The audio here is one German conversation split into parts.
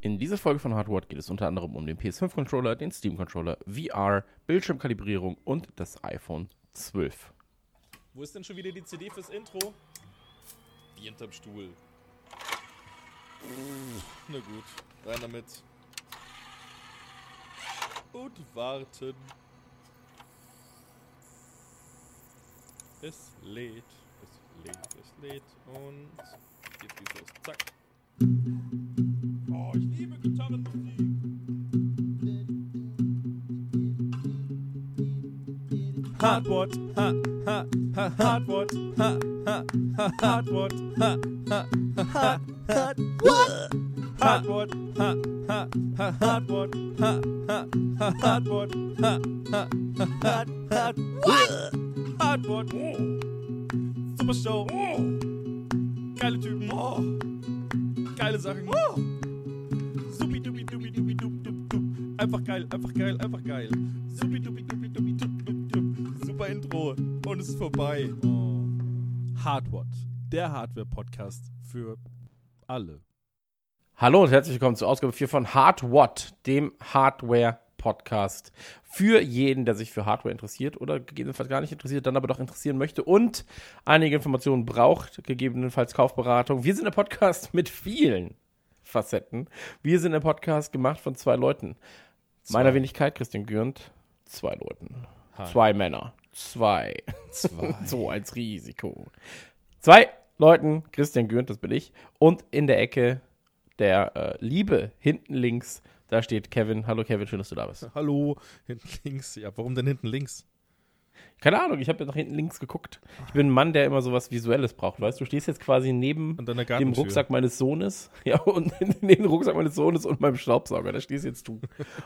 In dieser Folge von Hardware geht es unter anderem um den PS5-Controller, den Steam-Controller, VR, Bildschirmkalibrierung und das iPhone 12. Wo ist denn schon wieder die CD fürs Intro? Die hinterm Stuhl. Na gut, rein damit. Und warten. Es lädt, es lädt, es lädt und jetzt geht's los. Zack. Hot what? Ha ha ha. Hot what? Ha ha ha. Hot what? Ha ha ha. Hot hot what? Hot what? Ha ha ha. Hot? Ha ha ha. Hot what? Ha ha ha. Hot hot what? Super Show. Geile Typen. Geile Sachen. Supi dupi dupi dupi dup dup dup, einfach geil, einfach geil, einfach geil, supi dupi dupi dupi dup dup dup, super Intro und es ist vorbei. Hardwort, der Hardware-Podcast für alle. Hallo und herzlich willkommen zur Ausgabe 4 von Hardwatt, dem Hardware-Podcast. Für jeden, der sich für Hardware interessiert oder gegebenenfalls gar nicht interessiert, dann aber doch interessieren möchte und einige Informationen braucht, gegebenenfalls Kaufberatung. Wir sind ein Podcast mit vielen Facetten. Wir sind ein Podcast gemacht von zwei Leuten. Meiner Wenigkeit, Christian Gürnt, zwei Leuten. Hi. Zwei Männer. Zwei. Zwei. so als Risiko. Zwei Leuten, Christian Gürnt, das bin ich. Und in der Ecke der äh, Liebe, hinten links, da steht Kevin. Hallo Kevin, schön, dass du da bist. Hallo, hinten links. Ja, warum denn hinten links? Keine Ahnung, ich habe ja nach hinten links geguckt. Ich bin ein Mann, der immer sowas Visuelles braucht. Weißt du, du stehst jetzt quasi neben dem. Rucksack meines Sohnes. Ja, und neben dem Rucksack meines Sohnes und meinem Staubsauger. Da stehst jetzt du.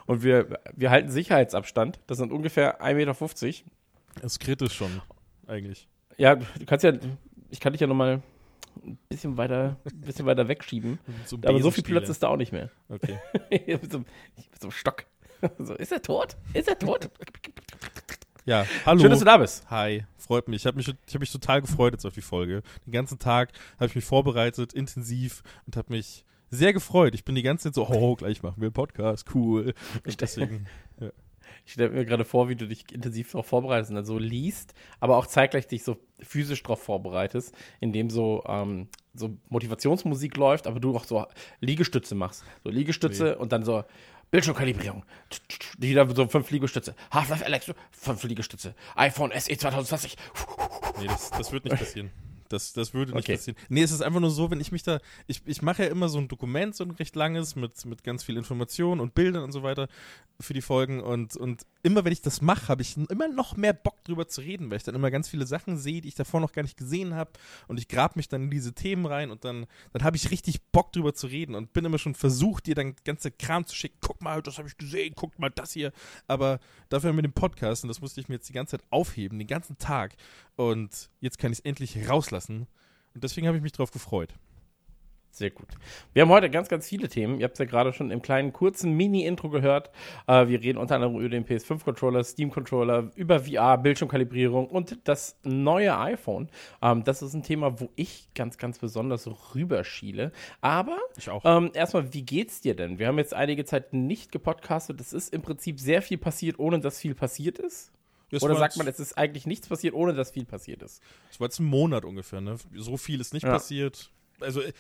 Und wir, wir halten Sicherheitsabstand. Das sind ungefähr 1,50 Meter. Das ist kritisch schon, eigentlich. Ja, du kannst ja, ich kann dich ja nochmal ein bisschen weiter, ein bisschen weiter wegschieben. So Aber so viel. Platz ist da auch nicht mehr. Okay. mit, so, mit so einem Stock. So, ist er tot? Ist er tot? Ja, hallo. Schön, dass du da bist. Hi, freut mich. Ich habe mich, ich hab mich total gefreut jetzt auf die Folge. Den ganzen Tag habe ich mich vorbereitet, intensiv und habe mich sehr gefreut. Ich bin die ganze Zeit so, oh, gleich machen wir einen Podcast, cool. Und deswegen, Ich stelle mir gerade vor, wie du dich intensiv darauf vorbereitest und dann so liest, aber auch zeitgleich dich so physisch darauf vorbereitest, indem so, ähm, so Motivationsmusik läuft, aber du auch so Liegestütze machst. So Liegestütze und dann so Bildschirmkalibrierung. Die da so fünf Liegestütze. Half-Life Alex, fünf Liegestütze. iPhone SE 2020. nee, das, das wird nicht passieren. Das, das würde nicht Okay. passieren. Nee, es ist einfach nur so, wenn ich mich da, ich, ich mache ja immer so ein Dokument, so ein recht langes, mit, mit ganz viel Informationen und Bildern und so weiter für die Folgen und, und immer wenn ich das mache, habe ich immer noch mehr Bock drüber zu reden, weil ich dann immer ganz viele Sachen sehe, die ich davor noch gar nicht gesehen habe und ich grab mich dann in diese Themen rein und dann, dann habe ich richtig Bock drüber zu reden und bin immer schon versucht, dir dann ganze Kram zu schicken, guck mal, das habe ich gesehen, guck mal das hier, aber dafür mit dem Podcast und das musste ich mir jetzt die ganze Zeit aufheben, den ganzen Tag und jetzt kann ich es endlich rauslassen und deswegen habe ich mich drauf gefreut. Sehr gut. Wir haben heute ganz, ganz viele Themen. Ihr habt es ja gerade schon im kleinen, kurzen Mini-Intro gehört. Äh, wir reden unter anderem über den PS5-Controller, Steam-Controller, über VR, Bildschirmkalibrierung und das neue iPhone. Ähm, das ist ein Thema, wo ich ganz, ganz besonders rüberschiele. Aber Ich auch. ähm, erstmal, wie geht's dir denn? Wir haben jetzt einige Zeit nicht gepodcastet. Es ist im Prinzip sehr viel passiert, ohne dass viel passiert ist. Das Oder sagt man, es ist eigentlich nichts passiert, ohne dass viel passiert ist? Das war jetzt ein Monat ungefähr, ne? So viel ist nicht Ja. passiert. Also äh,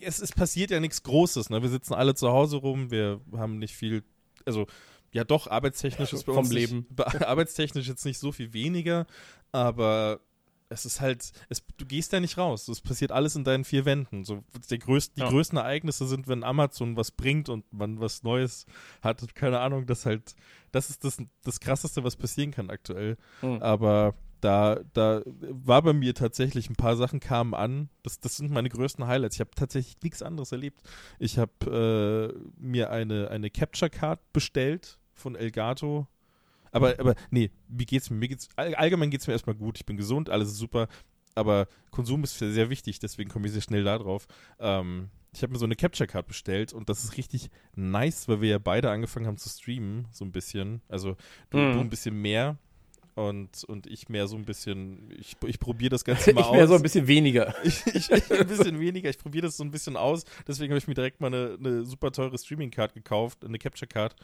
es, es passiert ja nichts Großes, ne? Wir sitzen alle zu Hause rum, wir haben nicht viel, also ja doch, arbeitstechnisch ist bei Vom uns Leben. Nicht, be- arbeitstechnisch jetzt nicht so viel weniger, aber es ist halt, es, du gehst ja nicht raus. Es passiert alles in deinen vier Wänden. So, der größten, die Ja. größten Ereignisse sind, wenn Amazon was bringt und man was Neues hat. Keine Ahnung, das halt, das ist das, das Krasseste, was passieren kann aktuell. Mhm. Aber da, da war bei mir tatsächlich ein paar Sachen kamen an. Das, das sind meine größten Highlights. Ich habe tatsächlich nichts anderes erlebt. Ich habe äh, mir eine, eine Capture Card bestellt von Elgato. Aber, aber nee, wie geht's mir? mir geht's, all, allgemein geht es mir erstmal gut. Ich bin gesund, alles ist super. Aber Konsum ist sehr wichtig, deswegen komme ich sehr schnell da drauf. Ähm, ich habe mir so eine Capture Card bestellt und das ist richtig nice, weil wir ja beide angefangen haben zu streamen, so ein bisschen. Also du, Mhm. du ein bisschen mehr. und, und ich mehr so ein bisschen, ich, ich probiere das Ganze mal ich aus. mehr so ein bisschen weniger. ich, ich, ich ein bisschen weniger, ich probiere das so ein bisschen aus. Deswegen habe ich mir direkt mal eine, eine super teure Streaming-Card gekauft, eine Capture-Card.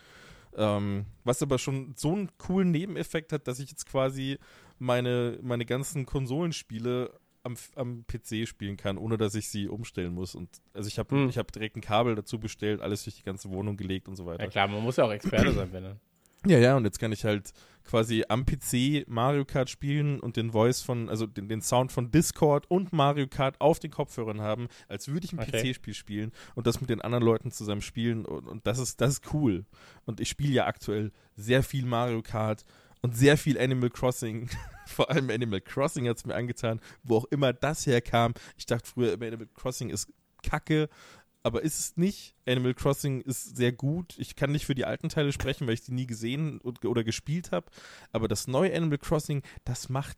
Ähm, was aber schon so einen coolen Nebeneffekt hat, dass ich jetzt quasi meine, meine ganzen Konsolenspiele am, am PC spielen kann, ohne dass ich sie umstellen muss. Und also ich habe Hm. ich hab direkt ein Kabel dazu bestellt, alles durch die ganze Wohnung gelegt und so weiter. Ja klar, man muss ja auch Experte sein, wenn dann. Ja, ja, und jetzt kann ich halt quasi am PC Mario Kart spielen und den Voice von, also den, den Sound von Discord und Mario Kart auf den Kopfhörern haben, als würde ich ein Okay. PC-Spiel spielen und das mit den anderen Leuten zusammen spielen und, und das ist, das ist cool. Und ich spiele ja aktuell sehr viel Mario Kart und sehr viel Animal Crossing. Vor allem Animal Crossing hat es mir angetan, wo auch immer das herkam. Ich dachte früher Animal Crossing ist kacke, aber ist es nicht. Animal Crossing ist sehr gut. Ich kann nicht für die alten Teile sprechen, weil ich die nie gesehen oder gespielt habe. Aber das neue Animal Crossing, das macht,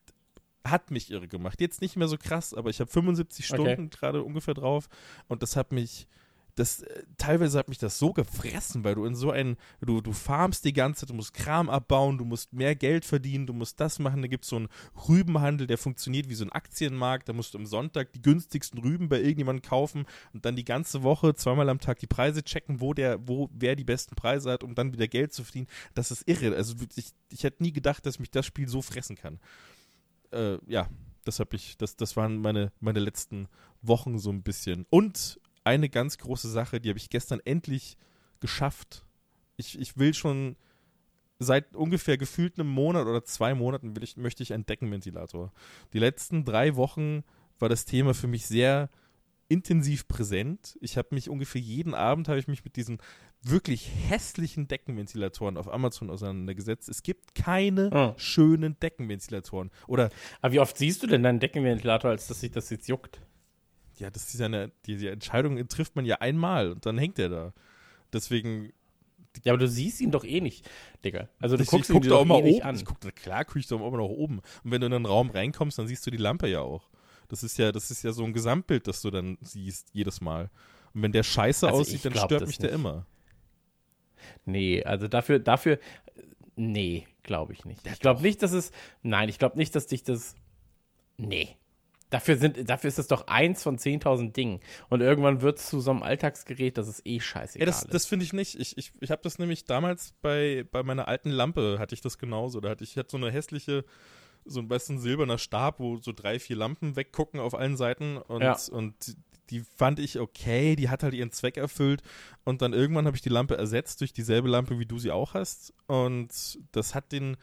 hat mich irre gemacht. Jetzt nicht mehr so krass, aber ich habe 75 Okay. Stunden gerade ungefähr drauf und das hat mich. Das, äh, teilweise hat mich das so gefressen, weil du in so ein, du, du farmst die ganze Zeit, du musst Kram abbauen, du musst mehr Geld verdienen, du musst das machen, da gibt es so einen Rübenhandel, der funktioniert wie so ein Aktienmarkt, da musst du am Sonntag die günstigsten Rüben bei irgendjemandem kaufen und dann die ganze Woche zweimal am Tag die Preise checken, wo der, wo wer die besten Preise hat, um dann wieder Geld zu verdienen. Das ist irre. Also ich, ich hätte nie gedacht, dass mich das Spiel so fressen kann. Äh, ja, das habe ich, das, das waren meine, meine letzten Wochen so ein bisschen. Und eine ganz große Sache, die habe ich gestern endlich geschafft. Ich, ich will schon seit ungefähr gefühlt einem Monat oder zwei Monaten ich, möchte ich einen Deckenventilator. Die letzten drei Wochen war das Thema für mich sehr intensiv präsent. Ich habe mich ungefähr jeden Abend habe ich mich mit diesen wirklich hässlichen Deckenventilatoren auf Amazon auseinandergesetzt. Es gibt keine Ah. schönen Deckenventilatoren. Oder Aber wie oft siehst du denn deinen Deckenventilator, als dass sich das jetzt juckt? Ja, das ist ja eine, die, die Entscheidung trifft man ja einmal und dann hängt er da. Deswegen Ja, aber du siehst ihn doch eh nicht, Digga. Also du ich, guckst ich guck ihn da doch auch mal eh nicht oben. an. Ich guck, da- klar gucke ich da auch immer nach oben. Und wenn du in einen Raum reinkommst, dann siehst du die Lampe ja auch. Das ist ja, das ist ja so ein Gesamtbild, das du dann siehst jedes Mal. Und wenn der scheiße Also aussieht, dann stört mich der nicht. immer. Nee, also dafür, dafür, nee, glaube ich nicht. ich glaube nicht, dass es, nein, ich glaube nicht, dass dich das, nee. Dafür, sind, dafür ist es doch eins von 10.000 Dingen. Und irgendwann wird es zu so einem Alltagsgerät, das ist eh scheißegal. Ja, das, das finde ich nicht. Ich, ich, ich habe das nämlich damals bei, bei meiner alten Lampe, hatte ich das genauso. Da hatte ich, ich hatte so eine hässliche, so ein bisschen silberner Stab, wo so drei, vier Lampen weggucken auf allen Seiten. Und, Ja. und die fand ich okay, die hat halt ihren Zweck erfüllt. Und dann irgendwann habe ich die Lampe ersetzt durch dieselbe Lampe, wie du sie auch hast. Und das hat den.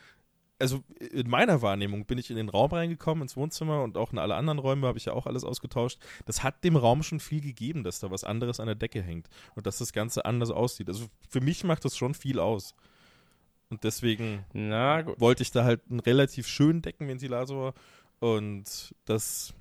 Also in meiner Wahrnehmung bin ich in den Raum reingekommen, ins Wohnzimmer und auch in alle anderen Räume habe ich ja auch alles ausgetauscht. Das hat dem Raum schon viel gegeben, dass da was anderes an der Decke hängt und dass das Ganze anders aussieht. Also für mich macht das schon viel aus. Und deswegen wollte ich da halt einen relativ schönen Deckenventilator und das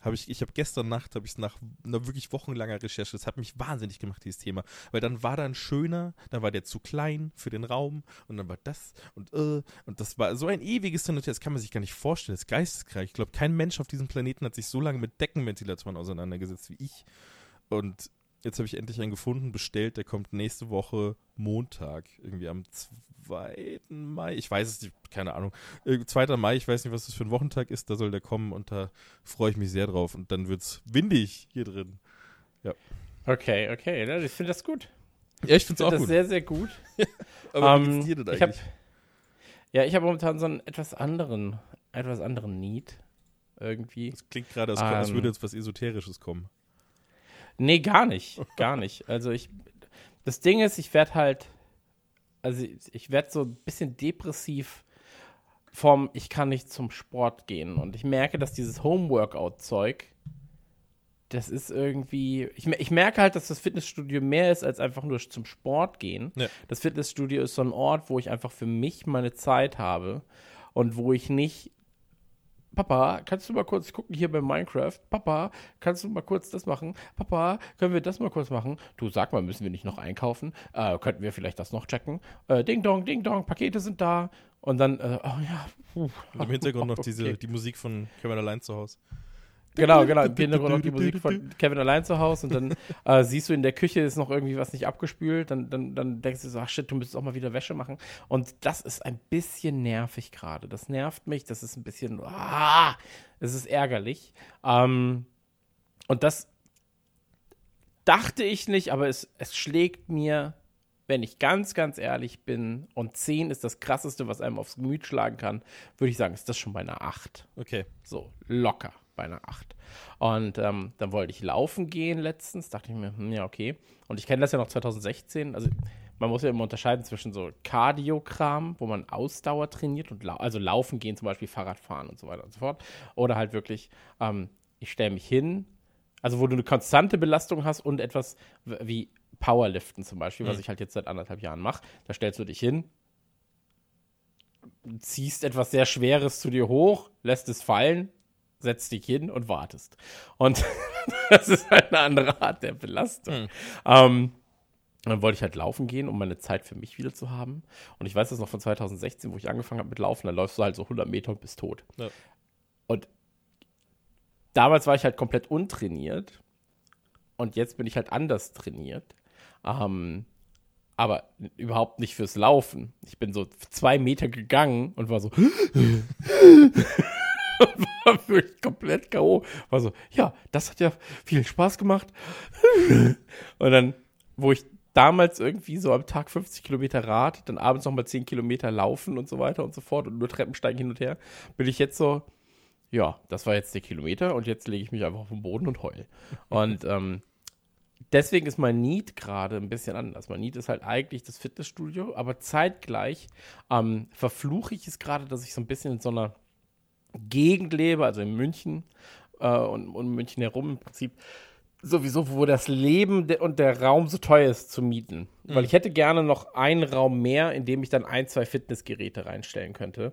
habe ich, ich habe gestern Nacht, habe ich es nach einer wirklich wochenlanger Recherche, das hat mich wahnsinnig gemacht, dieses Thema, weil dann war da ein schöner, dann war der zu klein für den Raum und dann war das und äh, und das war so ein ewiges Hin das kann man sich gar nicht vorstellen, das ist geisteskrank. Ich glaube, kein Mensch auf diesem Planeten hat sich so lange mit Deckenventilatoren auseinandergesetzt wie ich und jetzt habe ich endlich einen gefunden, bestellt, der kommt nächste Woche Montag, irgendwie am 2. Mai, ich weiß es nicht, keine Ahnung, äh, 2. Mai, ich weiß nicht, was das für ein Wochentag ist, da soll der kommen und da freue ich mich sehr drauf und dann wird es windig hier drin. Okay, okay, ne, ich finde das gut. Ja, ich finde es auch das gut. sehr, sehr gut. Aber wie Ähm, geht's dir denn ich hab, eigentlich? ja, ich habe momentan so einen etwas anderen, etwas anderen Need irgendwie. Das klingt gerade, als, als ähm, würde jetzt was Esoterisches kommen. Nee, gar nicht. Gar nicht. Also ich. Das Ding ist, ich werde halt. Also ich- werde so ein bisschen depressiv vom Ich kann nicht zum Sport gehen. Und ich merke, dass dieses Homeworkout-Zeug, das ist irgendwie. Ich, ich merke halt, dass das Fitnessstudio mehr ist als einfach nur zum Sport gehen. Ja. Das Fitnessstudio ist so ein Ort, wo ich einfach für mich meine Zeit habe und wo ich nicht Papa, kannst du mal kurz gucken hier bei Minecraft? Papa, kannst du mal kurz das machen? Papa, können wir das mal kurz machen? Du sag mal, müssen wir nicht noch einkaufen? Äh, könnten wir vielleicht das noch checken? Äh, ding dong, ding dong, Pakete sind da. Und dann, äh, oh ja. puh. Und im Hintergrund noch diese, Okay. die Musik von Kevin allein zu Hause. Genau, genau. Im Hintergrund auch die Musik von Kevin allein zu Hause und dann äh, siehst du in der Küche ist noch irgendwie was nicht abgespült, dann, dann, dann denkst du so, ach shit, du müsstest auch mal wieder Wäsche machen. Und das ist ein bisschen nervig gerade. Das nervt mich, das ist ein bisschen, ah, es ist ärgerlich. Ähm, und das dachte ich nicht, aber es, es schlägt mir, wenn ich ganz, ganz ehrlich bin, und 10 ist das krasseste, was einem aufs Gemüt schlagen kann, würde ich sagen, ist das schon bei einer 8. Okay. So, locker bei einer 8. Und ähm, dann wollte ich laufen gehen letztens, dachte ich mir, hm, ja, okay. Und ich kenne das ja noch 2016, also man muss ja immer unterscheiden zwischen so Cardio-Kram, wo man Ausdauer trainiert und lau also laufen gehen, zum Beispiel Fahrradfahren und so weiter und so fort. Oder halt wirklich, ähm, ich stelle mich hin, also wo du eine konstante Belastung hast und etwas wie Powerliften zum Beispiel, was Mhm. ich halt jetzt seit anderthalb Jahren mache. Da stellst du dich hin, ziehst etwas sehr Schweres zu dir hoch, lässt es fallen, setzt dich hin und wartest. Und das ist halt eine andere Art der Belastung. Mhm. Ähm, dann wollte ich halt laufen gehen, um meine Zeit für mich wieder zu haben. Und ich weiß das noch von 2016, wo ich angefangen habe mit Laufen. Da läufst du halt so 100 Meter und bist tot. Ja. Und damals war ich halt komplett untrainiert. Und jetzt bin ich halt anders trainiert. Ähm, aber überhaupt nicht fürs Laufen. Ich bin so zwei Meter gegangen und war so. war wirklich komplett K.O. War so, ja, das hat ja viel Spaß gemacht. und dann, wo ich damals irgendwie so am Tag 50 Kilometer Rad, dann abends nochmal 10 Kilometer laufen und so weiter und so fort und nur Treppensteigen hin und her, bin ich jetzt so, ja, das war jetzt der Kilometer und jetzt lege ich mich einfach auf den Boden und heul. Und ähm, deswegen ist mein Need gerade ein bisschen anders. Mein Need ist halt eigentlich das Fitnessstudio, aber zeitgleich ähm, verfluche ich es gerade, dass ich so ein bisschen in so einer Gegend lebe, also in München äh, und um München herum im Prinzip sowieso, wo das Leben und der Raum so teuer ist zu mieten. Weil ich hätte gerne noch einen Raum mehr, in dem ich dann ein, zwei Fitnessgeräte reinstellen könnte.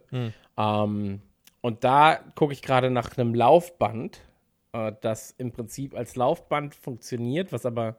Ähm, und da gucke ich gerade nach einem Laufband, äh, das im Prinzip als Laufband funktioniert, was aber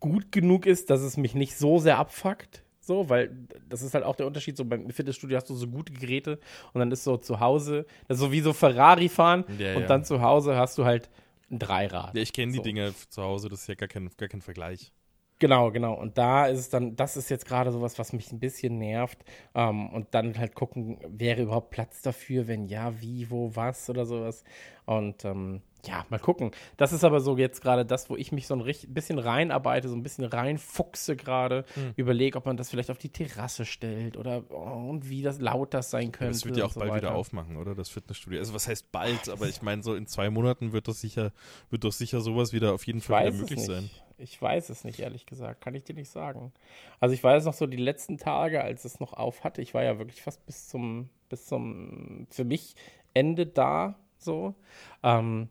gut genug ist, dass es mich nicht so sehr abfuckt. So, weil das ist halt auch der Unterschied. So beim Fitnessstudio hast du so gute Geräte und dann ist so zu Hause, das ist so wie so Ferrari fahren Ja, und ja. dann zu Hause hast du halt ein Dreirad. Ja, ich kenne die So. Dinge zu Hause, das ist ja gar kein, gar kein Vergleich. Genau, genau. Und da ist es dann, das ist jetzt gerade sowas, was mich ein bisschen nervt. Ähm, und dann halt gucken, wäre überhaupt Platz dafür, wenn ja, wie, wo, was oder sowas. Und ähm, ja, mal gucken. Das ist aber so jetzt gerade das, wo ich mich so ein bisschen reinarbeite, so ein bisschen reinfuchse gerade. Hm. Überlege, ob man das vielleicht auf die Terrasse stellt oder oh, und wie das laut das sein könnte. Das wird ja auch so bald wieder weiter. aufmachen, oder? Das Fitnessstudio. Also was heißt bald, aber ich meine, so in zwei Monaten wird das sicher, wird doch sicher sowas wieder auf jeden Ich Fall wieder möglich sein. Ich weiß es nicht, ehrlich gesagt. Kann ich dir nicht sagen. Also ich weiß noch so die letzten Tage, als es noch auf hatte, ich war ja wirklich fast bis zum, bis zum, für mich Ende da, so. Ähm,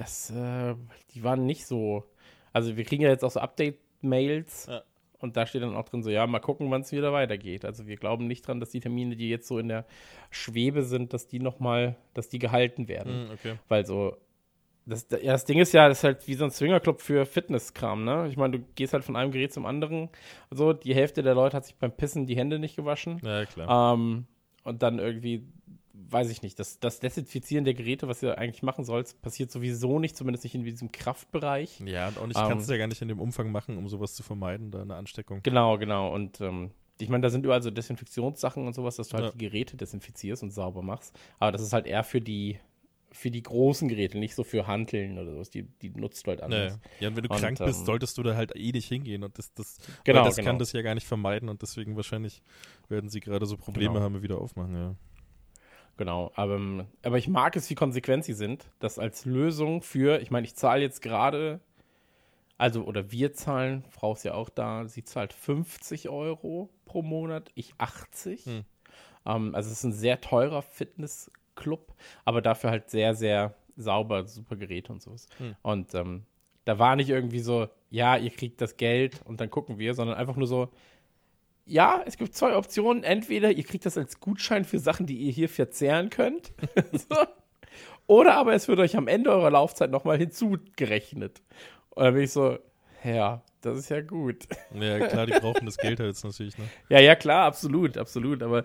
das, äh, die waren nicht so, also wir kriegen ja jetzt auch so Update-Mails Ja. und da steht dann auch drin so, ja, mal gucken, wann es wieder weitergeht. Also wir glauben nicht dran, dass die Termine, die jetzt so in der Schwebe sind, dass die nochmal, dass die gehalten werden. Hm, okay. Weil so, das, ja, das Ding ist ja, das ist halt wie so ein Swingerclub für Fitnesskram, ne? Ich meine, du gehst halt von einem Gerät zum anderen. So, die Hälfte der Leute hat sich beim Pissen die Hände nicht gewaschen. Ja, klar. Ähm, und dann irgendwie, weiß ich nicht, das, das Desinfizieren der Geräte, was ihr eigentlich machen sollt, passiert sowieso nicht, zumindest nicht in diesem Kraftbereich. ja, und auch nicht, ähm, kannst du ja gar nicht in dem Umfang machen, um sowas zu vermeiden, da eine Ansteckung. Genau, genau. Und ähm, ich meine, da sind überall so Desinfektionssachen und sowas, dass du halt Ja. die Geräte desinfizierst und sauber machst. Aber das ist halt eher für die, für die großen Geräte, nicht so für Hanteln oder sowas. Die, die nutzt du halt Naja. anders. Ja, und wenn du Und, krank bist, ähm, solltest du da halt eh nicht hingehen und das, das, Genau, das genau. kann das ja gar nicht vermeiden und deswegen wahrscheinlich werden sie gerade so Probleme Genau. haben, wieder aufmachen, ja. Genau, aber, aber ich mag es, wie konsequent sie sind. Das als Lösung für, ich meine, ich zahle jetzt gerade, also, oder wir zahlen, Frau ist ja auch da, sie zahlt 50 Euro pro Monat, ich 80. Hm. Ähm, also, es ist ein sehr teurer Fitnessclub, aber dafür halt sehr, sehr sauber, super Geräte und sowas. Hm. Und ähm, da war nicht irgendwie so, ja, ihr kriegt das Geld und dann gucken wir, sondern einfach nur so, ja, es gibt zwei Optionen. Entweder ihr kriegt das als Gutschein für Sachen, die ihr hier verzehren könnt. so. Oder aber es wird euch am Ende eurer Laufzeit nochmal hinzugerechnet. Und dann bin ich so, ja, das ist ja gut. Ja, klar, die brauchen das Geld halt jetzt natürlich, ne? Ja, ja, klar, absolut, absolut. Aber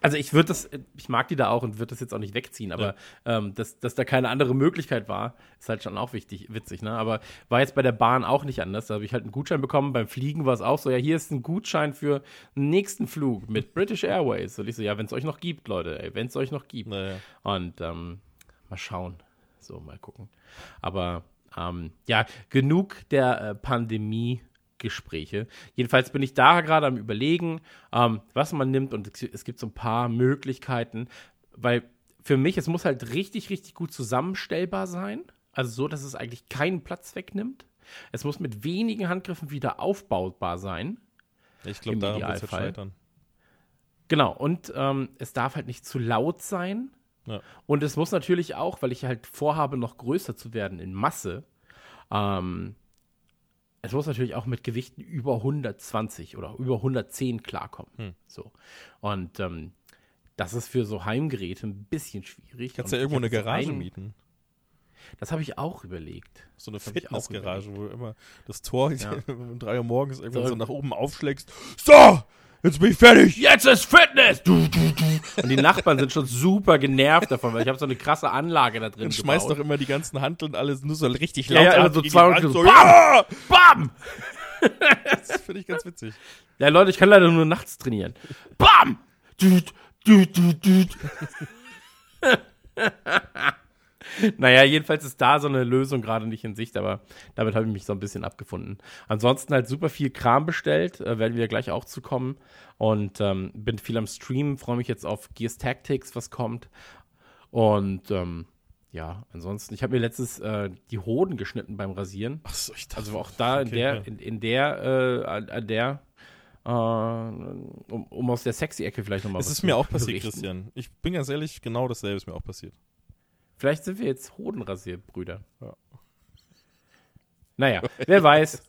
Also ich würde das, ich mag die da auch und würde das jetzt auch nicht wegziehen, aber ähm, dass, dass da keine andere Möglichkeit war, ist halt schon auch wichtig, witzig, ne? Aber war jetzt bei der Bahn auch nicht anders. Da habe ich halt einen Gutschein bekommen. Beim Fliegen war es auch so, ja, hier ist ein Gutschein für einen nächsten Flug mit British Airways. Und ich so, ja, wenn es euch noch gibt, Leute, ey, wenn es euch noch gibt. Naja. Und ähm, mal schauen. So, mal gucken. Aber ähm, ja, genug der äh, Pandemie. Gespräche. Jedenfalls bin ich da gerade am Überlegen, ähm, was man nimmt und es, gibt so ein paar Möglichkeiten, weil für mich, es muss halt richtig, richtig gut zusammenstellbar sein. Also so, dass es eigentlich keinen Platz wegnimmt. Es muss mit wenigen Handgriffen wieder aufbaubar sein. Ich glaube, daran wird es scheitern. Genau, und ähm, es darf halt nicht zu laut sein. Ja. Und es muss natürlich auch, weil ich halt vorhabe, noch größer zu werden in Masse, ähm, es muss natürlich auch mit Gewichten über 120 oder über 110 klarkommen. Hm. So. Und ähm, das ist für so Heimgeräte ein bisschen schwierig. Kannst Und ja irgendwo eine Garage einen- mieten. Das habe ich auch überlegt. So eine Fitnessgarage, wo du immer das Tor Ja. um 3 Uhr morgens irgendwann So. so nach oben aufschlägst. So, jetzt bin ich fertig. Jetzt ist Fitness! Du, du, du. Und die Nachbarn sind schon super genervt davon, weil ich habe so eine krasse Anlage da drin Und schmeißt gebaut. doch immer die ganzen Hanteln alles nur so richtig Ja, laut ja, ab so gegen die 200 Wand, so, Bam! ja! BAM! Das finde ich ganz witzig. Ja, Leute, ich kann leider nur nachts trainieren. BAM! Düt, düt, düt, düt. naja, jedenfalls ist da so eine Lösung gerade nicht in Sicht, aber damit habe ich mich so ein bisschen abgefunden. Ansonsten halt super viel Kram bestellt, äh, werden wir gleich auch zu kommen. Und ähm, bin viel am Stream, freue mich jetzt auf Gears Tactics, was kommt. Und ähm, ja, ansonsten, ich habe mir letztens äh, die Hoden geschnitten beim Rasieren. Achso, ich dachte, Also auch da in Okay, der, ja. in, in der, äh, an, an der, äh, um, um aus der sexy Ecke vielleicht nochmal es was ist zu mir auch passiert, berichten. Christian. Ich bin ganz ehrlich, genau dasselbe ist mir auch passiert. Vielleicht sind wir jetzt Hodenrasierbrüder. Ja. Naja, wer weiß.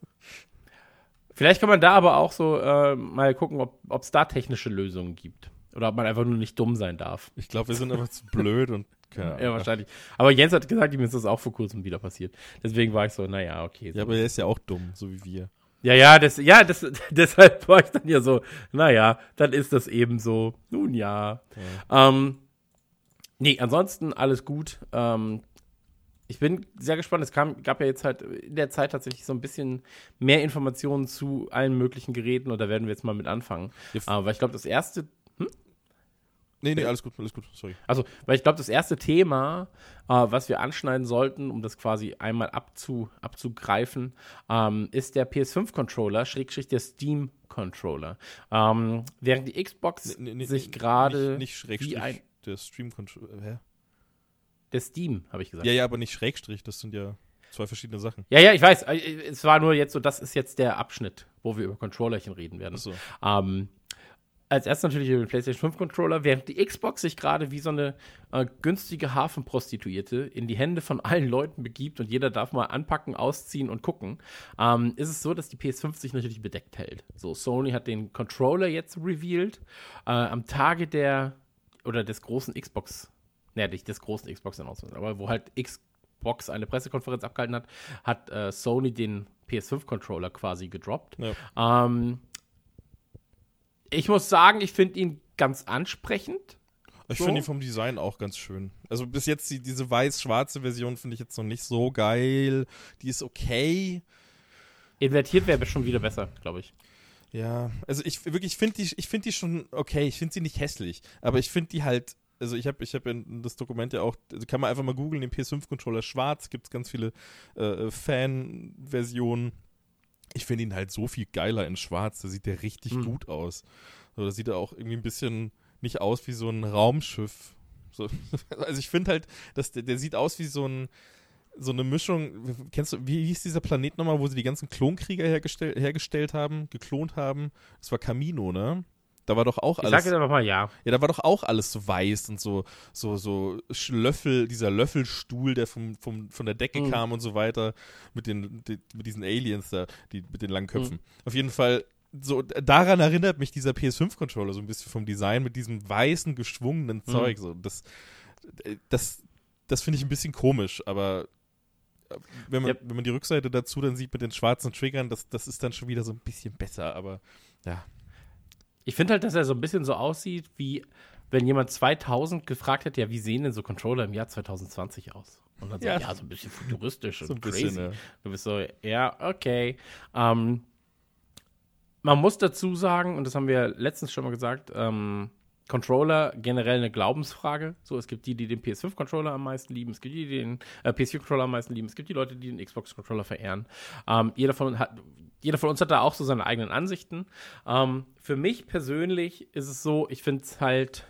Vielleicht kann man da aber auch so äh, mal gucken, ob es da technische Lösungen gibt. Oder ob man einfach nur nicht dumm sein darf. Ich glaube, wir sind einfach zu blöd und keine Ahnung. Ja, wahrscheinlich. Aber Jens hat gesagt, ihm ist das auch vor kurzem wieder passiert. Deswegen war ich so, naja, okay. So. Ja, aber er ist ja auch dumm, so wie wir. Ja, ja, das, ja, das, deshalb war ich dann ja so, naja, dann ist das eben so. Nun ja. Ähm, nee, ansonsten alles gut. Ähm, ich bin sehr gespannt. Es kam, gab ja jetzt halt in der Zeit tatsächlich so ein bisschen mehr Informationen zu allen möglichen Geräten und da werden wir jetzt mal mit anfangen. Ja, Aber ich glaube, das erste Nee, nee, alles gut, alles gut, sorry. also, weil ich glaube, das erste Thema, äh, was wir anschneiden sollten, um das quasi einmal abzu, abzugreifen, ähm, ist der PS5-Controller, Schrägstrich der Steam-Controller. Ähm, während die Xbox Nee, nee, sich gerade Nicht, nicht Schrägstrich, wie ein- der Stream-Control. Hä? der Steam, habe ich gesagt. Ja, ja, aber nicht Schrägstrich, das sind ja zwei verschiedene Sachen. ja, ja, ich weiß. äh, Es war nur jetzt so, das ist jetzt der Abschnitt, wo wir über Controllerchen reden werden. Achso. Ähm, als erstes natürlich über den PlayStation 5 Controller, während die Xbox sich gerade wie so eine äh, günstige Hafenprostituierte in die Hände von allen Leuten begibt und jeder darf mal anpacken, ausziehen und gucken, ähm, ist es so, dass die PS5 sich natürlich bedeckt hält. So, Sony hat den Controller jetzt revealed. Äh, am Tage der oder des großen Xbox, ne, nicht des großen Xbox Announcement, aber wo halt Xbox eine Pressekonferenz abgehalten hat, hat äh, Sony den PS5 Controller quasi gedroppt. Ja. Ähm, ich muss sagen, ich finde ihn ganz ansprechend. Ich So. finde ihn vom Design auch ganz schön. Also bis jetzt die, diese weiß-schwarze Version finde ich jetzt noch nicht so geil. Die ist okay. Invertiert wäre schon wieder besser, glaube ich. Ja, also ich wirklich finde die, ich finde die schon okay. Ich finde sie nicht hässlich, aber ich finde die halt. Also ich habe, ich habe in das Dokument ja auch, also kann man einfach mal googeln, den PS5-Controller schwarz, gibt es ganz viele äh, Fan-Versionen. Ich finde ihn halt so viel geiler in schwarz, da sieht der richtig Hm. gut aus. So, da sieht er auch irgendwie ein bisschen nicht aus wie so ein Raumschiff. So, also ich finde halt, dass der, der sieht aus wie so ein, so eine Mischung. Kennst du, wie hieß dieser Planet nochmal, wo sie die ganzen Klonkrieger hergestell, hergestellt haben, geklont haben? Das war Camino, ne? Da war doch auch Ich alles. sage jetzt einfach mal ja. Ja, da war doch auch alles so weiß und so, so, so Löffel, dieser Löffelstuhl, der vom, vom, von der Decke Mhm. kam und so weiter, mit den, die, mit diesen Aliens da, die, mit den langen Köpfen. Mhm. Auf jeden Fall, so, daran erinnert mich dieser PS5-Controller so ein bisschen vom Design mit diesem weißen, geschwungenen Mhm. Zeug. So. Das, das, das finde ich ein bisschen komisch, aber wenn man, Ja. wenn man die Rückseite dazu dann sieht mit den schwarzen Triggern, das, das ist dann schon wieder so ein bisschen besser, aber ja. Ich finde halt, dass er so ein bisschen so aussieht wie wenn jemand 2000 gefragt hätte, ja, wie sehen denn so Controller im Jahr 2020 aus? Und dann Ja. sagt, ja, so ein bisschen futuristisch So und ein bisschen, crazy. ja. Du bist so, ja, okay. Ähm, man muss dazu sagen, und das haben wir letztens schon mal gesagt, ähm, Controller generell eine Glaubensfrage. So, es gibt die, die den PS5-Controller am meisten lieben, es gibt die, die den äh, PS4-Controller am meisten lieben, es gibt die Leute, die den Xbox-Controller verehren. Ähm, jeder, von, hat, jeder von uns hat da auch so seine eigenen Ansichten. Ähm, für mich persönlich ist es so, ich finde es halt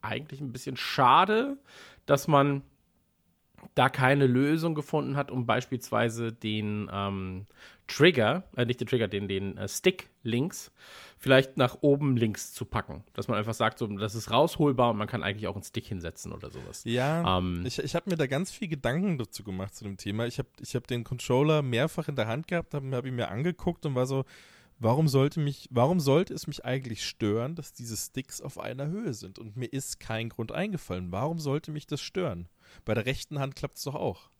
eigentlich ein bisschen schade, dass man da keine Lösung gefunden hat, um beispielsweise den ähm, Trigger, äh, nicht den Trigger, den, den äh, Stick links, vielleicht nach oben links zu packen. Dass man einfach sagt, so, das ist rausholbar und man kann eigentlich auch einen Stick hinsetzen oder sowas. Ja, Ähm, ich, ich habe mir da ganz viel Gedanken dazu gemacht zu dem Thema. Ich habe ich hab den Controller mehrfach in der Hand gehabt, habe hab ihn mir angeguckt und war so, warum sollte mich, warum sollte es mich eigentlich stören, dass diese Sticks auf einer Höhe sind? Und mir ist kein Grund eingefallen. Warum sollte mich das stören? Bei der rechten Hand klappt es doch auch.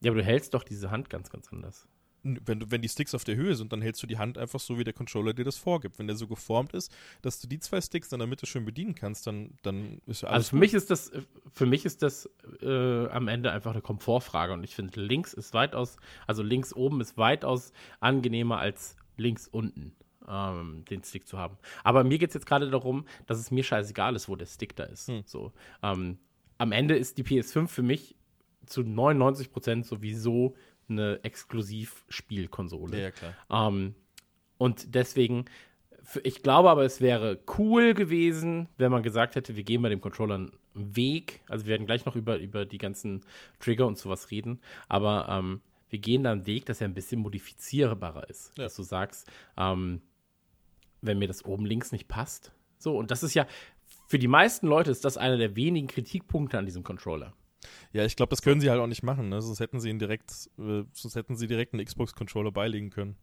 Ja, aber du hältst doch diese Hand ganz, ganz anders. Wenn, du, wenn die Sticks auf der Höhe sind, dann hältst du die Hand einfach so, wie der Controller dir das vorgibt. Wenn der so geformt ist, dass du die zwei Sticks in der Mitte schön bedienen kannst, dann, dann ist ja alles Also für gut. mich ist das, für mich ist das äh, am Ende einfach eine Komfortfrage und ich finde links ist weitaus, also links oben ist weitaus angenehmer als links unten ähm, den Stick zu haben. Aber mir geht es jetzt gerade darum, dass es mir scheißegal ist, wo der Stick da ist. Hm. So, ähm, am Ende ist die PS5 für mich zu 99 Prozent sowieso eine Exklusivspielkonsole. Ja, klar. Ähm, und deswegen, ich glaube aber, es wäre cool gewesen, wenn man gesagt hätte, wir gehen bei dem Controller einen Weg. Also wir werden gleich noch über, über die ganzen Trigger und sowas reden. Aber ähm, wir gehen da einen Weg, dass er ein bisschen modifizierbarer ist. Ja. Dass du sagst, ähm, wenn mir das oben links nicht passt. So, und das ist ja, für die meisten Leute ist das einer der wenigen Kritikpunkte an diesem Controller. Ja, ich glaube, das können sie halt auch nicht machen, ne? Sonst hätten sie ihn direkt, äh, sonst hätten sie direkt einen Xbox-Controller beilegen können.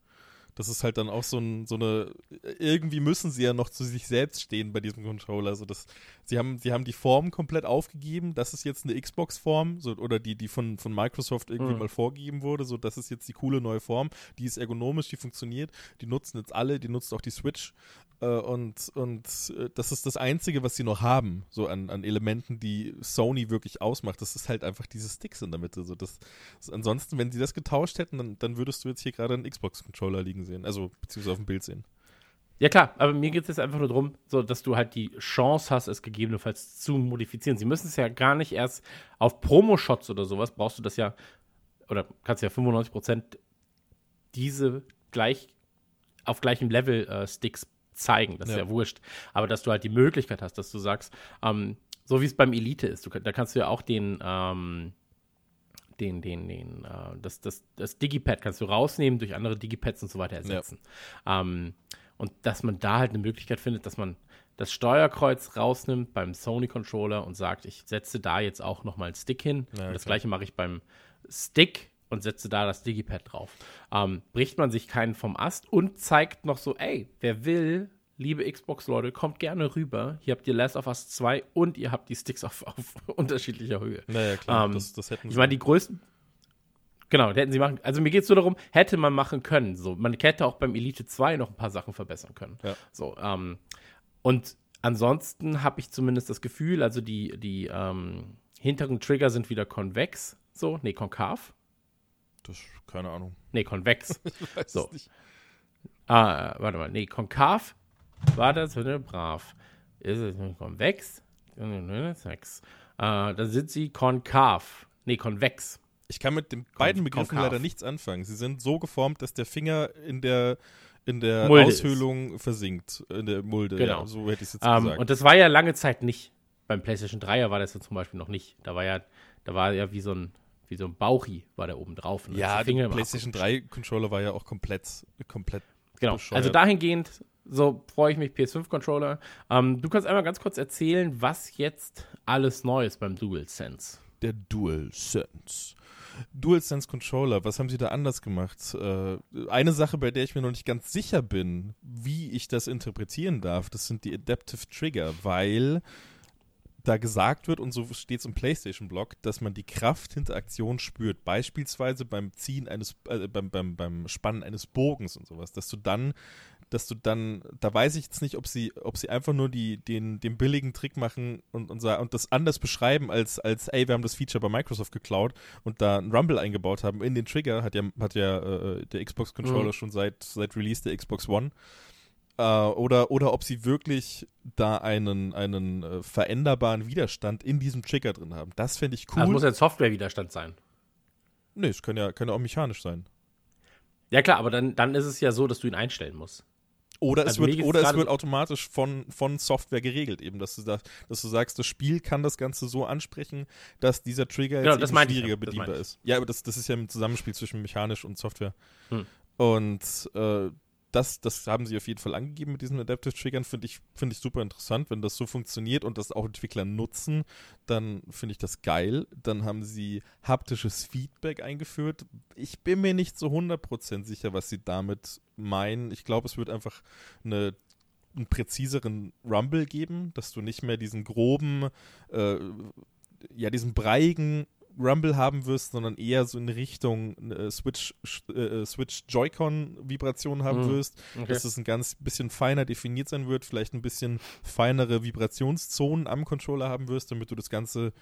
Das ist halt dann auch so, ein, so eine, irgendwie müssen sie ja noch zu sich selbst stehen bei diesem Controller. Also das, sie haben, sie haben die Form komplett aufgegeben. Das ist jetzt eine Xbox-Form, so, oder die, die von, von Microsoft irgendwie Mhm. mal vorgegeben wurde. So, das ist jetzt die coole neue Form. Die ist ergonomisch, die funktioniert. Die nutzen jetzt alle, die nutzt auch die Switch. Äh, und und äh, das ist das Einzige, was sie noch haben, so an, an Elementen, die Sony wirklich ausmacht. Das ist halt einfach diese Sticks in der Mitte. So das, das, ansonsten, wenn sie das getauscht hätten, dann, dann würdest du jetzt hier gerade einen Xbox-Controller liegen sehen. Also, beziehungsweise auf dem Bild sehen. Ja klar, aber mir geht es jetzt einfach nur darum, so, dass du halt die Chance hast, es gegebenenfalls zu modifizieren. Sie müssen es ja gar nicht erst auf Promo-Shots oder sowas, brauchst du das ja, oder kannst ja 95% diese gleich auf gleichem Level äh, Sticks zeigen. Das ist Ja. ja wurscht. Aber dass du halt die Möglichkeit hast, dass du sagst, ähm, so wie es beim Elite ist, du, da kannst du ja auch den, ähm, den, den, den, äh, das, das, das Digipad kannst du rausnehmen, durch andere Digipads und so weiter ersetzen. Ähm, und dass man da halt eine Möglichkeit findet, dass man das Steuerkreuz rausnimmt beim Sony-Controller und sagt, ich setze da jetzt auch nochmal einen Stick hin. Ja, und das gleiche mache ich beim Stick und setze da das Digipad drauf. Ähm, bricht man sich keinen vom Ast und zeigt noch so, ey, wer will, liebe Xbox-Leute, kommt gerne rüber. Hier habt ihr Last of Us 2 und ihr habt die Sticks auf, auf unterschiedlicher Höhe. Naja, klar, Ähm, das, das hätten Ich meine, die größten. Genau, hätten sie machen. Also mir geht es nur darum, hätte man machen können. So, man hätte auch beim Elite 2 noch ein paar Sachen verbessern können. Ja. So, ähm, und ansonsten habe ich zumindest das Gefühl, also die, die ähm, hinteren Trigger sind wieder konvex. So, nee, konkav. das, keine Ahnung. Nee, konvex. Ich weiß So. nicht. ah, warte mal, nee, konkav war das, ne, brav. Ist es nicht konvex? Sechs. Äh, dann sind sie konkav. Nee, konvex. Ich kann mit den beiden Kon- Begriffen konkav. leider nichts anfangen. Sie sind so geformt, dass der Finger in der, in der Mulde Aushöhlung versinkt. In der Mulde. Genau. Ja, so hätte ich es jetzt Ähm, gesagt. und das war ja lange Zeit nicht. Beim PlayStation 3er war das ja zum Beispiel noch nicht. Da war ja, da war ja wie so ein, wie so ein Bauchi war da oben drauf. Ist ja, der der PlayStation abgerutscht. 3 Controller war ja auch komplett, komplett. Genau. bescheuert. Also dahingehend, so freue ich mich, PS5-Controller. Ähm, du kannst einmal ganz kurz erzählen, was jetzt alles neu ist beim DualSense. Der DualSense. DualSense Controller, was haben sie da anders gemacht? Äh, eine Sache, bei der ich mir noch nicht ganz sicher bin, wie ich das interpretieren darf, das sind die Adaptive Trigger, weil da gesagt wird, und so steht es im PlayStation-Blog, dass man die Kraft hinter Aktionen spürt. Beispielsweise beim Ziehen eines, äh, beim, beim, beim Spannen eines Bogens und sowas, dass du dann dass du dann, da weiß ich jetzt nicht, ob sie, ob sie einfach nur die, den, den billigen Trick machen und, und, und das anders beschreiben, als, als, ey, wir haben das Feature bei Microsoft geklaut und da einen Rumble eingebaut haben. In den Trigger hat ja, hat ja äh, der Xbox-Controller mhm. schon seit, seit Release der Xbox One. Äh, oder, oder ob sie wirklich da einen, einen äh, veränderbaren Widerstand in diesem Trigger drin haben. Das fände ich cool. Das muss ja Software-Widerstand sein. Nee, es kann ja, kann ja auch mechanisch sein. Ja, klar, aber dann, dann ist es ja so, dass du ihn einstellen musst. Oder, also es, wird, oder es wird automatisch von, von Software geregelt, eben, dass du, da, dass du sagst, das Spiel kann das Ganze so ansprechen, dass dieser Trigger genau, jetzt schwieriger ja, bedienbar ist. Ja, aber das, das ist ja ein Zusammenspiel zwischen mechanisch und Software. Hm. Und äh, das, das haben sie auf jeden Fall angegeben mit diesen Adaptive Triggern, finde ich, find ich super interessant. Wenn das so funktioniert und das auch Entwickler nutzen, dann finde ich das geil. Dann haben sie haptisches Feedback eingeführt. Ich bin mir nicht so 100% sicher, was sie damit meinen. Ich glaube, es wird einfach eine einen präziseren Rumble geben, dass du nicht mehr diesen groben, äh, ja, diesen breigen Rumble haben wirst, sondern eher so in Richtung äh, Switch, äh, Switch Joy-Con-Vibrationen haben mhm. wirst, okay. dass es ein ganz bisschen feiner definiert sein wird, vielleicht ein bisschen feinere Vibrationszonen am Controller haben wirst, damit du das Ganze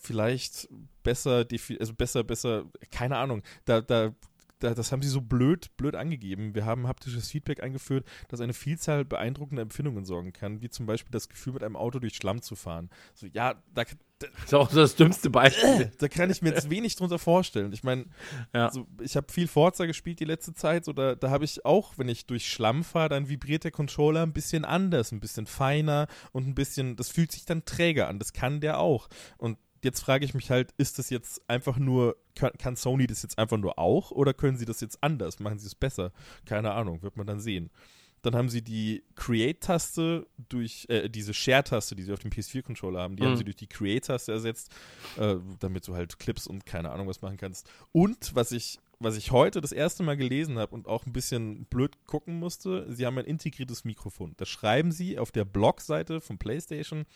vielleicht besser, also besser, besser, keine Ahnung, da, da das haben sie so blöd, blöd angegeben. Wir haben haptisches Feedback eingeführt, das eine Vielzahl beeindruckender Empfindungen sorgen kann, wie zum Beispiel das Gefühl, mit einem Auto durch Schlamm zu fahren. So, ja, da, das ist auch das dümmste Beispiel. Da kann ich mir jetzt wenig drunter vorstellen. Ich meine, ja. so, ich habe viel Forza gespielt die letzte Zeit. So, da, da habe ich auch, wenn ich durch Schlamm fahre, dann vibriert der Controller ein bisschen anders, ein bisschen feiner und ein bisschen, das fühlt sich dann träger an. Das kann der auch. Und jetzt frage ich mich halt, ist das jetzt einfach nur, kann, Sony das jetzt einfach nur auch oder können sie das jetzt anders? Machen sie es besser? Keine Ahnung, wird man dann sehen. Dann haben sie die Create-Taste durch, äh, diese Share-Taste, die sie auf dem PS4-Controller haben, die mhm. haben sie durch die Create-Taste ersetzt, äh, damit du halt Clips und keine Ahnung was machen kannst. Und was ich, was ich heute das erste Mal gelesen habe und auch ein bisschen blöd gucken musste, sie haben ein integriertes Mikrofon. Das schreiben sie auf der Blog-Seite von PlayStation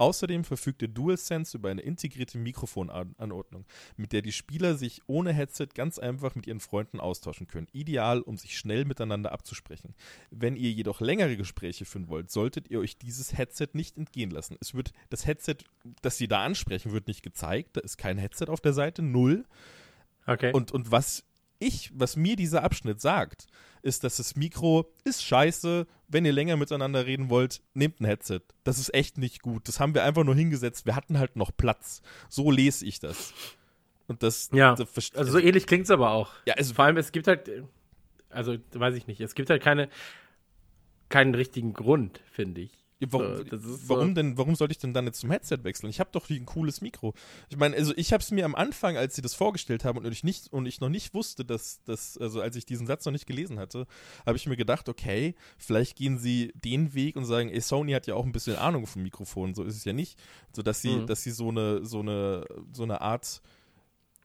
Außerdem verfügt der DualSense über eine integrierte Mikrofonanordnung, mit der die Spieler sich ohne Headset ganz einfach mit ihren Freunden austauschen können. Ideal, um sich schnell miteinander abzusprechen. Wenn ihr jedoch längere Gespräche führen wollt, solltet ihr euch dieses Headset nicht entgehen lassen. Es wird das Headset, das sie da ansprechen, wird nicht gezeigt. Da ist kein Headset auf der Seite, null. Okay. Und, und was ich, was mir dieser Abschnitt sagt, ist, dass das Mikro ist scheiße. Wenn ihr länger miteinander reden wollt, nehmt ein Headset. Das ist echt nicht gut. Das haben wir einfach nur hingesetzt. Wir hatten halt noch Platz. So lese ich das. Und das. Ja. Das, also so ähnlich klingt es aber auch. Ja, also vor allem es gibt halt, also weiß ich nicht. Es gibt halt keine keinen richtigen Grund, finde ich. Warum, so, warum denn, warum sollte ich denn dann jetzt zum Headset wechseln? Ich habe doch ein cooles Mikro. Ich meine, also ich habe es mir am Anfang, als sie das vorgestellt haben und ich nicht und ich noch nicht wusste, dass das, also als ich diesen Satz noch nicht gelesen hatte, habe ich mir gedacht, okay, vielleicht gehen sie den Weg und sagen, ey, Sony hat ja auch ein bisschen Ahnung vom Mikrofon, so ist es ja nicht, so dass sie, mhm. dass sie so eine, so eine, so eine Art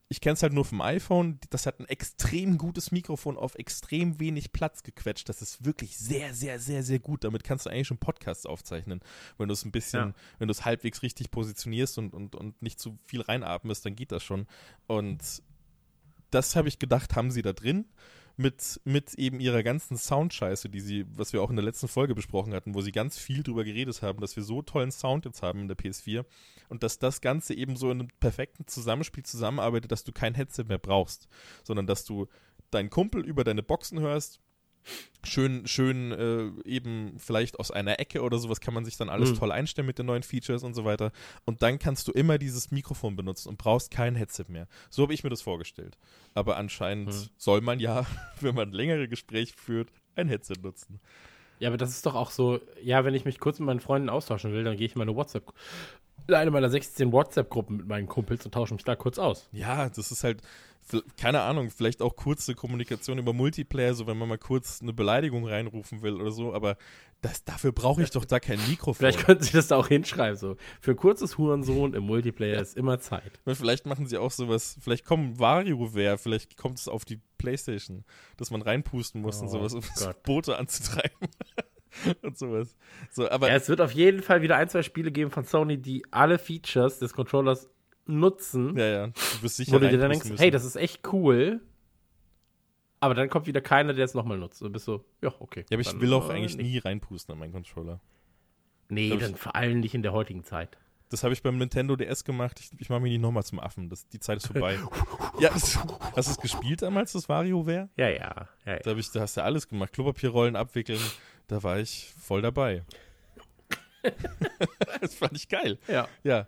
ich kenne es halt nur vom iPhone. Das hat ein extrem gutes Mikrofon auf extrem wenig Platz gequetscht. Das ist wirklich sehr, sehr, sehr, sehr gut. Damit kannst du eigentlich schon Podcasts aufzeichnen. Wenn du es ein bisschen, ja. wenn du es halbwegs richtig positionierst und, und, und nicht zu viel reinatmest, dann geht das schon. Und das habe ich gedacht, haben sie da drin mit, mit eben ihrer ganzen Soundscheiße, die sie, was wir auch in der letzten Folge besprochen hatten, wo sie ganz viel drüber geredet haben, dass wir so tollen Sound jetzt haben in der PS4 und dass das Ganze eben so in einem perfekten Zusammenspiel zusammenarbeitet, dass du kein Headset mehr brauchst, sondern dass du deinen Kumpel über deine Boxen hörst, schön, schön äh, eben vielleicht aus einer Ecke oder sowas kann man sich dann alles mhm. toll einstellen mit den neuen Features und so weiter. Und dann kannst du immer dieses Mikrofon benutzen und brauchst kein Headset mehr. So habe ich mir das vorgestellt. Aber anscheinend mhm. soll man ja, wenn man längere Gespräche führt, ein Headset nutzen. Ja, aber das ist doch auch so, ja, wenn ich mich kurz mit meinen Freunden austauschen will, dann gehe ich in meine WhatsApp eine meiner 16 WhatsApp-Gruppen mit meinen Kumpels und tausche mich da kurz aus. Ja, das ist halt, keine Ahnung, vielleicht auch kurze Kommunikation über Multiplayer, so wenn man mal kurz eine Beleidigung reinrufen will oder so, aber das, dafür brauche ich doch da kein Mikrofon. Vielleicht könnten Sie das da auch hinschreiben, so. Für kurzes Hurensohn im Multiplayer ja. ist immer Zeit. Vielleicht machen Sie auch sowas, vielleicht kommen WarioWare, vielleicht kommt es auf die Playstation, dass man reinpusten muss oh und sowas, um Gott. Boote anzutreiben. und sowas. So, aber Ja, es wird auf jeden Fall wieder ein, zwei Spiele geben von Sony, die alle Features des Controllers nutzen, ja, ja, du wirst sicher wo du dir dann denkst, müssen. hey, das ist echt cool. Aber dann kommt wieder keiner, der es nochmal nutzt. Und du bist so, ja, okay. ja, aber ich will auch äh, eigentlich nicht. nie reinpusten an meinen Controller. Nee, dann vor allem nicht in der heutigen Zeit. Das habe ich beim Nintendo DS gemacht. Ich, ich mache mich nicht nochmal zum Affen. Das, die Zeit ist vorbei. ja, das, hast du es gespielt damals, das WarioWare? Ja, ja, ja. ja. Da, ich, da hast du alles gemacht. Klopapierrollen abwickeln. Da war ich voll dabei. das fand ich geil. ja. Ja.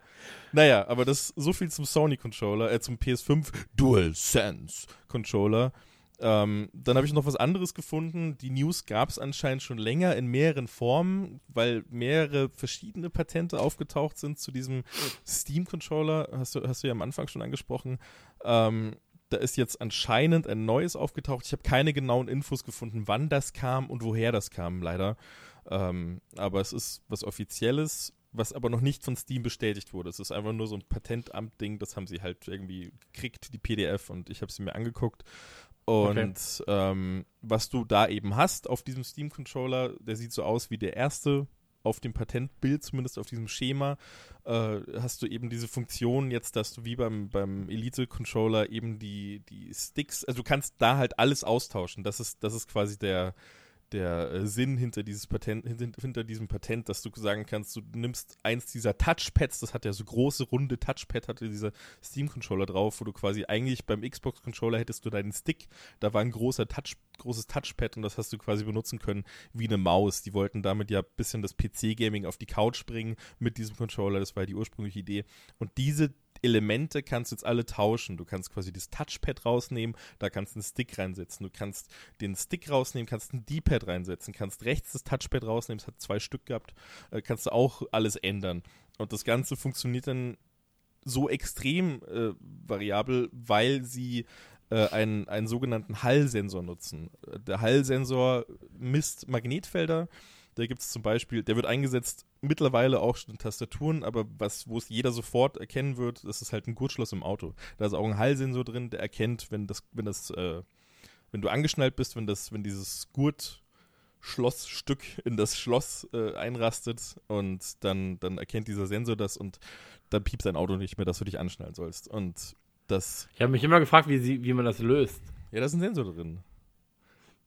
Naja, aber das so viel zum Sony-Controller, äh, zum PS5 DualSense-Controller. Ähm, dann habe ich noch was anderes gefunden. Die News gab es anscheinend schon länger in mehreren Formen, weil mehrere verschiedene Patente aufgetaucht sind zu diesem Steam-Controller. Hast du, hast du ja am Anfang schon angesprochen. Ähm, da ist jetzt anscheinend ein neues aufgetaucht. Ich habe keine genauen Infos gefunden, wann das kam und woher das kam, leider. Ähm, aber es ist was Offizielles, was aber noch nicht von Steam bestätigt wurde. Es ist einfach nur so ein Patentamt-Ding, das haben sie halt irgendwie gekriegt, die PDF, und ich habe sie mir angeguckt. Und ähm, was du da eben hast auf diesem Steam-Controller, der sieht so aus wie der erste auf dem Patentbild, zumindest auf diesem Schema, äh, hast du eben diese Funktion jetzt, dass du wie beim, beim Elite-Controller eben die, die Sticks, also du kannst da halt alles austauschen. Das ist, das ist quasi der, der äh, Sinn hinter dieses Patent, hinter, diesem Patent, dass du sagen kannst, du nimmst eins dieser Touchpads, das hat ja so große, runde Touchpad, hatte dieser Steam-Controller drauf, wo du quasi eigentlich beim Xbox-Controller hättest du deinen Stick, da war ein großer Touch, großes Touchpad und das hast du quasi benutzen können wie eine Maus. Die wollten damit ja ein bisschen das PC-Gaming auf die Couch bringen mit diesem Controller, das war ja die ursprüngliche Idee. Und diese Elemente kannst du jetzt alle tauschen. Du kannst quasi das Touchpad rausnehmen, da kannst du einen Stick reinsetzen. Du kannst den Stick rausnehmen, kannst ein D-Pad reinsetzen, kannst rechts das Touchpad rausnehmen, es hat zwei Stück gehabt, äh, kannst du auch alles ändern. Und das Ganze funktioniert dann so extrem äh, variabel, weil sie äh, einen, einen sogenannten Hallsensor nutzen. Äh, Der Hallsensor misst Magnetfelder. Da gibt es zum Beispiel, der wird eingesetzt mittlerweile auch schon in Tastaturen, aber was, wo es jeder sofort erkennen wird, das ist halt ein Gurtschloss im Auto. Da ist auch ein Hallsensor drin, der erkennt, wenn das, wenn das, äh, wenn du angeschnallt bist, wenn das, wenn dieses Gurtschlossstück in das Schloss äh, einrastet und dann, dann erkennt dieser Sensor das und dann piepst dein Auto nicht mehr, dass du dich anschnallen sollst. Und das, Ich habe mich immer gefragt, wie, sie, wie man das löst. ja, da ist ein Sensor drin.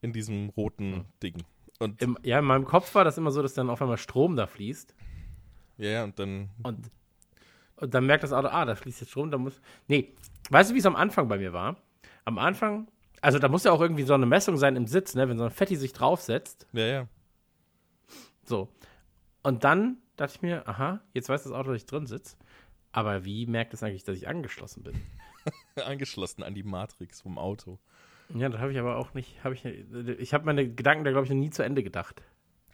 In diesem roten Hm. Ding. Und Im, ja, in meinem Kopf war das immer so, dass dann auf einmal Strom da fließt. ja, ja, und dann Und, und dann merkt das Auto, ah, da fließt jetzt Strom, da muss. Nee, weißt du, wie es am Anfang bei mir war? Am Anfang, also da muss ja auch irgendwie so eine Messung sein im Sitz, ne? Wenn so ein Fetti sich draufsetzt. Ja, ja. So. Und dann dachte ich mir, aha, jetzt weiß das Auto, dass ich drin sitze. Aber wie merkt es eigentlich, dass ich angeschlossen bin? Angeschlossen an die Matrix vom Auto. Ja, das habe ich aber auch nicht, habe ich, ich habe meine Gedanken da, glaube ich, noch nie zu Ende gedacht.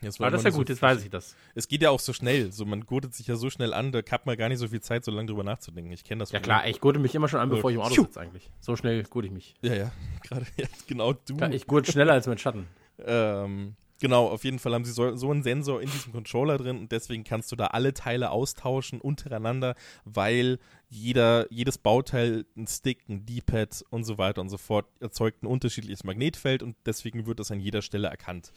Jetzt Aber das ist ja gut, jetzt weiß ich das. Es geht ja auch so schnell. So, man gurtet sich ja so schnell an, da hat man gar nicht so viel Zeit, so lange drüber nachzudenken. Ich kenne das Ja klar, ich gurte mich immer schon an, bevor ich im Auto Tschu. sitze eigentlich. So schnell gurte ich mich. Ja, ja. Gerade jetzt genau du. Ich gurte schneller als mein Schatten. Ähm, genau, auf jeden Fall haben sie so, so einen Sensor in diesem Controller drin und deswegen kannst du da alle Teile austauschen untereinander, weil jeder, jedes Bauteil, ein Stick, ein D-Pad und so weiter und so fort erzeugt ein unterschiedliches Magnetfeld und deswegen wird das an jeder Stelle erkannt.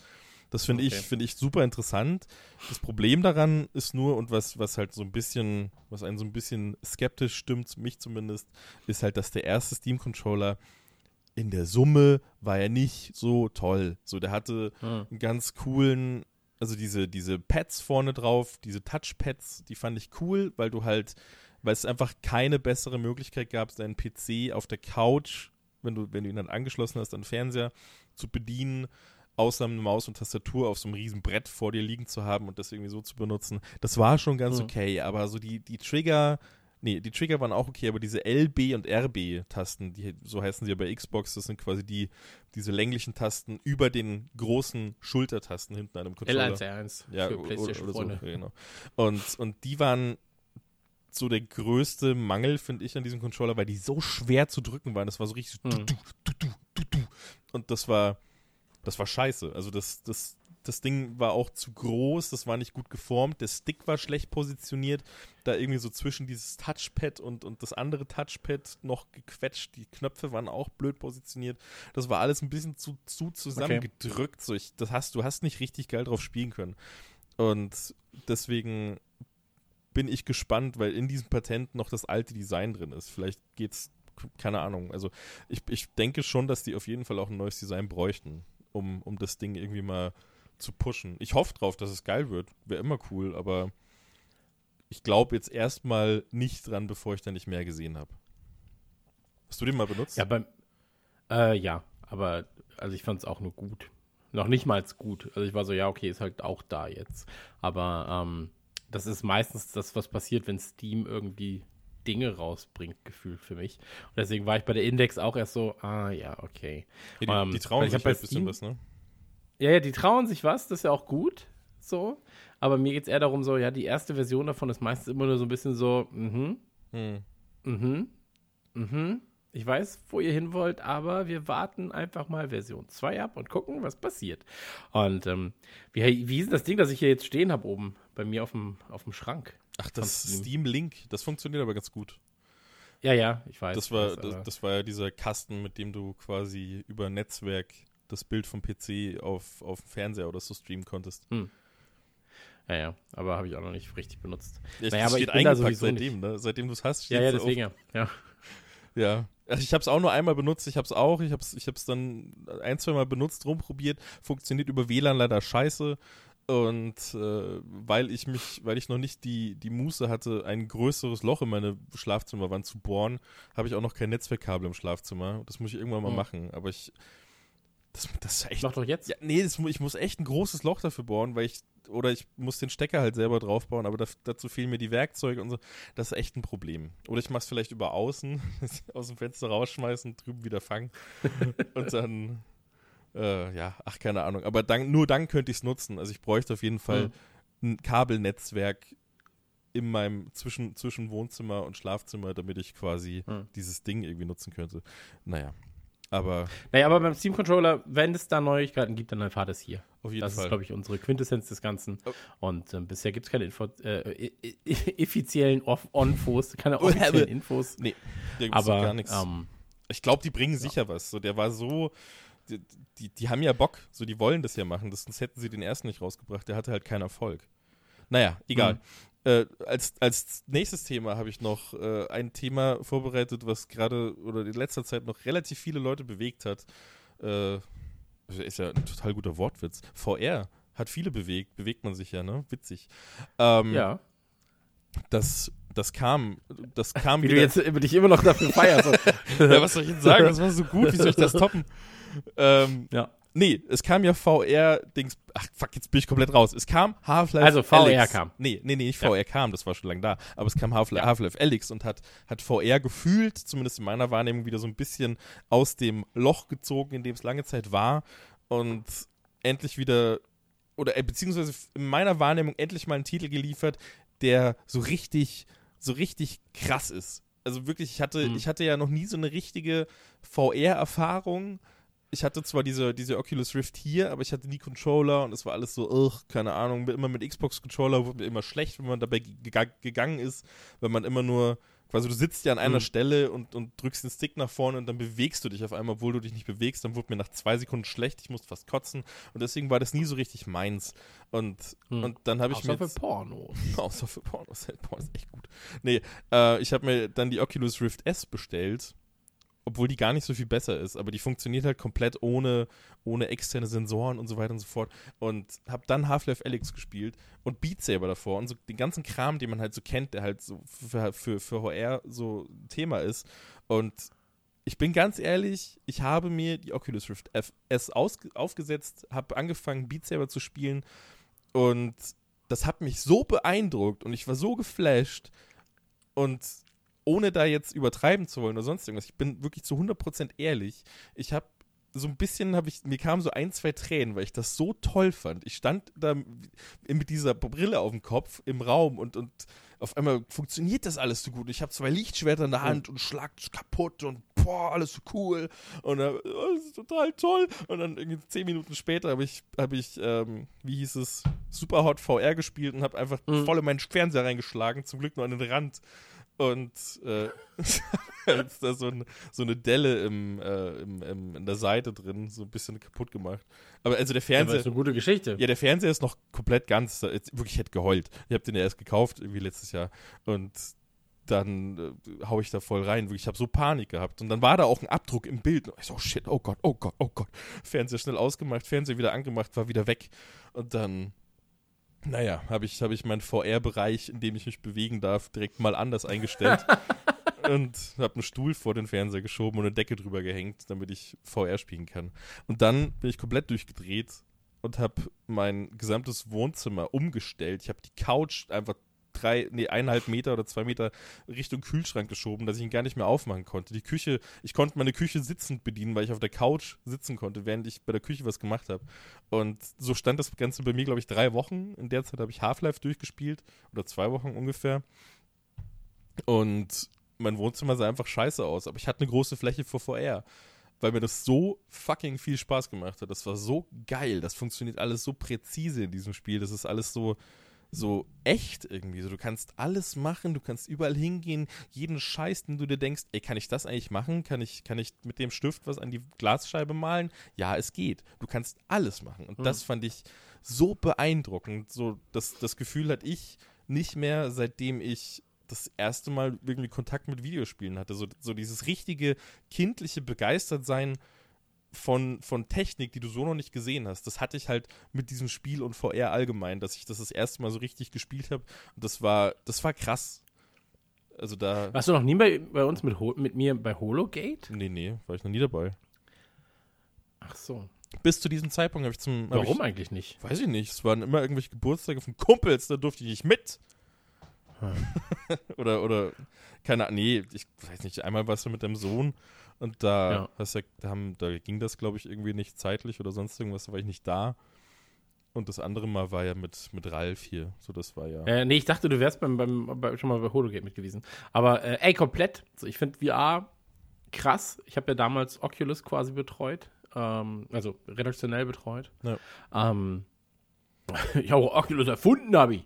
Das finde ich, Okay. finde ich super interessant. Das Problem daran ist nur, und was, was halt so ein bisschen, was einen so ein bisschen skeptisch stimmt, mich zumindest, ist halt, dass der erste Steam-Controller in der Summe war er nicht so toll. So, der hatte Hm. einen ganz coolen, also diese, diese Pads vorne drauf, diese Touchpads, die fand ich cool, weil du halt, weil es einfach keine bessere Möglichkeit gab, deinen PC auf der Couch, wenn du, wenn du ihn dann angeschlossen hast an den Fernseher, zu bedienen, außer eine Maus und Tastatur auf so einem riesen Brett vor dir liegen zu haben und das irgendwie so zu benutzen. Das war schon ganz Mhm. okay, aber so die, die Trigger, nee, die Trigger waren auch okay, aber diese L, B und RB-Tasten, die, so heißen sie ja bei Xbox, das sind quasi die, diese länglichen Tasten über den großen Schultertasten hinten an einem Controller. L1R1 Ja, für PlayStation-Freunde. so, genau. Und, und die waren so der größte Mangel, finde ich, an diesem Controller, weil die so schwer zu drücken waren. Das war so richtig so Mhm. du, du, du, du, du, du. Und das war, das war scheiße. Also das, das das Ding war auch zu groß, das war nicht gut geformt, der Stick war schlecht positioniert, da irgendwie so zwischen dieses Touchpad und, und das andere Touchpad noch gequetscht, die Knöpfe waren auch blöd positioniert. Das war alles ein bisschen zu, zu zusammengedrückt. So ich, das hast, du hast nicht richtig geil drauf spielen können. Und deswegen bin ich gespannt, weil in diesem Patent noch das alte Design drin ist. Vielleicht geht's, keine Ahnung. Also ich, ich denke schon, dass die auf jeden Fall auch ein neues Design bräuchten, um, um das Ding irgendwie mal zu pushen. Ich hoffe drauf, dass es geil wird. Wäre immer cool, aber ich glaube jetzt erstmal nicht dran, bevor ich da nicht mehr gesehen habe. Hast du den mal benutzt? Ja, beim, äh, ja, aber also ich fand es auch nur gut. Noch nicht mal gut. Also ich war so, ja, okay, ist halt auch da jetzt. Aber ähm, das ist meistens das, was passiert, wenn Steam irgendwie Dinge rausbringt, gefühlt für mich. Und deswegen war ich bei der Index auch erst so, ah ja, okay. Ja, die, Ähm, die trauen sich halt ein bisschen was, ne? Ja, ja, die trauen sich was, das ist ja auch gut, so. Aber mir geht es eher darum, so, ja, die erste Version davon ist meistens immer nur so ein bisschen so, mhm, Hm. mhm, mhm. Ich weiß, wo ihr hin wollt, aber wir warten einfach mal Version 2 ab und gucken, was passiert. Und ähm, wie, wie ist denn das Ding, das ich hier jetzt stehen habe oben bei mir auf dem, auf dem Schrank? Ach, das Steam. Link, das funktioniert aber ganz gut. Ja, ja, ich weiß. Das war, das, das war ja dieser Kasten, mit dem du quasi über Netzwerk das Bild vom PC auf, auf dem Fernseher oder so streamen konntest. ja, ja, aber habe ich auch noch nicht richtig benutzt. Ja, Naja, aber ich steht bin da eingepackt seitdem, ne? Seitdem du es hast, Ja, steht's ja, auf- deswegen, ja. ja. Ja. Also ich habe es auch nur einmal benutzt, ich habe es auch, ich habe es ich hab's dann ein, zwei Mal benutzt, rumprobiert, funktioniert über WLAN leider scheiße. Und äh, weil ich mich, weil ich noch nicht die, die Muße hatte, ein größeres Loch in meine Schlafzimmerwand zu bohren, habe ich auch noch kein Netzwerkkabel im Schlafzimmer. Das muss ich irgendwann mal Hm. machen. Aber ich. Das, das ist echt Mach doch jetzt. ja, nee, das, ich muss echt ein großes Loch dafür bohren, weil ich, oder ich muss den Stecker halt selber draufbauen, aber daf- dazu fehlen mir die Werkzeuge und so. Das ist echt ein Problem. Oder ich mach's vielleicht über außen, aus dem Fenster rausschmeißen, drüben wieder fangen und dann, äh, ja, ach, keine Ahnung. Aber dann, nur dann könnte ich's nutzen. Also ich bräuchte auf jeden Fall Mhm. ein Kabelnetzwerk in meinem, zwischen, zwischen Wohnzimmer und Schlafzimmer, damit ich quasi Mhm. dieses Ding irgendwie nutzen könnte. Naja, aber Naja, aber beim Steam Controller, wenn es da Neuigkeiten gibt, dann erfahrt es hier. auf jeden Das Fall. ist, glaube ich, unsere Quintessenz des Ganzen. Oh. Und ähm, bisher gibt es keine Info äh, e- e- effiziellen Off Onfos, keine offiziellen Infos. Nee, Aber gar nichts. ähm, Ich glaube, die bringen sicher was. So, der war so. Die, die, die haben ja Bock, so die wollen das ja machen, das, sonst hätten sie den ersten nicht rausgebracht. Der hatte halt keinen Erfolg. Naja, egal. Mhm. Äh, als, als nächstes Thema habe ich noch äh, ein Thema vorbereitet, was gerade oder in letzter Zeit noch relativ viele Leute bewegt hat. Äh, ist ja ein total guter Wortwitz. VR hat viele bewegt, bewegt man sich ja, ne? Witzig. Ähm, ja. Das, das kam, das kam Wie wieder. du jetzt immer- dich immer noch dafür feierst. ja, was soll ich denn sagen? Das war so gut, wie soll ich das toppen? Ähm, ja. Nee, es kam ja VR-Dings. Ach, fuck, jetzt bin ich komplett raus. Es kam Half-Life Also, VR Alyx. kam. Nee, nee, nee, nicht Ja. VR kam, das war schon lange da. Aber es kam Half-Life Ja. Half-Life Alyx und hat, hat VR gefühlt, zumindest in meiner Wahrnehmung, wieder so ein bisschen aus dem Loch gezogen, in dem es lange Zeit war. Und endlich wieder, oder äh, beziehungsweise in meiner Wahrnehmung endlich mal einen Titel geliefert, der so richtig, so richtig krass ist. Also wirklich, ich hatte, Mhm. ich hatte ja noch nie so eine richtige VR-Erfahrung. Ich hatte zwar diese, diese Oculus Rift hier, aber ich hatte nie Controller und es war alles so, ugh, keine Ahnung, immer mit Xbox-Controller wurde mir immer schlecht, wenn man dabei gega- gegangen ist, wenn man immer nur, quasi du sitzt ja an einer Mhm. Stelle und, und drückst den Stick nach vorne und dann bewegst du dich auf einmal, obwohl du dich nicht bewegst, dann wurde mir nach zwei Sekunden schlecht, ich musste fast kotzen und deswegen war das nie so richtig meins. Und, Hm. und dann habe ich mir Außer für Pornos. Außer für Pornos. Pornos ist echt gut. Nee, äh, ich habe mir dann die Oculus Rift S bestellt, obwohl die gar nicht so viel besser ist, aber die funktioniert halt komplett ohne, ohne externe Sensoren und so weiter und so fort. Und habe dann Half-Life Alyx gespielt und Beat Saber davor und so den ganzen Kram, den man halt so kennt, der halt so für, für, für VR so Thema ist. Und ich bin ganz ehrlich, ich habe mir die Oculus Rift S aufgesetzt, habe angefangen Beat Saber zu spielen und das hat mich so beeindruckt und ich war so geflasht und ohne da jetzt übertreiben zu wollen oder sonst irgendwas, ich bin wirklich zu 100% ehrlich, ich habe so ein bisschen habe ich, mir kamen so ein, zwei Tränen, weil ich das so toll fand. Ich stand da mit dieser Brille auf dem Kopf im Raum und, und auf einmal funktioniert das alles so gut. Ich habe zwei Lichtschwerter in der Hand und schlag kaputt und boah, alles so cool und dann, oh, das ist total toll. Und dann irgendwie zehn Minuten später habe ich, habe ich, ähm, wie hieß es, Superhot VR gespielt und habe einfach Mhm. voll in meinen Fernseher reingeschlagen, zum Glück nur an den Rand. Und äh, ist da so, ein, so eine Delle im, äh, im, im, in der Seite drin, so ein bisschen kaputt gemacht. Aber also der Fernseher. das ist eine gute Geschichte. Ja, der Fernseher ist noch komplett ganz. da- Jetzt, wirklich, ich hätte geheult. Ich habe den ja erst gekauft, irgendwie letztes Jahr. Und dann äh, hau ich da voll rein. Ich habe so Panik gehabt. Und dann war da auch ein Abdruck im Bild. Und ich so, oh shit, oh Gott, oh Gott, oh Gott. Fernseher schnell ausgemacht, Fernseher wieder angemacht, war wieder weg. Und dann, naja, habe ich, hab ich meinen VR-Bereich, in dem ich mich bewegen darf, direkt mal anders eingestellt. und habe einen Stuhl vor den Fernseher geschoben und eine Decke drüber gehängt, damit ich VR spielen kann. Und dann bin ich komplett durchgedreht und habe mein gesamtes Wohnzimmer umgestellt. Ich habe die Couch einfach drei, nee, eineinhalb Meter oder zwei Meter Richtung Kühlschrank geschoben, dass ich ihn gar nicht mehr aufmachen konnte. Die Küche, ich konnte meine Küche sitzend bedienen, weil ich auf der Couch sitzen konnte, während ich bei der Küche was gemacht habe. Und so stand das Ganze bei mir, glaube ich, drei Wochen. In der Zeit habe ich Half-Life durchgespielt oder zwei Wochen ungefähr. Und mein Wohnzimmer sah einfach scheiße aus, aber ich hatte eine große Fläche für VR, weil mir das so fucking viel Spaß gemacht hat. Das war so geil. Das funktioniert alles so präzise in diesem Spiel. Das ist alles so so echt irgendwie. So, du kannst alles machen, du kannst überall hingehen, jeden Scheiß, den du dir denkst, ey, kann ich das eigentlich machen? Kann ich, kann ich mit dem Stift was an die Glasscheibe malen? Ja, es geht. Du kannst alles machen. Und Mhm. das fand ich so beeindruckend. So, das, das Gefühl hatte ich nicht mehr, seitdem ich das erste Mal irgendwie Kontakt mit Videospielen hatte. So, so dieses richtige kindliche Begeistertsein von, von Technik, die du so noch nicht gesehen hast. Das hatte ich halt mit diesem Spiel und VR allgemein, dass ich das das erste Mal so richtig gespielt habe. Und das war, das war krass. Also da. Warst du noch nie bei, bei uns mit, mit mir bei Hologate? Nee, nee, war ich noch nie dabei. Ach so. Bis zu diesem Zeitpunkt habe ich zum. hab Warum Ich, eigentlich nicht? weiß ich nicht. Es waren immer irgendwelche Geburtstage von Kumpels, da durfte ich nicht mit. oder, oder, keine Ahnung, nee, ich weiß nicht, einmal warst du mit deinem Sohn und da, Ja. hast du, da, haben, da ging das, glaube ich, irgendwie nicht zeitlich oder sonst irgendwas, da war ich nicht da. Und das andere Mal war ja mit, mit Ralf hier. So, das war ja. Äh, nee, ich dachte, du wärst beim, beim, bei, schon mal bei Hologate mit gewesen. Aber äh, ey, komplett. So, ich finde VR krass. Ich habe ja damals Oculus quasi betreut. Ähm, also redaktionell betreut. Ja. Ähm, ich habe Oculus erfunden, habe ich.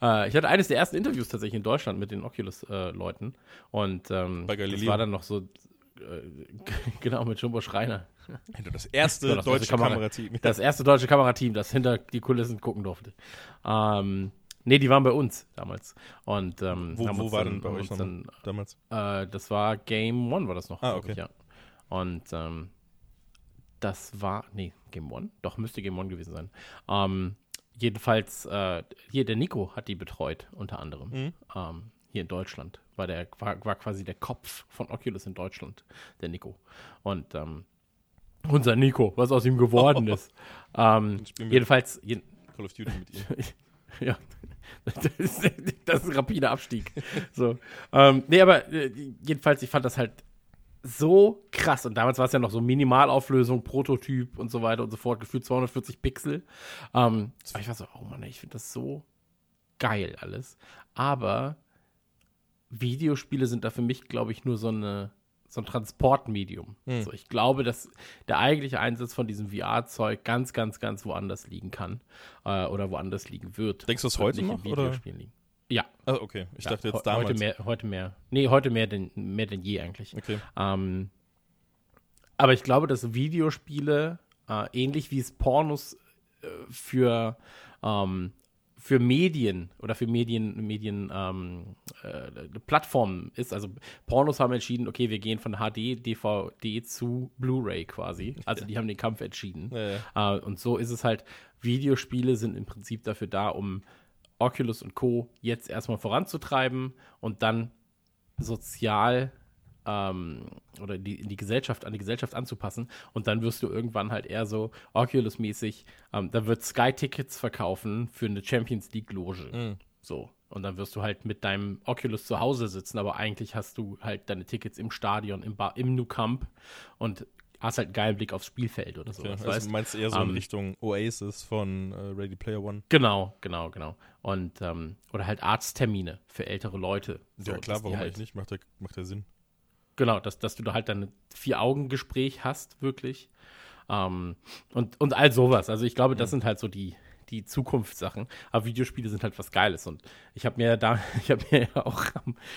Äh, ich hatte eines der ersten Interviews tatsächlich in Deutschland mit den Oculus-Leuten. Und ähm, Bei das war dann noch so, äh, genau, mit Jumbo Schreiner. Das erste das deutsche Kamera- Kamerateam. Das erste deutsche Kamerateam, das hinter die Kulissen gucken durfte. Ähm, nee, die waren bei uns damals. Und ähm, Wo, wo war denn bei euch dann, damals? Äh, das war Game One, war das noch. Ah, okay. Ich, ja. Und ähm, das war, nee, Game One? Doch, müsste Game One gewesen sein. Ähm, jedenfalls, äh, hier, der Nico hat die betreut, unter anderem. Mhm. Ähm, hier in Deutschland. War, der, war, war quasi der Kopf von Oculus in Deutschland, der Nico. Und ähm, unser Nico, was aus ihm geworden ist. Ähm, jedenfalls, je, Call of Duty mit ihm. ja, das ist, das ist ein rapider Abstieg. So. Ähm, nee, aber äh, jedenfalls, ich fand das halt so krass. Und damals war es ja noch so Minimalauflösung, Prototyp und so weiter und so fort, gefühlt 240 Pixel. Ähm, ich war so, oh Mann, ich finde das so geil alles. Aber Videospiele sind da für mich, glaube ich, nur so eine so ein Transportmedium. Hm. So, ich glaube, dass der eigentliche Einsatz von diesem VR-Zeug ganz, ganz, ganz woanders liegen kann äh, oder woanders liegen wird. Denkst du Wird heute nicht noch, oder? Videospielen liegen. Ja, Ah, okay. Ich ja, dachte jetzt damals. Heute mehr, heute mehr. Nee, heute mehr denn, mehr denn je eigentlich. Okay. Ähm, aber ich glaube, dass Videospiele, äh, ähnlich wie es Pornos äh, für, ähm, für Medien oder für Medien, Medien ähm, äh, Plattformen ist, also Pornos haben entschieden, okay, wir gehen von HD, DVD zu Blu-ray quasi. Also die haben den Kampf entschieden. Ja. Äh, und so ist es halt, Videospiele sind im Prinzip dafür da, um Oculus und Co. jetzt erstmal voranzutreiben und dann sozial ähm, oder die, in die Gesellschaft, an die Gesellschaft anzupassen. Und dann wirst du irgendwann halt eher so Oculus-mäßig, ähm, da wird Sky Tickets verkaufen für eine Champions League-Loge. Mhm. So. Und dann wirst du halt mit deinem Oculus zu Hause sitzen, aber eigentlich hast du halt deine Tickets im Stadion, im, Bar, im Nou Camp und hast halt einen geilen Blick aufs Spielfeld oder so. Okay. weißt? Also meinst du eher so in Ähm, Richtung Oasis von äh, Ready Player One? Genau, genau, genau. Und, ähm, oder halt Arzttermine für ältere Leute. So, ja, klar, warum halt, eigentlich nicht? Macht der, macht der Sinn. Genau, dass, dass du da halt dein Vier-Augen-Gespräch hast, wirklich. Ähm, und, und all sowas. Also ich glaube, das sind halt so die, die Zukunftssachen. Aber Videospiele sind halt was Geiles. Und ich habe mir da, ich habe mir ja auch,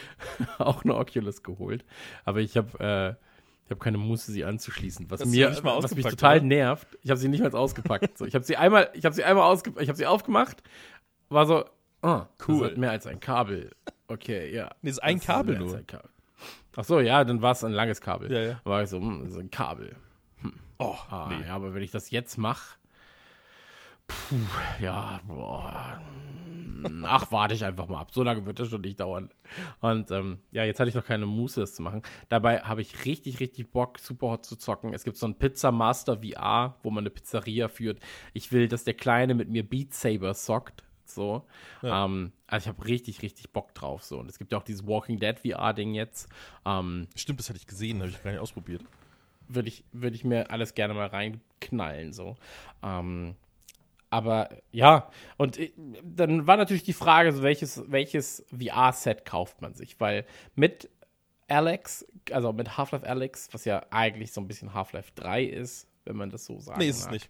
auch eine Oculus geholt. Aber ich habe äh, ich habe keine Muße, sie anzuschließen. Was mir, was mich ausgepackt, total oder? nervt. Ich habe sie nicht mal ausgepackt. so, ich habe sie einmal, ich habe sie einmal ausge, ich habe sie aufgemacht. War so, ah, Cool. Mehr als ein Kabel. Okay, ja. Nee, ist ein Das Kabel als nur. ein Kabel. Ach so, ja, dann war es ein langes Kabel. Ja, ja. War ich so, hm, das ist ein Kabel. Oh, Ah, nee. ja, aber wenn ich das jetzt mache, puh, ja, boah, hm, ach, warte ich einfach mal ab. So lange wird das schon nicht dauern. Und ähm, ja, jetzt hatte ich noch keine Muße, das zu machen. Dabei habe ich richtig, richtig Bock, super hot zu zocken. Es gibt so ein Pizza Master VR, wo man eine Pizzeria führt. Ich will, dass der Kleine mit mir Beat Saber zockt. So. Ja. Ähm, also ich habe richtig, richtig Bock drauf. So. Und es gibt ja auch dieses Walking Dead VR-Ding jetzt. Ähm, Stimmt, das hatte ich gesehen, habe ich gar nicht ausprobiert. würde ich, würde ich mir alles gerne mal reinknallen, so. Ähm, aber ja, und ich, dann war natürlich die Frage, so welches, welches VR-Set kauft man sich? Weil mit Alex, also mit Half-Life Alex, was ja eigentlich so ein bisschen Half-Life 3 ist, wenn man das so sagt. Nee, ist es nicht.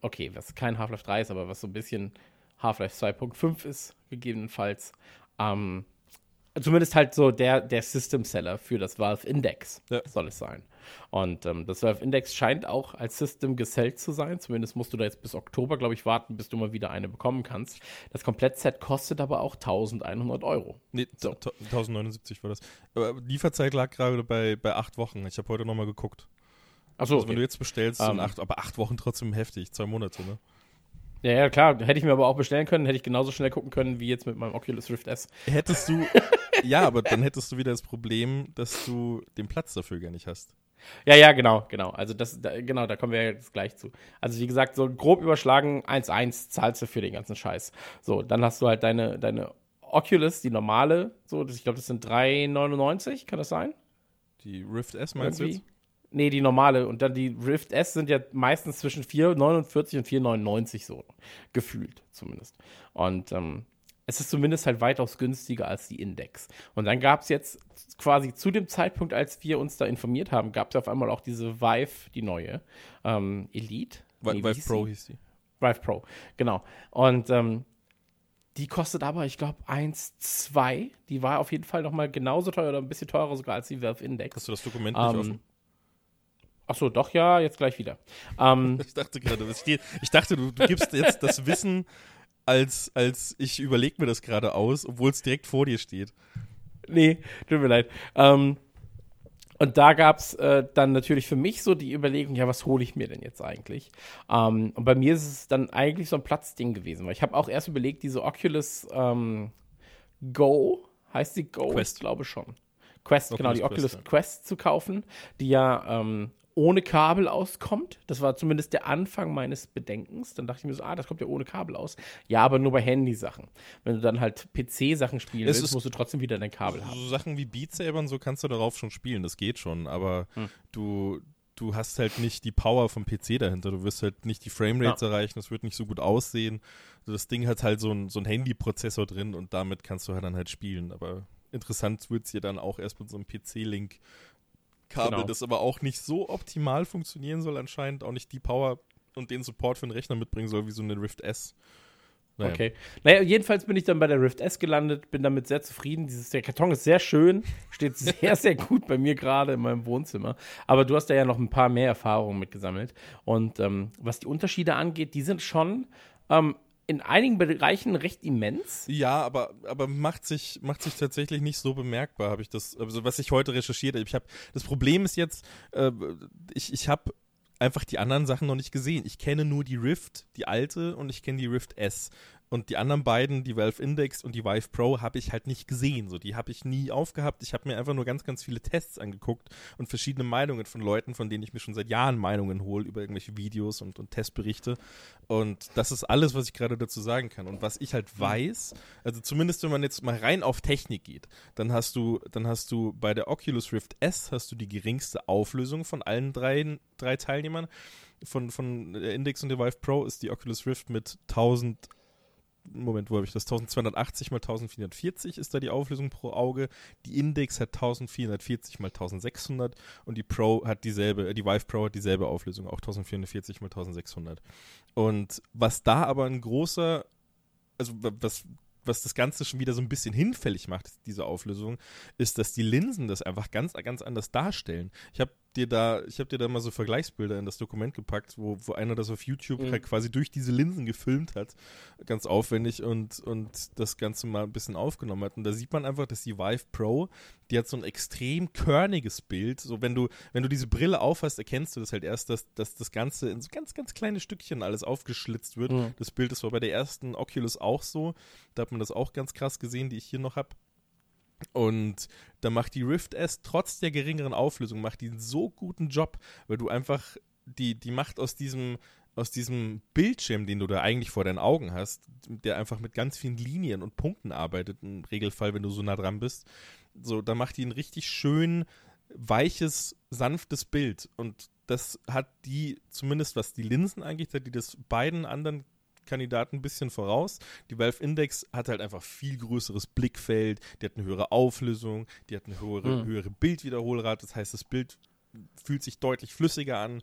Okay, was kein Half-Life 3 ist, aber was so ein bisschen Half-Life 2.5 ist, gegebenenfalls. Ähm, zumindest halt so der, der System-Seller für das Valve Index Ja. soll es sein. Und ähm, das Valve Index scheint auch als System gesellt zu sein. Zumindest musst du da jetzt bis Oktober, glaube ich, warten, bis du mal wieder eine bekommen kannst. Das Komplettset kostet aber auch 1100 Euro. Nee, So. so. 1079 war das. Aber Lieferzeit lag gerade bei, bei acht Wochen. Ich habe heute nochmal geguckt. Achso, Also wenn du jetzt bestellst, sind Ähm. acht, aber acht Wochen trotzdem heftig. Zwei Monate, ne? Ja, ja, klar. Hätte ich mir aber auch bestellen können, hätte ich genauso schnell gucken können wie jetzt mit meinem Oculus Rift S. Hättest du, ja, aber dann hättest du wieder das Problem, dass du den Platz dafür gar nicht hast. Ja, ja, genau, genau. Also das, da, genau, da kommen wir jetzt gleich zu. Also wie gesagt, so grob überschlagen 1,1 zahlst du für den ganzen Scheiß. So, dann hast du halt deine, deine Oculus, die normale, so, ich glaube, das sind 3,99, kann das sein? Die Rift S meinst du Irgendwie? jetzt? Nee, die normale. Und dann die Rift S sind ja meistens zwischen 4,49 und 4,99 so. Gefühlt zumindest. Und ähm, es ist zumindest halt weitaus günstiger als die Index. Und dann gab es jetzt quasi zu dem Zeitpunkt, als wir uns da informiert haben, gab es auf einmal auch diese Vive, die neue. Ähm, Elite? Vi- Nee, Vive Pro hieß die. Vive Pro, genau. Und ähm, die kostet aber, ich glaube, 1,2. Die war auf jeden Fall nochmal genauso teuer oder ein bisschen teurer sogar als die Valve Index. Hast du das Dokument nicht Ähm, offen? Achso, doch, ja, jetzt gleich wieder. Ähm, Ich dachte gerade. Ich dachte, du, du gibst jetzt das Wissen, als, als ich überlege mir das gerade aus, obwohl es direkt vor dir steht. nee, tut mir leid. Ähm, und da gab es äh, dann natürlich für mich so die Überlegung, ja, was hole ich mir denn jetzt eigentlich? Ähm, und bei mir ist es dann eigentlich so ein Platzding gewesen, weil ich habe auch erst überlegt, diese Oculus ähm, Go, heißt die Go? Quest. Ich glaube schon. Quest, genau, die Oculus Oculus Quest, Quest, zu kaufen, die ja ähm, ohne Kabel auskommt. Das war zumindest der Anfang meines Bedenkens. Dann dachte ich mir so, ah, das kommt ja ohne Kabel aus. Ja, aber nur bei Handysachen. Wenn du dann halt PC-Sachen spielen Es willst, musst du trotzdem wieder dein Kabel haben. So Sachen wie Beat Saber und so kannst du darauf schon spielen, das geht schon, aber Hm. du, du hast halt nicht die Power vom PC dahinter, du wirst halt nicht die Framerates erreichen, das wird nicht so gut aussehen. Also das Ding hat halt so ein, so ein Handy-Prozessor drin und damit kannst du halt dann halt spielen, aber interessant wird es dir dann auch erst mit so einem PC-Link. Kabel, Genau. das aber auch nicht so optimal funktionieren soll anscheinend, auch nicht die Power und den Support für den Rechner mitbringen soll wie so eine Rift S. Naja. Okay. Naja, jedenfalls bin ich dann bei der Rift S gelandet, bin damit sehr zufrieden. Dieses, der Karton ist sehr schön, steht sehr, sehr gut bei mir gerade in meinem Wohnzimmer. Aber du hast da ja noch ein paar mehr Erfahrungen mitgesammelt. Und ähm, was die Unterschiede angeht, die sind schon ähm, in einigen Bereichen recht immens. Ja, aber, aber macht, sich, macht sich tatsächlich nicht so bemerkbar, habe ich das, also was ich heute recherchiert habe. Ich hab, das Problem ist jetzt, äh, ich, ich habe einfach die anderen Sachen noch nicht gesehen. Ich kenne nur die Rift, die alte, und ich kenne die Rift S. Und die anderen beiden, die Valve Index und die Vive Pro, habe ich halt nicht gesehen. So, die habe ich nie aufgehabt. Ich habe mir einfach nur ganz, ganz viele Tests angeguckt und verschiedene Meinungen von Leuten, von denen ich mir schon seit Jahren Meinungen hole über irgendwelche Videos und, und Testberichte. Und das ist alles, was ich gerade dazu sagen kann. Und was ich halt weiß, also zumindest wenn man jetzt mal rein auf Technik geht, dann hast du, dann hast du bei der Oculus Rift S hast du die geringste Auflösung von allen drei, drei Teilnehmern. Von, von der Index und der Vive Pro ist die Oculus Rift mit 1000 Moment, wo habe ich das? 1280 mal 1440 ist da die Auflösung pro Auge. Die Index hat 1440 mal 1600 und die Pro hat dieselbe, äh, die Vive Pro hat dieselbe Auflösung, auch 1440 mal 1600. Und was da aber ein großer, also was was das Ganze schon wieder so ein bisschen hinfällig macht, diese Auflösung, ist, dass die Linsen das einfach ganz, ganz anders darstellen. Ich habe dir da, ich habe dir da mal so Vergleichsbilder in das Dokument gepackt, wo, wo einer das auf YouTube mhm. halt quasi durch diese Linsen gefilmt hat, ganz aufwendig und, und das Ganze mal ein bisschen aufgenommen hat. Und da sieht man einfach, dass die Vive Pro, die hat so ein extrem körniges Bild. So, wenn du, wenn du diese Brille aufhast, erkennst du das halt erst, dass, dass das Ganze in so ganz, ganz kleine Stückchen alles aufgeschlitzt wird. Mhm. Das Bild, das war bei der ersten Oculus auch so. Da hat man das auch ganz krass gesehen, die ich hier noch habe. Und da macht die Rift S trotz der geringeren Auflösung, macht die einen so guten Job, weil du einfach, die, die macht aus diesem, aus diesem Bildschirm, den du da eigentlich vor deinen Augen hast, der einfach mit ganz vielen Linien und Punkten arbeitet, im Regelfall, wenn du so nah dran bist, so, da macht die ein richtig schön weiches, sanftes Bild. Und das hat die, zumindest was die Linsen angeht, hat die das beiden anderen Kandidaten ein bisschen voraus. Die Valve Index hat halt einfach viel größeres Blickfeld, die hat eine höhere Auflösung, die hat eine höhere, mhm. höhere Bildwiederholrate, das heißt, das Bild fühlt sich deutlich flüssiger an.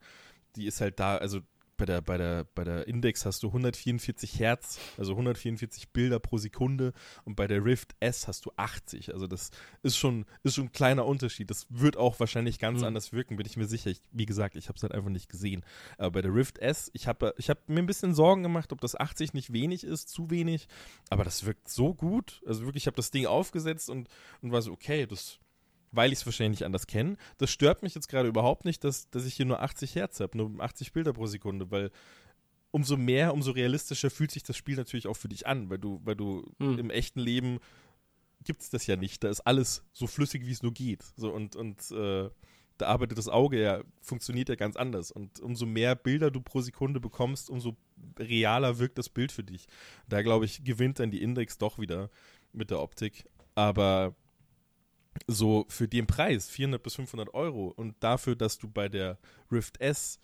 Die ist halt da, also bei der, bei der, bei der Index hast du 144 Hertz, also 144 Bilder pro Sekunde und bei der Rift S hast du 80. Also das ist schon, ist schon ein kleiner Unterschied. Das wird auch wahrscheinlich ganz mhm. anders wirken, bin ich mir sicher. Ich, wie gesagt, ich habe es halt einfach nicht gesehen. Aber bei der Rift S, ich habe ich hab mir ein bisschen Sorgen gemacht, ob das 80 nicht wenig ist, zu wenig. Aber das wirkt so gut. Also wirklich, ich habe das Ding aufgesetzt und, und war so, okay, das weil ich es wahrscheinlich anders kenne. Das stört mich jetzt gerade überhaupt nicht, dass, dass ich hier nur 80 Hertz habe, nur 80 Bilder pro Sekunde, weil umso mehr, umso realistischer fühlt sich das Spiel natürlich auch für dich an, weil du, weil du hm. im echten Leben gibt es das ja nicht. Da ist alles so flüssig, wie es nur geht. So und, und äh, da arbeitet das Auge ja, funktioniert ja ganz anders. Und umso mehr Bilder du pro Sekunde bekommst, umso realer wirkt das Bild für dich. Da, glaube ich, gewinnt dann die Index doch wieder mit der Optik. Aber so für den Preis, 400 bis 500 Euro und dafür, dass du bei der Rift S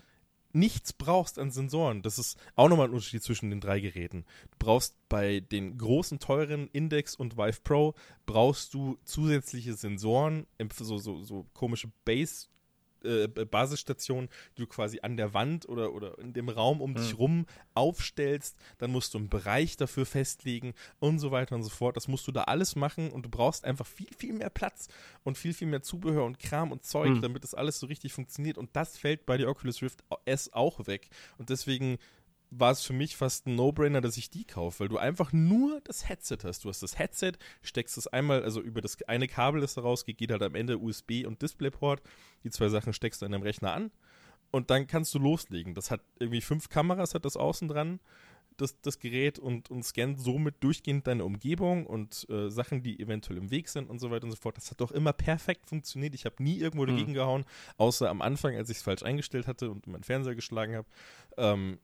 nichts brauchst an Sensoren. Das ist auch nochmal ein Unterschied zwischen den drei Geräten. Du brauchst bei den großen, teuren Index und Vive Pro brauchst du zusätzliche Sensoren, so, so, so komische Base äh, Basisstation, die du quasi an der Wand oder, oder in dem Raum um mhm. dich rum aufstellst. Dann musst du einen Bereich dafür festlegen und so weiter und so fort. Das musst du da alles machen und du brauchst einfach viel, viel mehr Platz und viel, viel mehr Zubehör und Kram und Zeug, mhm. damit das alles so richtig funktioniert. Und das fällt bei der Oculus Rift S auch weg. Und deswegen war es für mich fast ein No-Brainer, dass ich die kaufe, weil du einfach nur das Headset hast. Du hast das Headset, steckst es einmal, also über das eine Kabel, das da rausgeht, geht halt am Ende USB und DisplayPort. Die zwei Sachen steckst du an deinem Rechner an und dann kannst du loslegen. Das hat irgendwie fünf Kameras, hat das außen dran, das, das Gerät und, und scannt somit durchgehend deine Umgebung und äh, Sachen, die eventuell im Weg sind und so weiter und so fort. Das hat doch immer perfekt funktioniert. Ich habe nie irgendwo hm. dagegen gehauen, außer am Anfang, als ich es falsch eingestellt hatte und meinen Fernseher geschlagen habe. Ähm,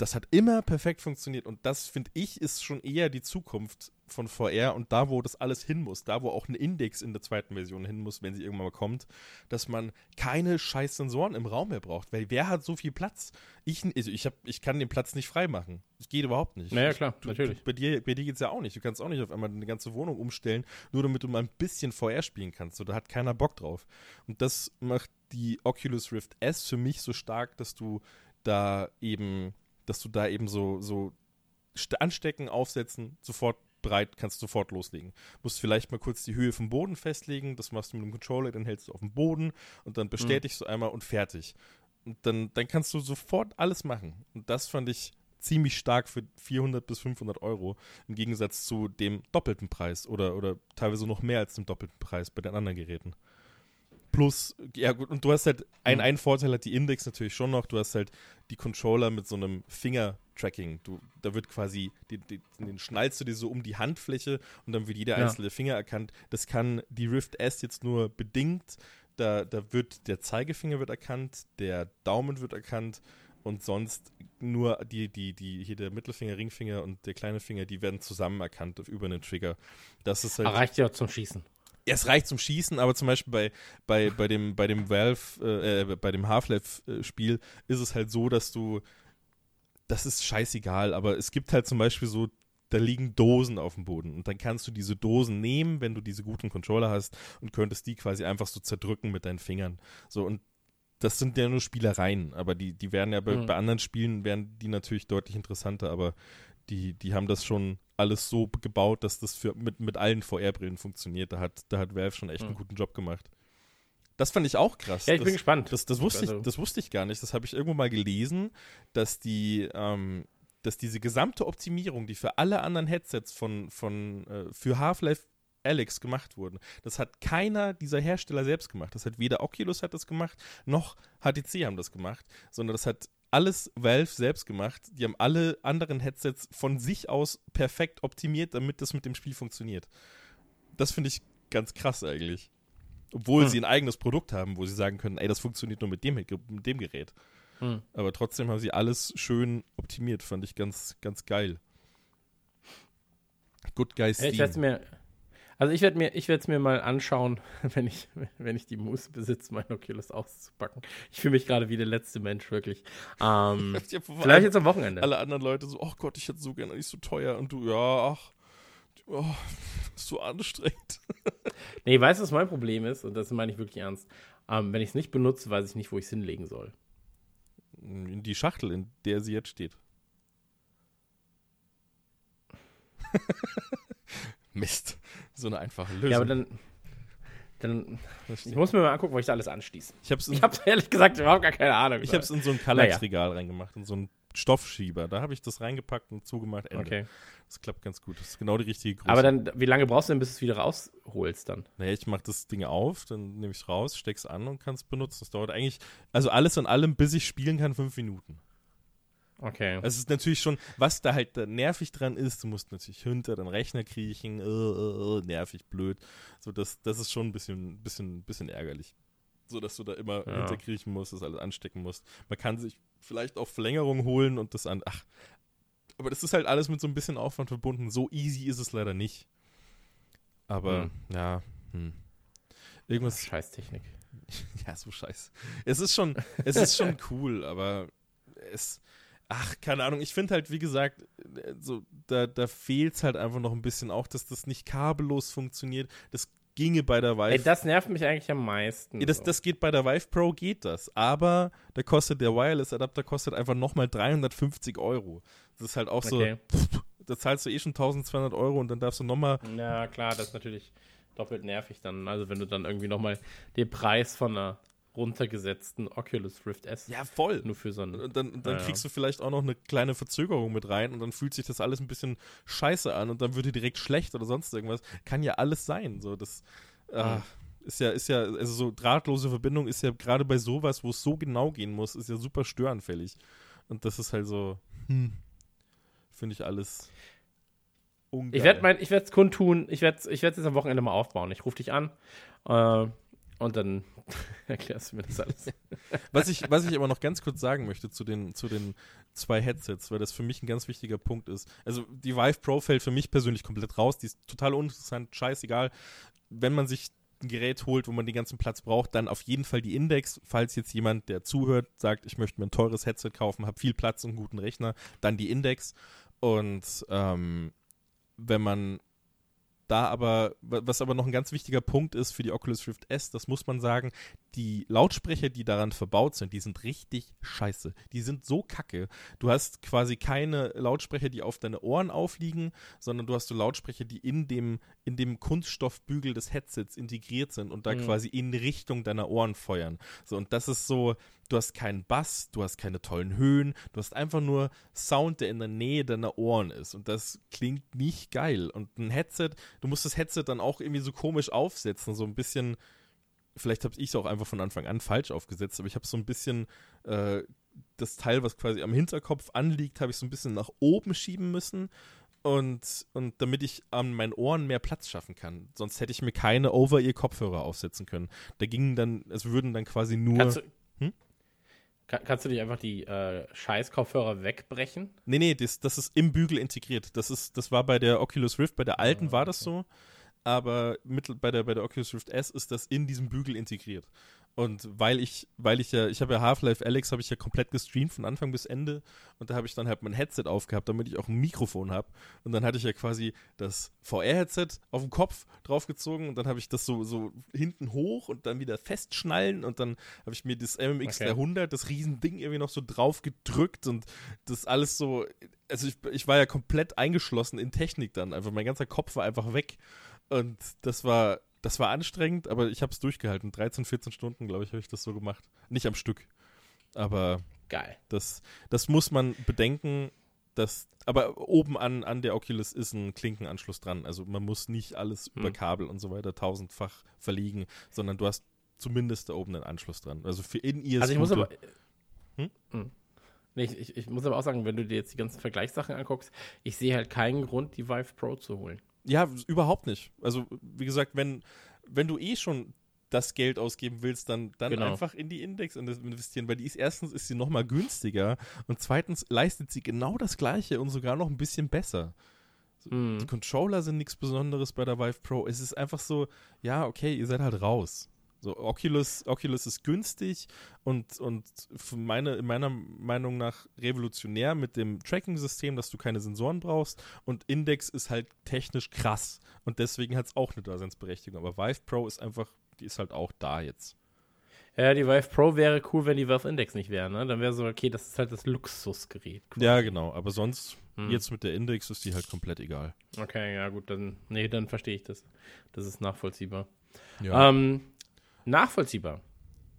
das hat immer perfekt funktioniert und das finde ich ist schon eher die Zukunft von VR und da, wo das alles hin muss, da, wo auch ein Index in der zweiten Version hin muss, wenn sie irgendwann mal kommt, dass man keine scheiß Sensoren im Raum mehr braucht, weil wer hat so viel Platz? Ich, also ich, hab, ich kann den Platz nicht freimachen. Das geht überhaupt nicht. Naja, klar, du, natürlich. Du, bei dir, bei dir geht es ja auch nicht. Du kannst auch nicht auf einmal eine ganze Wohnung umstellen, nur damit du mal ein bisschen VR spielen kannst. So, da hat keiner Bock drauf. Und das macht die Oculus Rift S für mich so stark, dass du da eben dass du da eben so, so anstecken, aufsetzen, sofort bereit, kannst sofort loslegen. Musst vielleicht mal kurz die Höhe vom Boden festlegen, das machst du mit dem Controller, dann hältst du auf dem Boden und dann bestätigst mhm. du einmal und fertig. Und dann, dann kannst du sofort alles machen. Und das fand ich ziemlich stark für 400 bis 500 Euro im Gegensatz zu dem doppelten Preis oder, oder teilweise noch mehr als dem doppelten Preis bei den anderen Geräten. Plus, ja gut, und du hast halt, ein, mhm. ein Vorteil hat die Index natürlich schon noch, du hast halt die Controller mit so einem Finger-Tracking. Du, da wird quasi, die, die, den schnallst du dir so um die Handfläche und dann wird jeder ja. einzelne Finger erkannt. Das kann die Rift S jetzt nur bedingt. Da, da wird der Zeigefinger wird erkannt, der Daumen wird erkannt und sonst nur die, die, die, hier der Mittelfinger, Ringfinger und der kleine Finger, die werden zusammen erkannt über einen Trigger. Das ist halt. reicht ja zum Schießen es reicht zum Schießen, aber zum Beispiel bei, bei, bei dem, bei dem Valve, äh, äh, bei dem Half-Life-Spiel ist es halt so, dass du, das ist scheißegal, aber es gibt halt zum Beispiel so da liegen Dosen auf dem Boden. Und dann kannst du diese Dosen nehmen, wenn du diese guten Controller hast und könntest die quasi einfach so zerdrücken mit deinen Fingern. So, und das sind ja nur Spielereien, aber die, die werden ja bei, Mhm. bei anderen Spielen werden die natürlich deutlich interessanter, aber die, die haben das schon alles so gebaut, dass das für, mit, mit allen VR-Brillen funktioniert. Da hat, da hat Valve schon echt einen Mhm. guten Job gemacht. Das fand ich auch krass. Ja, ich das, bin gespannt. das, das, wusste Also- ich, das wusste ich gar nicht. Das habe ich irgendwo mal gelesen, dass die, ähm, dass diese gesamte Optimierung, die für alle anderen Headsets von, von äh, für Half-Life Alex gemacht wurden, das hat keiner dieser Hersteller selbst gemacht. Das hat weder Oculus hat das gemacht, noch HTC haben das gemacht, sondern das hat alles Valve selbst gemacht. Die haben alle anderen Headsets von sich aus perfekt optimiert, damit das mit dem Spiel funktioniert. Das finde ich ganz krass eigentlich. Obwohl Hm. sie ein eigenes Produkt haben, wo sie sagen können, ey, das funktioniert nur mit dem, mit dem Gerät. Hm. Aber trotzdem haben sie alles schön optimiert, fand ich ganz, ganz geil. Good Guy Ja, Steam. ich werde mir, also ich werde mir, ich werde es mir mal anschauen, wenn ich, wenn ich die Muße besitze, mein Oculus auszupacken. Ich fühle mich gerade wie der letzte Mensch, wirklich. Ähm, vielleicht jetzt am Wochenende. alle anderen Leute so, oh Gott, ich hätte so gerne, nicht so teuer. Und du, ja, ach, oh, ist so anstrengend. Nee, weißt du, was mein Problem ist? Und das meine ich wirklich ernst. Ähm, wenn ich es nicht benutze, weiß ich nicht, wo ich es hinlegen soll. In die Schachtel, in der sie jetzt steht. Mist. So eine einfache Lösung. Ja, aber dann, dann, ich muss mir mal angucken, wo ich da alles anschließe. ich hab's in, Ich habe ehrlich gesagt überhaupt gar keine Ahnung. ich hab's in so ein Kallax-Regal reingemacht, in so einen Stoffschieber. Da habe ich das reingepackt und zugemacht. Ende. Okay. Das klappt ganz gut. Das ist genau die richtige Größe. Aber dann, wie lange brauchst du denn, bis du es wieder rausholst dann? Naja, ich mache das Ding auf, dann nehme ich es raus, steck's an und kann es benutzen. Das dauert eigentlich, also alles in allem, bis ich spielen kann, fünf Minuten. Okay. Es ist natürlich schon, was da halt da nervig dran ist, du musst natürlich hinter den Rechner kriechen, äh, äh, äh, nervig, blöd. So, das, das ist schon ein bisschen, bisschen, bisschen ärgerlich. So, dass du da immer Ja. hinterkriechen musst, das alles anstecken musst. Man kann sich vielleicht auch Verlängerung holen und das an, ach, aber das ist halt alles mit so ein bisschen Aufwand verbunden. So easy ist es leider nicht. Aber, Hm. ja, hm. Irgendwas, Scheißtechnik. ja, so scheiße. Es ist schon, es ist schon cool, aber es, ach, keine Ahnung, ich finde halt, wie gesagt, äh, so, da, da fehlt es halt einfach noch ein bisschen auch, dass das nicht kabellos funktioniert. Das ginge bei der Vive. Ey, das nervt mich eigentlich am meisten. Ja, das, so. das geht bei der Vive Pro, geht das. Aber da kostet der Wireless-Adapter kostet einfach nochmal 350 Euro. Das ist halt auch Okay. so, pff, da zahlst du eh schon 1200 Euro und dann darfst du nochmal Ja, klar, das ist natürlich doppelt nervig dann. Also, wenn du dann irgendwie nochmal den Preis von einer runtergesetzten Oculus Rift S Ja, voll. nur für so einen. Und dann, dann Ja, ja. kriegst du vielleicht auch noch eine kleine Verzögerung mit rein und dann fühlt sich das alles ein bisschen scheiße an und dann wird dir direkt schlecht oder sonst irgendwas. Kann ja alles sein. So, das äh, Mhm. ist ja, ist ja, also so drahtlose Verbindung ist ja gerade bei sowas, wo es so genau gehen muss, ist ja super störanfällig. Und das ist halt so, hm, finde ich alles ungeil. Ich werde mein, ich werde es kundtun. Ich werde es ich werd's jetzt am Wochenende mal aufbauen. Ich rufe dich an äh, und dann erklärst du mir das alles. Was ich, was ich aber noch ganz kurz sagen möchte zu den, zu den zwei Headsets, weil das für mich ein ganz wichtiger Punkt ist. Also die Vive Pro fällt für mich persönlich komplett raus, die ist total uninteressant, scheißegal. Wenn man sich ein Gerät holt, wo man den ganzen Platz braucht, dann auf jeden Fall die Index. Falls jetzt jemand, der zuhört, sagt, ich möchte mir ein teures Headset kaufen, habe viel Platz und einen guten Rechner, dann die Index. Und ähm, wenn man da aber, wa- was aber noch ein ganz wichtiger Punkt ist für die Oculus Rift S, das muss man sagen, die Lautsprecher, die daran verbaut sind, die sind richtig scheiße. Die sind so kacke. Du hast quasi keine Lautsprecher, die auf deine Ohren aufliegen, sondern du hast so Lautsprecher, die in dem, in dem Kunststoffbügel des Headsets integriert sind und da Mhm. quasi in Richtung deiner Ohren feuern. So, und das ist so, du hast keinen Bass, du hast keine tollen Höhen, du hast einfach nur Sound, der in der Nähe deiner Ohren ist. Und das klingt nicht geil. Und ein Headset, du musst das Headset dann auch irgendwie so komisch aufsetzen, so ein bisschen vielleicht habe ich es auch einfach von Anfang an falsch aufgesetzt, aber ich habe so ein bisschen äh, das Teil, was quasi am Hinterkopf anliegt, habe ich so ein bisschen nach oben schieben müssen. Und, und damit ich an meinen Ohren mehr Platz schaffen kann. Sonst hätte ich mir keine Over-Ear-Kopfhörer aufsetzen können. Da gingen dann, es würden dann quasi nur. Kannst du, Hm? Ka- kannst du dich einfach die äh, Scheiß-Kopfhörer wegbrechen? Nee, nee, das, das ist im Bügel integriert. Das, ist, das war bei der Oculus Rift, bei der alten Ah, war das so, aber mittel, bei, der, bei der Oculus Rift S ist das in diesem Bügel integriert. Und weil ich, weil ich ja, ich habe ja Half-Life Alex, habe ich ja komplett gestreamt von Anfang bis Ende. Und da habe ich dann halt mein Headset aufgehabt, damit ich auch ein Mikrofon habe. Und dann hatte ich ja quasi das VR-Headset auf den Kopf draufgezogen und dann habe ich das so, so hinten hoch und dann wieder festschnallen und dann habe ich mir das MMX Okay. 300, das Riesending irgendwie noch so drauf gedrückt und das alles so, also ich, ich war ja komplett eingeschlossen in Technik dann, einfach mein ganzer Kopf war einfach weg und das war, das war anstrengend, aber ich habe es durchgehalten. 13, 14 Stunden, glaube ich, habe ich das so gemacht. Nicht am Stück. Aber Geil. das, das muss man bedenken. Dass, aber oben an, an der Oculus ist ein Klinkenanschluss dran. Also man muss nicht alles über Hm. Kabel und so weiter tausendfach verlegen, sondern du hast zumindest da oben einen Anschluss dran. Also für in ihr Also ich muss aber. Hm? Hm. Nee, ich, ich, ich muss aber auch sagen, wenn du dir jetzt die ganzen Vergleichssachen anguckst, ich sehe halt keinen Grund, die Vive Pro zu holen. Ja, überhaupt nicht. Also, wie gesagt, wenn, wenn du eh schon das Geld ausgeben willst, dann, dann Genau. einfach in die Index investieren, weil die ist erstens ist sie noch mal günstiger und zweitens leistet sie genau das gleiche und sogar noch ein bisschen besser. Hm. Die Controller sind nichts Besonderes bei der Vive Pro. Es ist einfach so, ja, okay, ihr seid halt raus. So, Oculus, Oculus ist günstig und, und meine, in meiner Meinung nach revolutionär mit dem Tracking-System, dass du keine Sensoren brauchst. Und Index ist halt technisch krass. Und deswegen hat es auch eine Daseinsberechtigung. Aber Vive Pro ist einfach, die ist halt auch da jetzt. Ja, die Vive Pro wäre cool, wenn die Vive Index nicht wäre, ne? Dann wäre so, okay, das ist halt das Luxusgerät. quasi. Ja, genau. Aber sonst, Hm. jetzt mit der Index ist die halt komplett egal. Okay, ja, gut, dann, nee, dann verstehe ich das. Das ist nachvollziehbar. Ja. Ähm, nachvollziehbar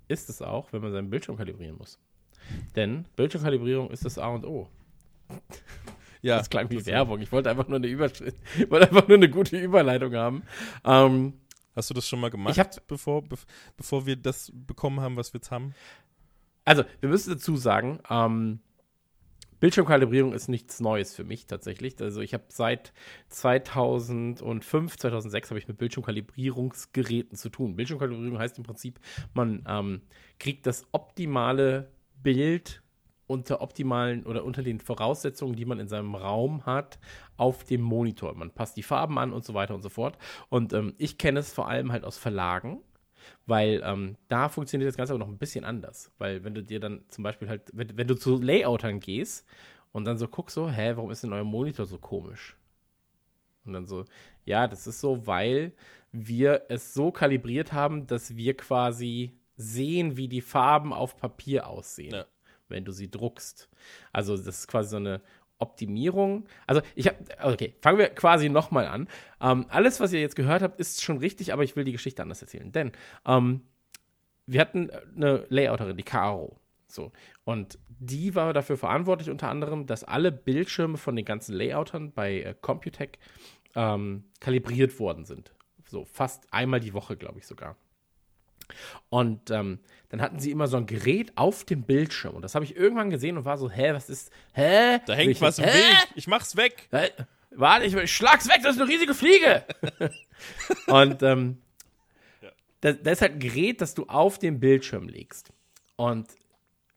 ist es auch, wenn man seinen Bildschirm kalibrieren muss. Denn Bildschirmkalibrierung ist das A und O. ja Das klang wie das- Werbung. Ich wollte einfach nur eine Überschrift, wollte einfach nur eine gute Überleitung haben. Ähm, Hast du das schon mal gemacht, Ich hab- bevor, bev bevor wir das bekommen haben, was wir jetzt haben? also, wir müssen dazu sagen, ähm, Bildschirmkalibrierung ist nichts Neues für mich tatsächlich. Also ich habe seit 2005, 2006 habe ich mit Bildschirmkalibrierungsgeräten zu tun. Bildschirmkalibrierung heißt im Prinzip, man ähm, kriegt das optimale Bild unter optimalen oder unter den Voraussetzungen, die man in seinem Raum hat, auf dem Monitor. Man passt die Farben an und so weiter und so fort. Und ähm, ich kenne es vor allem halt aus Verlagen, weil ähm, da funktioniert das Ganze aber noch ein bisschen anders. Weil wenn du dir dann zum Beispiel halt, wenn, wenn du zu Layoutern gehst und dann so guckst so, hä, warum ist denn euer Monitor so komisch? Und dann so, ja, das ist so, weil wir es so kalibriert haben, dass wir quasi sehen, wie die Farben auf Papier aussehen, Ja. wenn du sie druckst. Also das ist quasi so eine Optimierung. Also ich habe, okay, fangen wir quasi nochmal an. Ähm, alles, was ihr jetzt gehört habt, ist schon richtig, aber ich will die Geschichte anders erzählen. Denn ähm, wir hatten eine Layouterin, die Caro. So. Und die war dafür verantwortlich, unter anderem, dass alle Bildschirme von den ganzen Layoutern bei äh, Computec ähm, kalibriert worden sind. So fast einmal die Woche, glaube ich sogar. Und ähm, dann hatten sie immer so ein Gerät auf dem Bildschirm. Und das habe ich irgendwann gesehen und war so, hä, was ist, hä? Da hängt ich, was im hä? Weg. Ich mach's weg. Hä? Warte, ich, ich schlag's weg, das ist eine riesige Fliege. und ähm, das, das ist halt ein Gerät, das du auf den Bildschirm legst. Und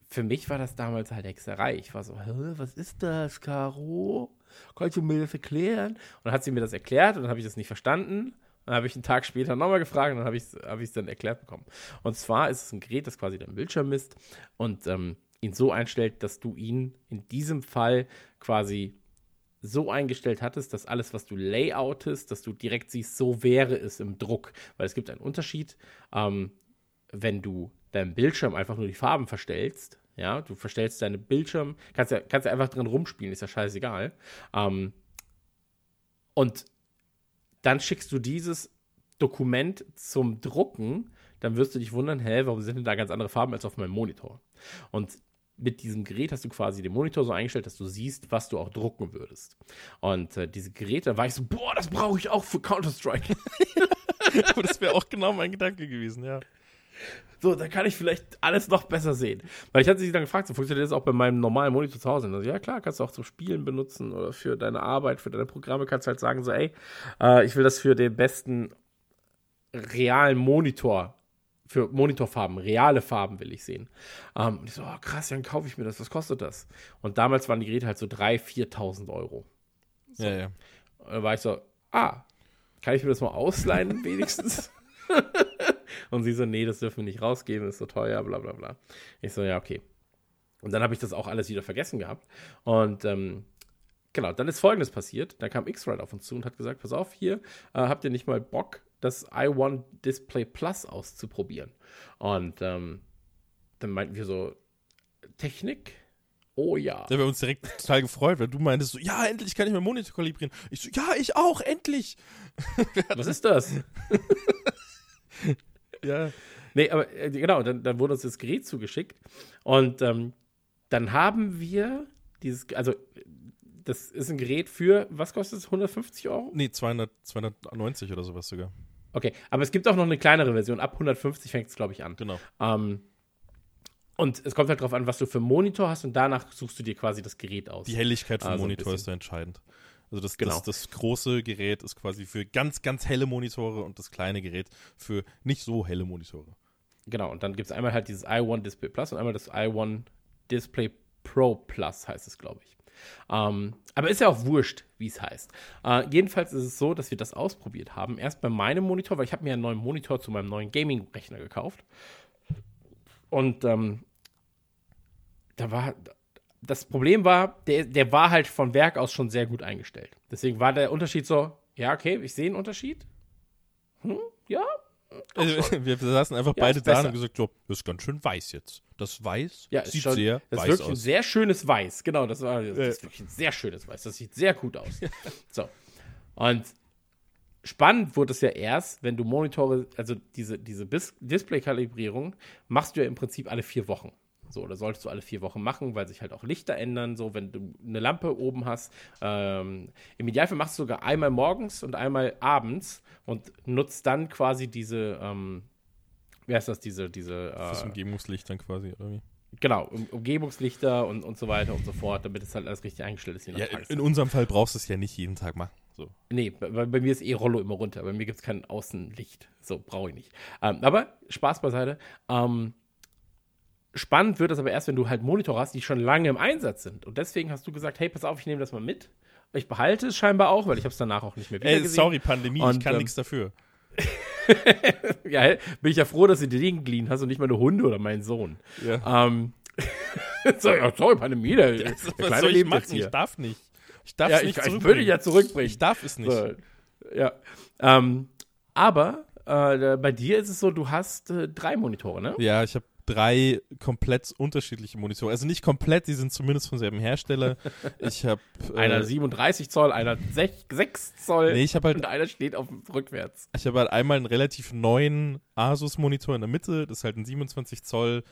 für mich war das damals halt Hexerei. Ich war so, Hä, was ist das, Caro? Kannst du mir das erklären? Und dann hat sie mir das erklärt und dann habe ich das nicht verstanden. Dann habe ich einen Tag später nochmal gefragt und dann habe ich es hab dann erklärt bekommen. Und zwar ist es ein Gerät, das quasi deinen Bildschirm misst und ähm, ihn so einstellt, dass du ihn in diesem Fall quasi so eingestellt hattest, dass alles, was du layoutest, dass du direkt siehst, so wäre es im Druck. Weil es gibt einen Unterschied, ähm, wenn du deinem Bildschirm einfach nur die Farben verstellst. Ja, du verstellst deine Bildschirm, kannst ja, kannst ja einfach drin rumspielen, ist ja scheißegal. Ähm, und dann schickst du dieses Dokument zum Drucken, dann wirst du dich wundern, hä, warum sind denn da ganz andere Farben als auf meinem Monitor? Und mit diesem Gerät hast du quasi den Monitor so eingestellt, dass du siehst, was du auch drucken würdest. Und äh, diese Geräte, da war ich so, boah, das brauche ich auch für Counter-Strike. Das wäre auch genau mein Gedanke gewesen, ja. So, da kann ich vielleicht alles noch besser sehen. Weil ich hatte sie dann gefragt, so funktioniert das auch bei meinem normalen Monitor zu Hause? Und also, ja, klar, kannst du auch zum Spielen benutzen oder für deine Arbeit, für deine Programme kannst du halt sagen, so, ey, äh, ich will das für den besten realen Monitor, für Monitorfarben, reale Farben will ich sehen. Ähm, und ich so, oh, krass, dann kaufe ich mir das, was kostet das? Und damals waren die Geräte halt so 3.000, 4.000 Euro. Ja, ja. Und dann war ich so, ah, kann ich mir das mal ausleihen wenigstens? Und sie so, nee, das dürfen wir nicht rausgeben, ist so teuer, bla bla bla. Ich so, ja, okay. Und dann habe ich das auch alles wieder vergessen gehabt. Und ähm, genau, dann ist folgendes passiert. Da kam X-Ride auf uns zu und hat gesagt: Pass auf, hier äh, habt ihr nicht mal Bock, das i1 Display Plus auszuprobieren. Und ähm, dann meinten wir so: Technik? Oh ja. Da haben wir uns direkt total gefreut, weil du meintest so, ja, endlich kann ich meinen Monitor kalibrieren. Ich so, ja, ich auch, endlich. Was ist das? Ja. Nee, aber äh, genau, dann, dann wurde uns das Gerät zugeschickt und ähm, dann haben wir dieses, also das ist ein Gerät für, was kostet es, 150 Euro? Nee, 200, 290 oder sowas sogar. Okay, aber es gibt auch noch eine kleinere Version, ab 150 fängt es, glaube ich, an. Genau. Ähm, und es kommt halt darauf an, was du für einen Monitor hast und danach suchst du dir quasi das Gerät aus. Die Helligkeit vom so ein Monitor ist da entscheidend. Also das, Genau. das, das große Gerät ist quasi für ganz, ganz helle Monitore und das kleine Gerät für nicht so helle Monitore. Genau, und dann gibt es einmal halt dieses i1 Display Plus und einmal das i1 Display Pro Plus, heißt es, glaube ich. Ähm, aber ist ja auch wurscht, wie es heißt. Äh, jedenfalls ist es so, dass wir das ausprobiert haben. Erst bei meinem Monitor, weil ich habe mir einen neuen Monitor zu meinem neuen Gaming-Rechner gekauft. Und ähm, da war das Problem war, der, der war halt von Werk aus schon sehr gut eingestellt. Deswegen war der Unterschied so, ja, okay, ich sehe einen Unterschied. Hm, ja, Also, wir saßen einfach Ja, beide ist da und gesagt, so, das ist ganz schön weiß jetzt. Das Weiß Ja, ist sieht schon, sehr das ist weiß wirklich ein aus. sehr schönes Weiß. Genau, das, war, das ist wirklich ein sehr schönes Weiß. Das sieht sehr gut aus. so. Und spannend wurde es ja erst, wenn du Monitore, also diese, diese Bis- Display-Kalibrierung, machst du ja im Prinzip alle vier Wochen. So, oder solltest du alle vier Wochen machen, weil sich halt auch Lichter ändern. So, wenn du eine Lampe oben hast. Ähm, Im Idealfall machst du sogar einmal morgens und einmal abends und nutzt dann quasi diese, ähm, wie heißt das, diese, diese. Das Äh, Umgebungslicht dann quasi, oder wie? Genau, um, Umgebungslichter und, und so weiter und so fort, damit es halt alles richtig eingestellt ist. Ja, in unserem Fall brauchst du es ja nicht jeden Tag machen. So. nee, bei, bei mir ist eh Rollo immer runter. Bei mir gibt es kein Außenlicht. So, brauche ich nicht. Ähm, aber Spaß beiseite. Ähm, spannend wird es aber erst, wenn du halt Monitor hast, die schon lange im Einsatz sind. Und deswegen hast du gesagt, hey, pass auf, ich nehme das mal mit. Ich behalte es scheinbar auch, weil ich habe es danach auch nicht mehr wieder Ey, gesehen. sorry, Pandemie, ich Und, kann ähm, nichts dafür. Ja, bin ich ja froh, dass du dir den geliehen hast und nicht meine Hunde oder meinen Sohn. Ja. Ähm, so, ja, sorry, Pandemie, der, der Was Kleine soll ich machen? Ich darf nicht. Ich darf Ja, es ich, nicht ich zurückbringen. würde ja zurückbringen. Ich darf es nicht. So, ja. Ähm, aber äh, bei dir ist es so, du hast äh, drei Monitore, ne? Ja, ich habe drei komplett unterschiedliche Monitore. Also nicht komplett, die sind zumindest vom selben Hersteller. Ich habe Einer äh, 37 Zoll, einer 6, 6 Zoll Nee, ich hab halt- und einer steht auf rückwärts. ich habe halt einmal einen relativ neuen Asus-Monitor in der Mitte. Das ist halt ein 27 Zoll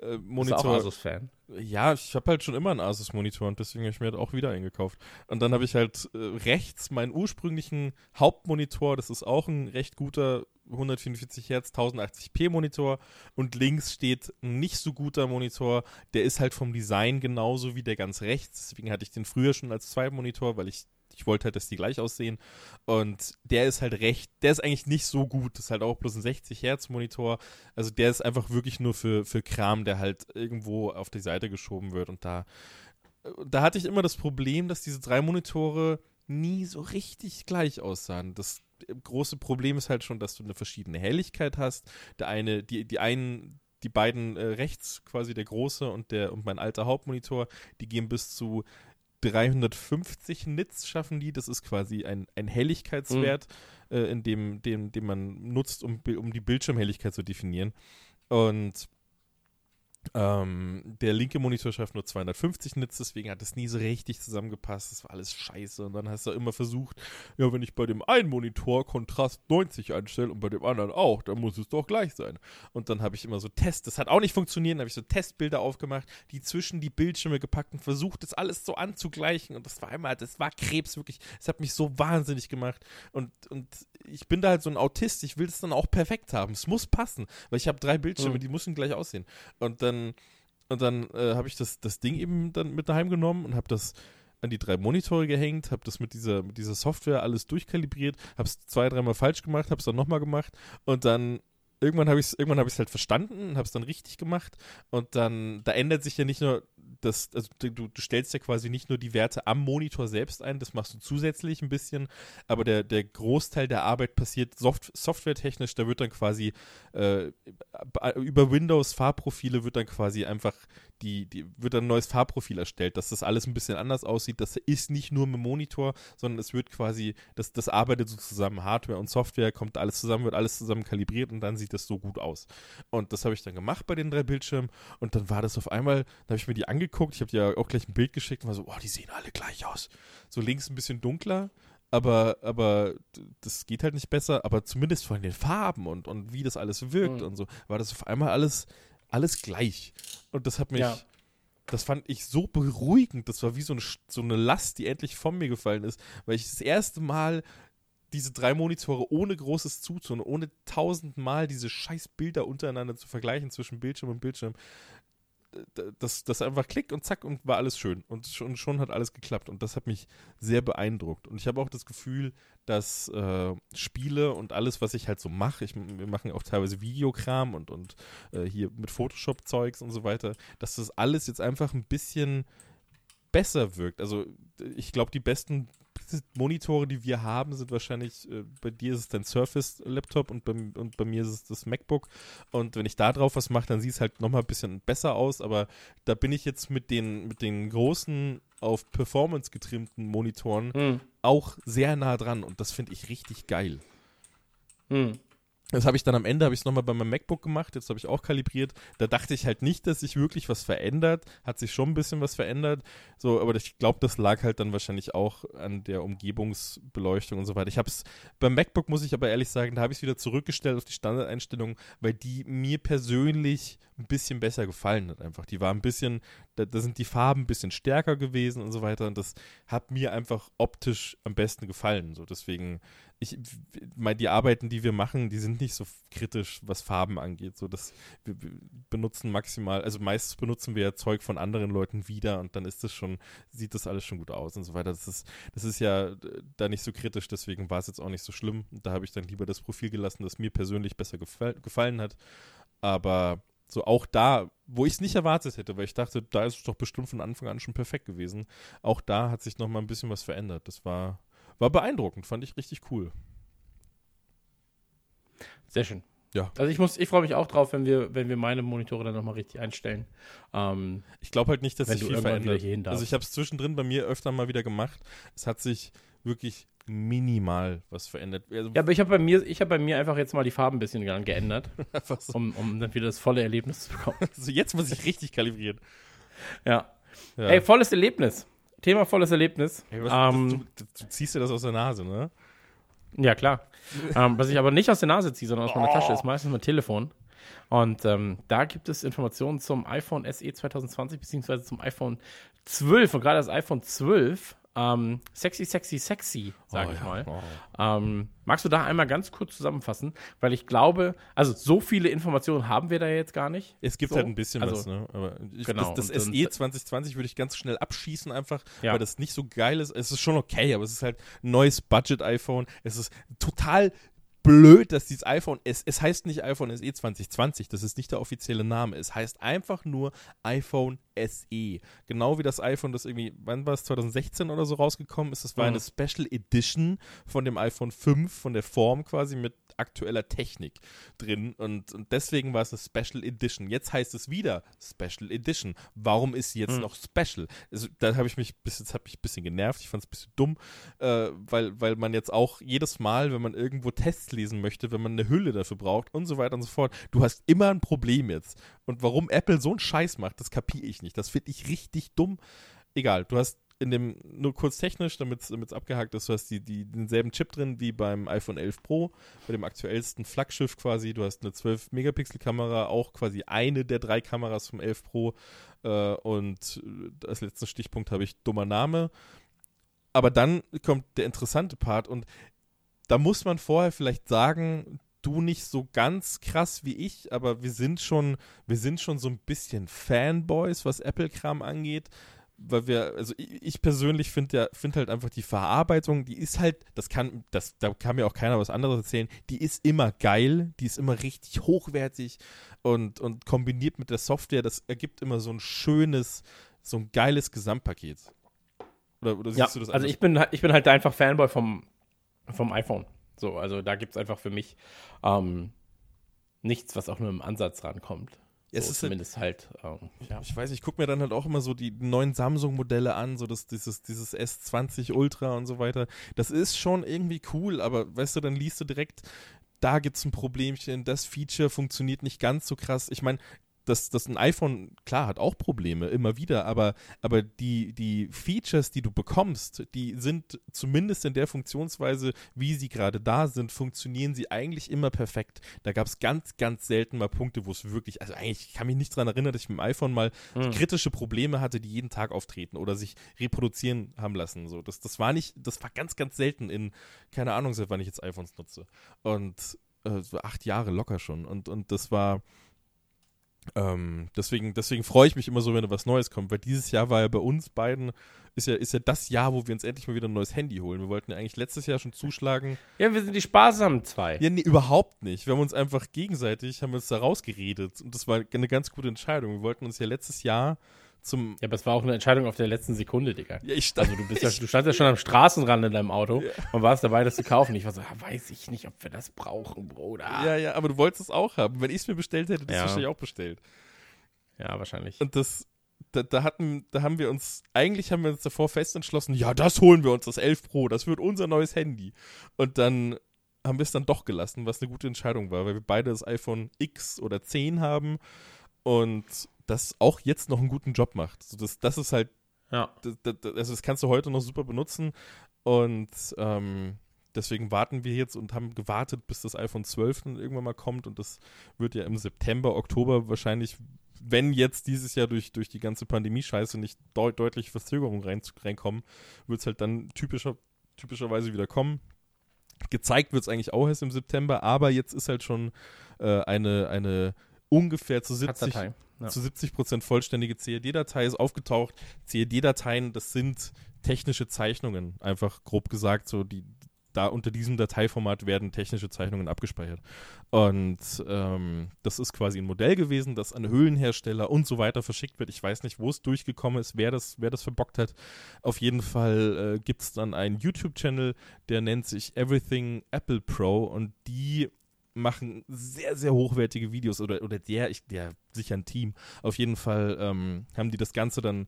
äh, Bist Monitor. auch Asus-Fan? Ja, ich habe halt schon immer einen Asus-Monitor und deswegen habe ich mir halt auch wieder eingekauft. Und dann habe ich halt äh, rechts meinen ursprünglichen Hauptmonitor, das ist auch ein recht guter 144 Hertz 1080p Monitor und links steht ein nicht so guter Monitor, der ist halt vom Design genauso wie der ganz rechts, deswegen hatte ich den früher schon als Zweitmonitor, weil ich ich wollte halt, dass die gleich aussehen und der ist halt recht, der ist eigentlich nicht so gut, das ist halt auch bloß ein 60 Hertz Monitor, also der ist einfach wirklich nur für, für Kram, der halt irgendwo auf die Seite geschoben wird. Und da, da hatte ich immer das Problem, dass diese drei Monitore nie so richtig gleich aussahen. Das große Problem ist halt schon, dass du eine verschiedene Helligkeit hast. Der eine, die, die einen, die beiden äh, rechts, quasi der große und der und mein alter Hauptmonitor, die gehen bis zu 350 Nits schaffen die. Das ist quasi ein, ein Helligkeitswert, äh, in dem, dem, den man nutzt, um, um die Bildschirmhelligkeit zu definieren. Und ähm, der linke Monitor schafft nur 250 Nits, deswegen hat es nie so richtig zusammengepasst. Das war alles scheiße. Und dann hast du immer versucht, ja, wenn ich bei dem einen Monitor Kontrast 90 einstelle und bei dem anderen auch, dann muss es doch gleich sein. Und dann habe ich immer so Tests, das hat auch nicht funktioniert, dann habe ich so Testbilder aufgemacht, die zwischen die Bildschirme gepackt und versucht, das alles so anzugleichen. Und das war immer, das war Krebs wirklich. Es hat mich so wahnsinnig gemacht. Und, und ich bin da halt so ein Autist, ich will es dann auch perfekt haben. Es muss passen, weil ich habe drei Bildschirme, Mhm. die müssen gleich aussehen. Und dann, und dann äh, habe ich das, das Ding eben dann mit daheim genommen und habe das an die drei Monitore gehängt, habe das mit dieser, mit dieser Software alles durchkalibriert, habe es zwei, dreimal falsch gemacht, habe es dann nochmal gemacht und dann irgendwann habe ich es irgendwann habe ich halt verstanden und habe es dann richtig gemacht und dann da ändert sich ja nicht nur das also du, du stellst ja quasi nicht nur die Werte am Monitor selbst ein, das machst du zusätzlich ein bisschen, aber der der Großteil der Arbeit passiert soft, softwaretechnisch, da wird dann quasi äh, über Windows Farbprofile wird dann quasi einfach die, die wird dann ein neues Farbprofil erstellt, dass das alles ein bisschen anders aussieht. Das ist nicht nur mit Monitor, sondern es wird quasi, das, das arbeitet so zusammen, Hardware und Software, kommt alles zusammen, wird alles zusammen kalibriert und dann sieht das so gut aus. Und das habe ich dann gemacht bei den drei Bildschirmen und dann war das auf einmal, da habe ich mir die angeguckt, ich habe dir ja auch gleich ein Bild geschickt und war so, oh, die sehen alle gleich aus. So links ein bisschen dunkler, aber, aber das geht halt nicht besser, aber zumindest von den Farben und, und wie das alles wirkt mhm. und so, war das auf einmal alles alles gleich. Und das hat mich, ja. das fand ich so beruhigend. Das war wie so eine, so eine Last, die endlich von mir gefallen ist, weil ich das erste Mal diese drei Monitore ohne großes Zutun, ohne tausendmal diese scheiß Bilder untereinander zu vergleichen zwischen Bildschirm und Bildschirm, das, das einfach klick und zack und war alles schön. Und schon, schon hat alles geklappt. Und das hat mich sehr beeindruckt. Und ich habe auch das Gefühl, dass äh, Spiele und alles, was ich halt so mache, wir machen auch teilweise Videokram und, und äh, hier mit Photoshop-Zeugs und so weiter, dass das alles jetzt einfach ein bisschen besser wirkt. Also ich glaube, die besten Monitore, die wir haben, sind wahrscheinlich, äh, bei dir ist es dein Surface-Laptop und bei, und bei mir ist es das MacBook. Und wenn ich da drauf was mache, dann sieht es halt nochmal ein bisschen besser aus. Aber da bin ich jetzt mit den, mit den großen auf Performance getrimmten Monitoren mhm. auch sehr nah dran. Und das finde ich richtig geil. Mhm. Das habe ich dann am Ende, habe ich es nochmal bei meinem MacBook gemacht, jetzt habe ich auch kalibriert. Da dachte ich halt nicht, dass sich wirklich was verändert. Hat sich schon ein bisschen was verändert. So, aber ich glaube, das lag halt dann wahrscheinlich auch an der Umgebungsbeleuchtung und so weiter. Ich habe es, beim MacBook muss ich aber ehrlich sagen, da habe ich es wieder zurückgestellt auf die Standardeinstellung, weil die mir persönlich ein bisschen besser gefallen hat einfach. Die war ein bisschen, da, da sind die Farben ein bisschen stärker gewesen und so weiter und das hat mir einfach optisch am besten gefallen. So, deswegen ich, die Arbeiten, die wir machen, die sind nicht so kritisch, was Farben angeht. So, dass wir benutzen maximal, also meistens benutzen wir ja Zeug von anderen Leuten wieder und dann ist das schon, sieht das alles schon gut aus und so weiter. Das ist, das ist ja da nicht so kritisch, deswegen war es jetzt auch nicht so schlimm. Da habe ich dann lieber das Profil gelassen, das mir persönlich besser gefall, gefallen hat. Aber so auch da, wo ich es nicht erwartet hätte, weil ich dachte, da ist es doch bestimmt von Anfang an schon perfekt gewesen. Auch da hat sich noch mal ein bisschen was verändert. Das war, war beeindruckend, fand ich richtig cool. Sehr schön. Ja. Also ich muss, ich freue mich auch drauf, wenn wir, wenn wir meine Monitore dann nochmal richtig einstellen. Ähm, ich glaube halt nicht, dass sich viel verändert. Also ich habe es zwischendrin bei mir öfter mal wieder gemacht. Es hat sich wirklich minimal was verändert. Also ja, aber ich habe bei mir, ich habe bei mir einfach jetzt mal die Farben ein bisschen geändert, so. um, um dann wieder das volle Erlebnis zu bekommen. Also jetzt muss ich richtig kalibrieren. Ja. ja. Ey, volles Erlebnis. Thema volles Erlebnis. Hey, was, ähm, du, du, du, ziehst dir das aus der Nase, ne? Ja, klar. ähm, was ich aber nicht aus der Nase ziehe, sondern aus meiner oh. Tasche, ist meistens mein Telefon. Und ähm, da gibt es Informationen zum iPhone SE 2020 beziehungsweise zum iPhone 12 und gerade das iPhone 12 ähm, sexy, sexy, sexy, sage oh, ich ja. mal. Oh. Ähm, magst du da einmal ganz kurz zusammenfassen? Weil ich glaube, also so viele Informationen haben wir da jetzt gar nicht. Es gibt so. halt ein bisschen also, was, ne? Aber ich, genau. das, das SE 2020 würde ich ganz schnell abschießen, einfach, ja. weil das nicht so geil ist. Es ist schon okay, aber es ist halt ein neues Budget-iPhone. Es ist total blöd, dass dieses iPhone, es, es heißt nicht iPhone SE 2020, das ist nicht der offizielle Name. Es heißt einfach nur iPhone SE. Genau wie das iPhone, das irgendwie, wann war es, 2016 oder so rausgekommen ist. Das war mhm. eine Special Edition von dem iPhone 5, von der Form quasi mit aktueller Technik drin und, und deswegen war es eine Special Edition. Jetzt heißt es wieder Special Edition. Warum ist sie jetzt mhm. noch Special? Also, da habe ich mich bis jetzt hat mich ein bisschen genervt. Ich fand es ein bisschen dumm, äh, weil, weil man jetzt auch jedes Mal, wenn man irgendwo Tests lesen möchte, wenn man eine Hülle dafür braucht und so weiter und so fort, du hast immer ein Problem jetzt. Und warum Apple so einen Scheiß macht, das kapiere ich nicht. Das finde ich richtig dumm. Egal, du hast in dem, nur kurz technisch, damit es abgehakt ist, du hast die, die, denselben Chip drin wie beim iPhone 11 Pro, bei dem aktuellsten Flaggschiff quasi. Du hast eine 12-Megapixel-Kamera, auch quasi eine der drei Kameras vom 11 Pro. Äh, und als letzten Stichpunkt habe ich dummer Name. Aber dann kommt der interessante Part und da muss man vorher vielleicht sagen, du nicht so ganz krass wie ich, aber wir sind schon, wir sind schon so ein bisschen Fanboys, was Apple-Kram angeht weil wir, also ich, ich persönlich finde ja, finde halt einfach die Verarbeitung, die ist halt, das kann, das, da kann mir auch keiner was anderes erzählen, die ist immer geil, die ist immer richtig hochwertig und, und kombiniert mit der Software, das ergibt immer so ein schönes, so ein geiles Gesamtpaket. Oder, oder siehst Ja, du das also ich bin, ich bin halt einfach Fanboy vom, vom iPhone. So, also da gibt es einfach für mich ähm, nichts, was auch nur im Ansatz rankommt. So, Es ist halt- zumindest halt, ähm, ja. Ich weiß, ich gucke mir dann halt auch immer so die neuen Samsung-Modelle an, so das, dieses, dieses S20 Ultra und so weiter. Das ist schon irgendwie cool, aber weißt du, dann liest du direkt, da gibt es ein Problemchen, das Feature funktioniert nicht ganz so krass. Ich meine, das, das ein iPhone, klar, hat auch Probleme, immer wieder, aber, aber die, die Features, die du bekommst, die sind zumindest in der Funktionsweise, wie sie gerade da sind, funktionieren sie eigentlich immer perfekt. Da gab es ganz, ganz selten mal Punkte, wo es wirklich, also eigentlich ich kann mich nicht daran erinnern, dass ich mit dem iPhone mal Mhm. kritische Probleme hatte, die jeden Tag auftreten oder sich reproduzieren haben lassen. So, das, das war nicht, das war ganz, ganz selten in, keine Ahnung, seit wann ich jetzt iPhones nutze. Und äh, so acht Jahre locker schon. Und, und das war, ähm, deswegen, deswegen freue ich mich immer so, wenn da was Neues kommt, weil dieses Jahr war ja bei uns beiden, ist ja, ist ja das Jahr, wo wir uns endlich mal wieder ein neues Handy holen. Wir wollten ja eigentlich letztes Jahr schon zuschlagen. ja, wir sind die sparsamen zwei. Ja, nee, überhaupt nicht. Wir haben uns einfach gegenseitig, haben uns da rausgeredet. Und das war eine ganz gute Entscheidung. Wir wollten uns ja letztes Jahr zum. Ja, aber es war auch eine Entscheidung auf der letzten Sekunde, Digga. Ja, ich stand, Also du bist ja, du standst ja schon am Straßenrand in deinem Auto und warst dabei, das zu kaufen. Ich war so, ja, weiß ich nicht, ob wir das brauchen, Bruder. Ja, ja, aber du wolltest es auch haben. Wenn ich es mir bestellt hätte, hätte ich es Ja. wahrscheinlich auch bestellt. Ja, wahrscheinlich. Und das, da, da hatten, da haben wir uns, eigentlich haben wir uns davor fest entschlossen, ja, das holen wir uns, das 11 Pro, das wird unser neues Handy. Und dann haben wir es dann doch gelassen, was eine gute Entscheidung war, weil wir beide das iPhone X oder 10 haben und das auch jetzt noch einen guten Job macht. So, das, das ist halt Ja. das, das, also das kannst du heute noch super benutzen und ähm, deswegen warten wir jetzt und haben gewartet, bis das iPhone 12 dann irgendwann mal kommt und das wird ja im September, Oktober wahrscheinlich, wenn jetzt dieses Jahr durch, durch die ganze Pandemie-Scheiße nicht deut deutliche Verzögerungen rein, reinkommen, wird es halt dann typischer, typischerweise wieder kommen. Gezeigt wird es eigentlich auch erst im September, aber jetzt ist halt schon äh, eine, eine ungefähr zu 70, Datei. Ja. zu 70 Prozent vollständige CAD-Datei ist aufgetaucht. CAD-Dateien, das sind technische Zeichnungen, einfach grob gesagt, so die da unter diesem Dateiformat werden technische Zeichnungen abgespeichert. Und ähm, das ist quasi ein Modell gewesen, das an Höhlenhersteller und so weiter verschickt wird. Ich weiß nicht, wo es durchgekommen ist, wer das, wer das verbockt hat. Auf jeden Fall äh, gibt es dann einen YouTube-Channel, der nennt sich Everything Apple Pro und die machen sehr, sehr hochwertige Videos oder, oder der, ich, der sicher ein Team. Auf jeden Fall ähm, haben die das Ganze dann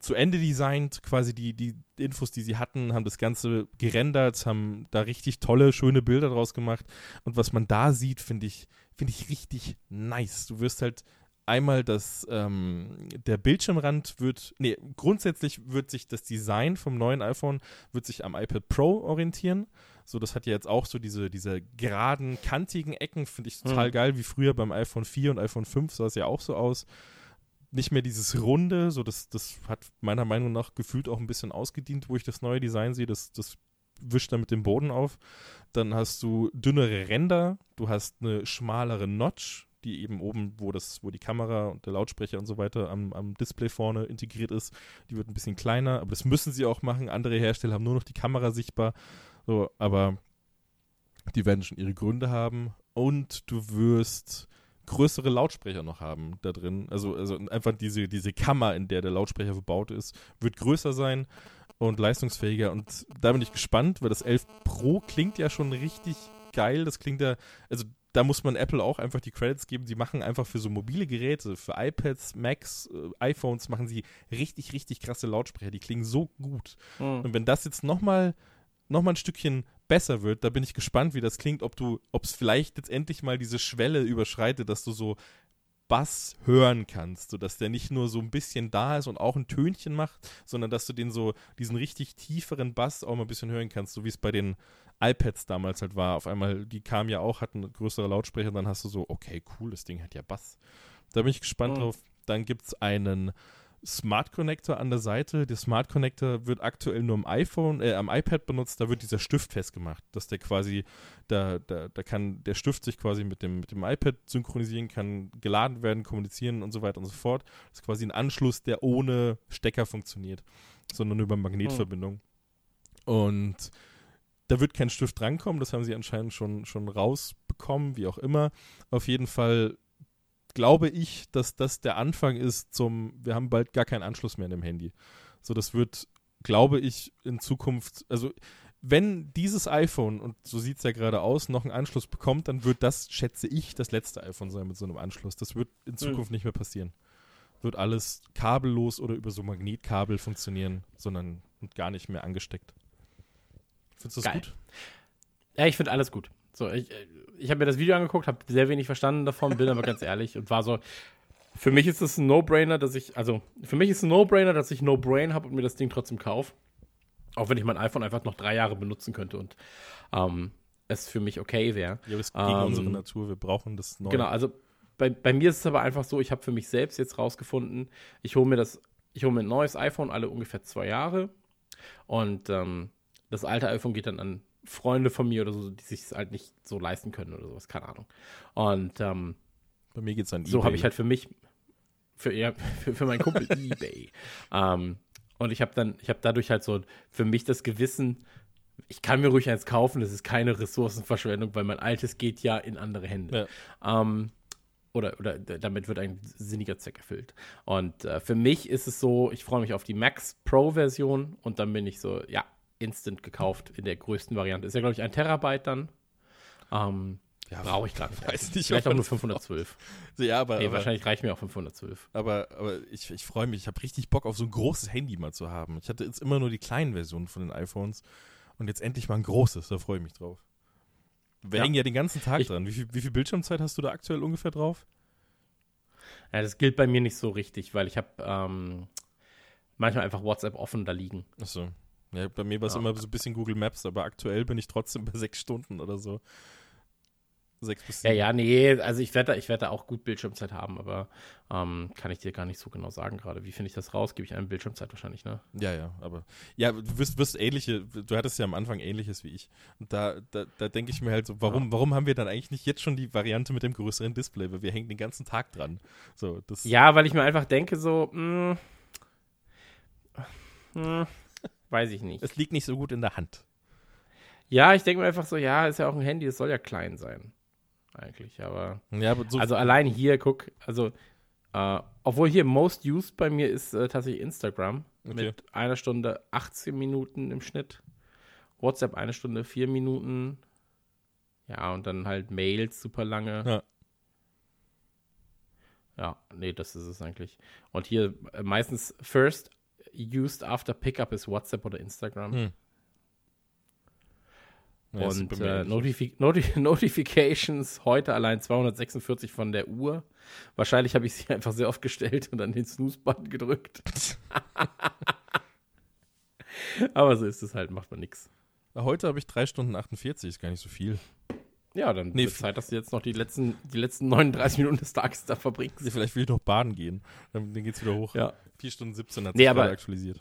zu Ende designt, quasi die, die Infos, die sie hatten, haben das Ganze gerendert, haben da richtig tolle, schöne Bilder draus gemacht. Und was man da sieht, finde ich, finde ich richtig nice. Du wirst halt einmal das, ähm, der Bildschirmrand wird, nee, grundsätzlich wird sich das Design vom neuen iPhone, wird sich am iPad Pro orientieren. So, das hat ja jetzt auch so diese, diese geraden, kantigen Ecken, finde ich total Mhm. geil, wie früher beim iPhone 4 und iPhone 5 sah es ja auch so aus. Nicht mehr dieses Runde, so das, das hat meiner Meinung nach gefühlt auch ein bisschen ausgedient, wo ich das neue Design sehe. Das, das wischt dann mit dem Boden auf. Dann hast du dünnere Ränder, du hast eine schmalere Notch, die eben oben, wo das, wo die Kamera und der Lautsprecher und so weiter am, am Display vorne integriert ist, die wird ein bisschen kleiner, aber das müssen sie auch machen. Andere Hersteller haben nur noch die Kamera sichtbar. So, aber die werden schon ihre Gründe haben. Und du wirst größere Lautsprecher noch haben da drin. Also, also einfach diese, diese Kammer, in der der Lautsprecher verbaut ist, wird größer sein und leistungsfähiger. Und da bin ich gespannt, weil das 11 Pro klingt ja schon richtig geil. Das klingt ja, also da muss man Apple auch einfach die Credits geben. Die machen einfach für so mobile Geräte, für iPads, Macs, äh, iPhones, machen sie richtig, richtig krasse Lautsprecher. Die klingen so gut. Mhm. Und wenn das jetzt nochmal noch mal ein Stückchen besser wird, da bin ich gespannt, wie das klingt, ob du, ob es vielleicht jetzt endlich mal diese Schwelle überschreitet, dass du so Bass hören kannst, sodass der nicht nur so ein bisschen da ist und auch ein Tönchen macht, sondern dass du den so, diesen richtig tieferen Bass auch mal ein bisschen hören kannst, so wie es bei den iPads damals halt war. Auf einmal, die kamen ja auch, hatten größere Lautsprecher dann hast du so, okay, cool, das Ding hat ja Bass. Da bin ich gespannt Mhm. drauf. Dann gibt es einen Smart Connector an der Seite. Der Smart Connector wird aktuell nur am iPhone, äh, am iPad benutzt. Da wird dieser Stift festgemacht, dass der quasi, da, da, da kann der Stift sich quasi mit dem, mit dem iPad synchronisieren, kann geladen werden, kommunizieren und so weiter und so fort. Das ist quasi ein Anschluss, der ohne Stecker funktioniert, sondern über Magnetverbindung. Und da wird kein Stift drankommen, das haben sie anscheinend schon, schon rausbekommen, wie auch immer. Auf jeden Fall glaube ich, dass das der Anfang ist zum, wir haben bald gar keinen Anschluss mehr in dem Handy. So, das wird, glaube ich, in Zukunft, also wenn dieses iPhone, und so sieht es ja gerade aus, noch einen Anschluss bekommt, dann wird das, schätze ich, das letzte iPhone sein mit so einem Anschluss. Das wird in Zukunft mhm. nicht mehr passieren. Wird alles kabellos oder über so Magnetkabel funktionieren, sondern gar nicht mehr angesteckt. Findest du das Geil. gut? Ja, ich finde alles gut. So, ich, ich habe mir das Video angeguckt, habe sehr wenig verstanden davon, bin aber ganz ehrlich und war so, für mich ist es ein No-Brainer, dass ich, also für mich ist es ein No-Brainer, dass ich No-Brain habe und mir das Ding trotzdem kaufe. Auch wenn ich mein iPhone einfach noch drei Jahre benutzen könnte und ähm, es für mich okay wäre. Ja, aber es gegen ähm, unsere Natur, wir brauchen das neu. Genau, also bei, bei mir ist es aber einfach so, ich habe für mich selbst jetzt rausgefunden, ich hole mir das, ich hole mir ein neues iPhone alle ungefähr zwei Jahre und ähm, das alte iPhone geht dann an Freunde von mir oder so, die sich es halt nicht so leisten können oder sowas, keine Ahnung. Und ähm, bei mir geht es an So habe ich halt für mich, für, ja, für, für meinen Kumpel eBay. Ähm, und ich habe dann, ich habe dadurch halt so für mich das Gewissen, ich kann mir ruhig eins kaufen, das ist keine Ressourcenverschwendung, weil mein altes geht ja in andere Hände. Ja. Ähm, oder, oder damit wird ein sinniger Zweck erfüllt. Und äh, für mich ist es so, ich freue mich auf die Max Pro Version und dann bin ich so, ja, instant gekauft in der größten Variante. Ist ja, glaube ich, ein Terabyte dann. Ähm, ja, Brauche ich gerade nicht. Weiß nicht. Vielleicht auch nur 512. Ja, aber, nee, aber, wahrscheinlich reicht mir auch 512. Aber, aber ich, ich freue mich. Ich habe richtig Bock auf so ein großes Handy mal zu haben. Ich hatte jetzt immer nur die kleinen Versionen von den iPhones und jetzt endlich mal ein großes. Da freue ich mich drauf. Wir ja. hängen ja den ganzen Tag ich, dran. Wie viel, wie viel Bildschirmzeit hast du da aktuell ungefähr drauf? Ja, das gilt bei mir nicht so richtig, weil ich habe ähm, manchmal einfach WhatsApp offen da liegen. Achso. Ja, bei mir war es ja. immer so ein bisschen Google Maps, aber aktuell bin ich trotzdem bei sechs Stunden oder so. Sechs bis sieben. Ja, ja, nee, also ich werde ich werd da auch gut Bildschirmzeit haben, aber ähm, kann ich dir gar nicht so genau sagen gerade. Wie finde ich das raus? Gebe ich einem Bildschirmzeit wahrscheinlich, ne? Ja, ja, aber ja, du wirst, wirst ähnliche, du hattest ja am Anfang ähnliches wie ich. Und da, da, da denke ich mir halt so, warum, ja. warum haben wir dann eigentlich nicht jetzt schon die Variante mit dem größeren Display? Weil wir hängen den ganzen Tag dran. So, das ja, weil ich mir einfach denke, so, mh, hm, mh, hm, Weiß ich nicht. Es liegt nicht so gut in der Hand. Ja, ich denke mir einfach so, ja, ist ja auch ein Handy, es soll ja klein sein. Eigentlich, aber. Ja, aber so also allein hier, guck, also, äh, obwohl hier Most Used bei mir ist äh, tatsächlich Instagram okay. mit einer Stunde 18 Minuten im Schnitt. WhatsApp eine Stunde 4 Minuten. Ja, und dann halt Mails super lange. Ja. Ja, nee, das ist es eigentlich. Und hier äh, meistens First used after pickup ist WhatsApp oder Instagram. Hm. Ja, und äh, Notifi Notif Notifications heute allein 246 von der Uhr. Wahrscheinlich habe ich sie einfach sehr oft gestellt und dann den Snooze-Button gedrückt. Aber so ist es halt, macht man nichts. Heute habe ich 3 Stunden 48, ist gar nicht so viel. Ja, dann nee, Zeit, dass du jetzt noch die letzten, die letzten 39 Minuten des Tages da verbringst. Nee, vielleicht will ich noch baden gehen. Dann, dann es wieder hoch. Ja. 4 Stunden 17 hat sich nee, aktualisiert.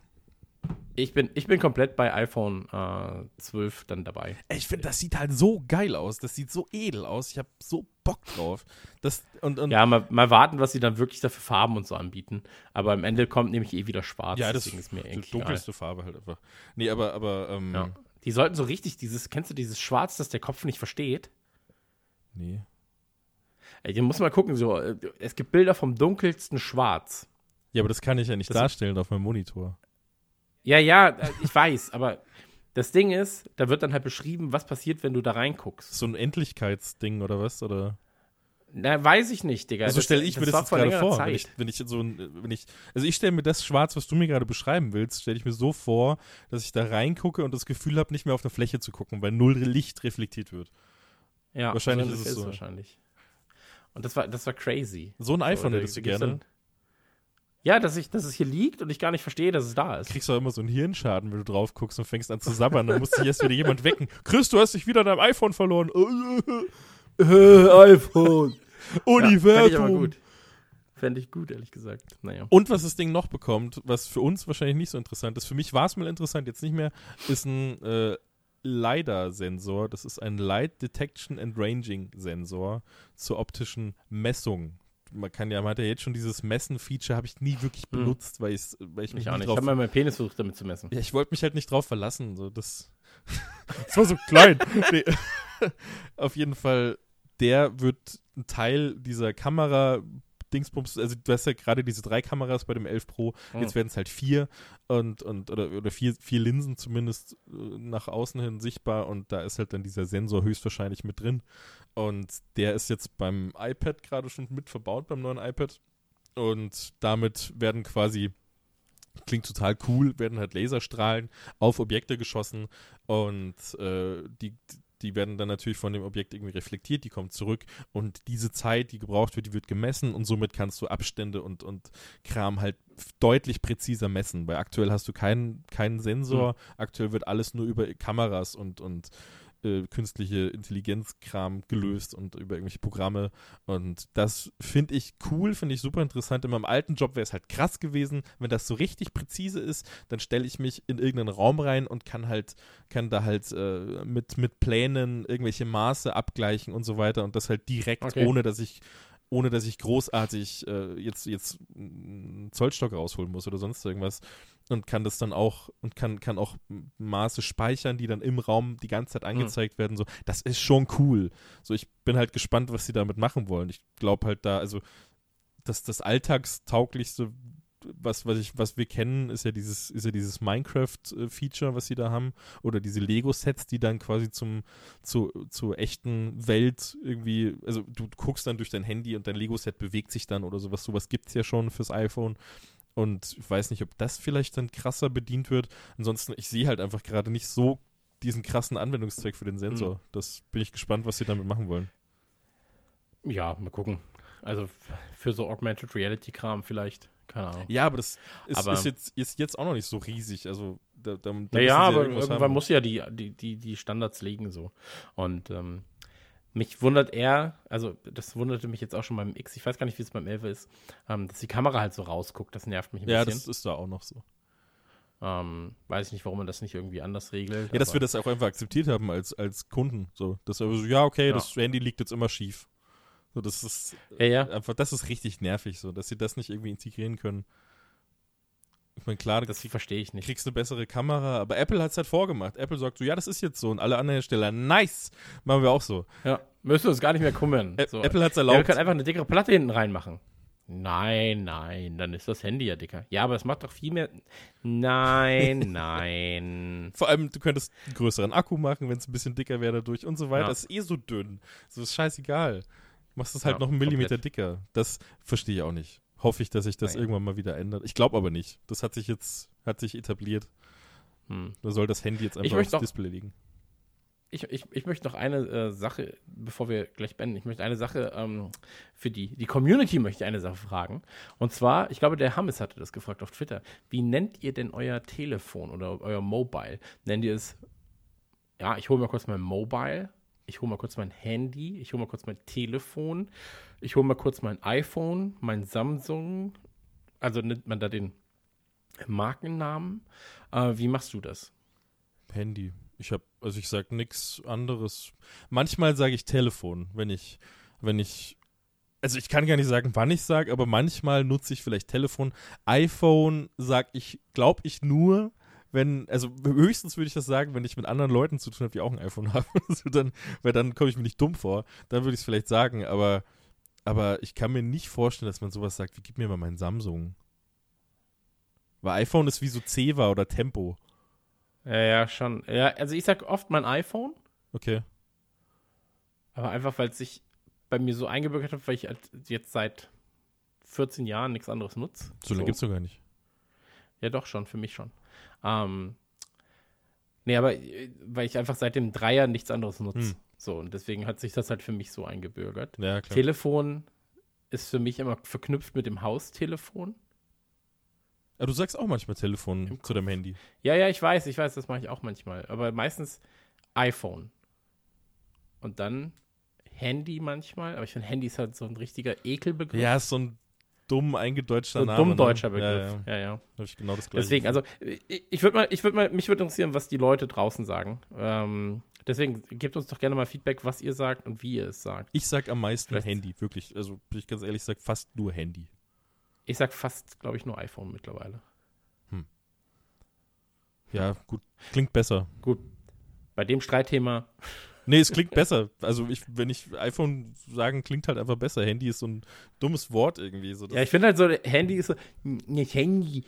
Ich bin, ich bin komplett bei iPhone äh, 12 dann dabei. Ich finde, das sieht halt so geil aus. Das sieht so edel aus. Ich habe so Bock drauf. Das, und, und ja, mal, mal warten, was sie dann wirklich dafür Farben und so anbieten. Aber am Ende kommt nämlich eh wieder schwarz. Ja, das ist mir die dunkelste. Farbe halt einfach. Nee, aber, aber, ähm, ja. Die sollten so richtig dieses, kennst du dieses Schwarz, das der Kopf nicht versteht? Nee. Ey, hier muss mal gucken, so, äh, es gibt Bilder vom dunkelsten Schwarz. Ja, aber das kann ich ja nicht das darstellen auf meinem Monitor. Ja, ja, äh, ich weiß, aber das Ding ist, da wird dann halt beschrieben, was passiert, wenn du da reinguckst. So ein Endlichkeitsding oder was? Oder? Na, weiß ich nicht, Digga. Also stelle ich das mir das jetzt gerade vor. Wenn ich, wenn ich, so wenn ich, also ich stelle mir das schwarz, was du mir gerade beschreiben willst, stelle ich mir so vor, dass ich da reingucke und das Gefühl habe, nicht mehr auf eine Fläche zu gucken, weil null Licht reflektiert wird. Ja, wahrscheinlich ist es so. Wahrscheinlich. Und das war, das war crazy. So ein iPhone so, hättest du gerne. Dann, ja, dass, ich, dass es hier liegt und ich gar nicht verstehe, dass es da ist. Kriegst du auch immer so einen Hirnschaden, wenn du drauf guckst und fängst an zu sabbern. Dann muss dich erst wieder jemand wecken. Chris, du hast dich wieder dein iPhone verloren. äh, iPhone. Universum. Ja, gut. Fände ich gut, ehrlich gesagt. Naja. Und was das Ding noch bekommt, was für uns wahrscheinlich nicht so interessant ist, für mich war es mal interessant, jetzt nicht mehr, ist ein äh, LiDAR-Sensor. Das ist ein Light Detection and Ranging Sensor zur optischen Messung. Man kann ja, man hat ja jetzt schon dieses Messen-Feature, habe ich nie wirklich Hm. benutzt, weil, ich's, weil ich mich Ich auch nicht. Ich drauf habe mal meinen Penis versucht, damit zu messen. ja, ich wollte mich halt nicht drauf verlassen. So, das, das war so klein. nee. Auf jeden Fall, der wird ein Teil dieser Kamera. Dingsbums, also du hast ja gerade diese drei Kameras bei dem 11 Pro, Hm. jetzt werden es halt vier und, und oder, oder vier, vier Linsen zumindest äh, nach außen hin sichtbar und da ist halt dann dieser Sensor höchstwahrscheinlich mit drin und der ist jetzt beim iPad gerade schon mit verbaut, beim neuen iPad und damit werden quasi klingt total cool, werden halt Laserstrahlen auf Objekte geschossen und äh, die, die werden dann natürlich von dem Objekt irgendwie reflektiert, die kommen zurück und diese Zeit, die gebraucht wird, die wird gemessen und somit kannst du Abstände und, und Kram halt deutlich präziser messen, weil aktuell hast du keinen, keinen Sensor, aktuell wird alles nur über Kameras und, und äh, künstliche Intelligenzkram gelöst und über irgendwelche Programme und das finde ich cool, finde ich super interessant. In meinem alten Job wäre es halt krass gewesen, wenn das so richtig präzise ist, dann stelle ich mich in irgendeinen Raum rein und kann halt, kann da halt äh, mit, mit Plänen irgendwelche Maße abgleichen und so weiter und das halt direkt, Okay. ohne dass ich ohne dass ich großartig äh, jetzt, jetzt einen Zollstock rausholen muss oder sonst irgendwas und kann das dann auch und kann, kann auch Maße speichern, die dann im Raum die ganze Zeit angezeigt werden. So, das ist schon cool. So, ich bin halt gespannt, was sie damit machen wollen. Ich glaube halt da, also das, das alltagstauglichste, was, was ich, was wir kennen, ist ja dieses, ist ja dieses Minecraft-Feature, was sie da haben, oder diese Lego-Sets, die dann quasi zum, zu, zur echten Welt irgendwie, also du guckst dann durch dein Handy und dein Lego-Set bewegt sich dann oder sowas. Sowas gibt es ja schon fürs iPhone. Und ich weiß nicht, ob das vielleicht dann krasser bedient wird. Ansonsten, ich sehe halt einfach gerade nicht so diesen krassen Anwendungszweck für den Sensor. Mhm. Das bin ich gespannt, was sie damit machen wollen. Ja, mal gucken. Also für so Augmented Reality-Kram vielleicht. Keine Ahnung. Ja, aber das ist, Aber- ist, jetzt, ist jetzt auch noch nicht so riesig. Also, da, da, da Ja, ja, sie aber irgendwas irgendwann haben. muss ja die, die, die, die Standards legen so. Und ähm, mich wundert eher, also das wunderte mich jetzt auch schon beim X, ich weiß gar nicht, wie es beim 11 ist, ähm, dass die Kamera halt so rausguckt. Das nervt mich ein Ja, bisschen. das ist da auch noch so. ähm, weiß ich nicht, warum man das nicht irgendwie anders regelt. Ja, dass wir das auch einfach akzeptiert haben als, als Kunden. So, dass wir so, ja, okay, Ja. das Handy liegt jetzt immer schief. So, das ist Ja, ja. einfach, das ist richtig nervig, so, dass sie das nicht irgendwie integrieren können. Ich meine, klar, du Das verstehe ich nicht. kriegst eine bessere Kamera, aber Apple hat es halt vorgemacht. Apple sagt so, ja, das ist jetzt so. Und alle anderen Hersteller, nice, machen wir auch so. Ja, müssen wir uns gar nicht mehr kümmern. Ä- so. Apple hat es Ja, wir erlaubt. können einfach eine dickere Platte hinten reinmachen. Nein, nein, dann ist das Handy ja dicker. Ja, aber es macht doch viel mehr. Nein, nein. Vor allem, du könntest einen größeren Akku machen, wenn es ein bisschen dicker wäre dadurch und so weiter. Ja. Das ist eh so dünn. So ist scheißegal. Machst es halt Ja, noch einen Millimeter komplett. dicker. Das verstehe ich auch nicht. Hoffe ich, dass sich das Naja. irgendwann mal wieder ändert. Ich glaube aber nicht. Das hat sich jetzt, hat sich etabliert. Hm. Da soll das Handy jetzt einfach aufs auch- Display liegen. Ich, ich, ich möchte noch eine äh, Sache, bevor wir gleich beenden, ich möchte eine Sache ähm, für die, die Community möchte ich eine Sache fragen. Und zwar, ich glaube, der Hammes hatte das gefragt auf Twitter. Wie nennt ihr denn euer Telefon oder euer Mobile? Nennt ihr es, ja, ich hole mal kurz mein Mobile, ich hole mal kurz mein Handy, ich hole mal kurz mein Telefon, ich hole mal kurz mein iPhone, mein Samsung. Also nennt man da den Markennamen. Äh, wie machst du das? Handy. Ich habe, also ich sag nichts anderes. Manchmal sage ich Telefon, wenn ich, wenn ich, also ich kann gar nicht sagen, wann ich sage, aber manchmal nutze ich vielleicht Telefon. iPhone sag ich, glaube ich nur, wenn, also höchstens würde ich das sagen, wenn ich mit anderen Leuten zu tun habe, die auch ein iPhone haben. Also dann, weil dann komme ich mir nicht dumm vor. Dann würde ich es vielleicht sagen, aber, aber ich kann mir nicht vorstellen, dass man sowas sagt, wie gib mir mal mein Samsung. Weil iPhone ist wie so Ceva oder Tempo. Ja, ja, schon. Ja, also ich sag oft mein iPhone, Okay. aber einfach, weil es sich bei mir so eingebürgert hat, weil ich halt jetzt seit 14 Jahren nichts anderes nutze. So lange gibt's doch gar nicht. Ja, doch schon, für mich schon. Ähm, nee, aber äh, weil ich einfach seit dem Dreier nichts anderes nutze. Hm. So, und deswegen hat sich das halt für mich so eingebürgert. Ja, klar. Telefon ist für mich immer verknüpft mit dem Haustelefon. Aber du sagst auch manchmal Telefon Im zu deinem Handy. Ja, ja, ich weiß, ich weiß, das mache ich auch manchmal. Aber meistens iPhone. Und dann Handy manchmal. Aber ich finde, Handy ist halt so ein richtiger Ekelbegriff. Ja, ist so ein dumm eingedeutschter So Name. dumm ne? deutscher Ja, Begriff. ja. Ja, ja. Hab ich genau das gleiche. Deswegen, also ich, würde mal, ich würde mal, mich würde interessieren, was die Leute draußen sagen. Ähm, deswegen gebt uns doch gerne mal Feedback, was ihr sagt und wie ihr es sagt. ich sag am meisten Vielleicht- Handy, wirklich. Also, bin ich ganz ehrlich, sag fast nur Handy. Ich sag fast, glaube ich, nur iPhone mittlerweile. Ja, gut. Klingt besser. Gut. Bei dem Streitthema, Nee, es klingt besser. Also, ich, wenn ich iPhone sagen, klingt halt einfach besser. Handy ist so ein dummes Wort irgendwie. So, ja, ich finde halt so, Handy ist so, nicht Handy.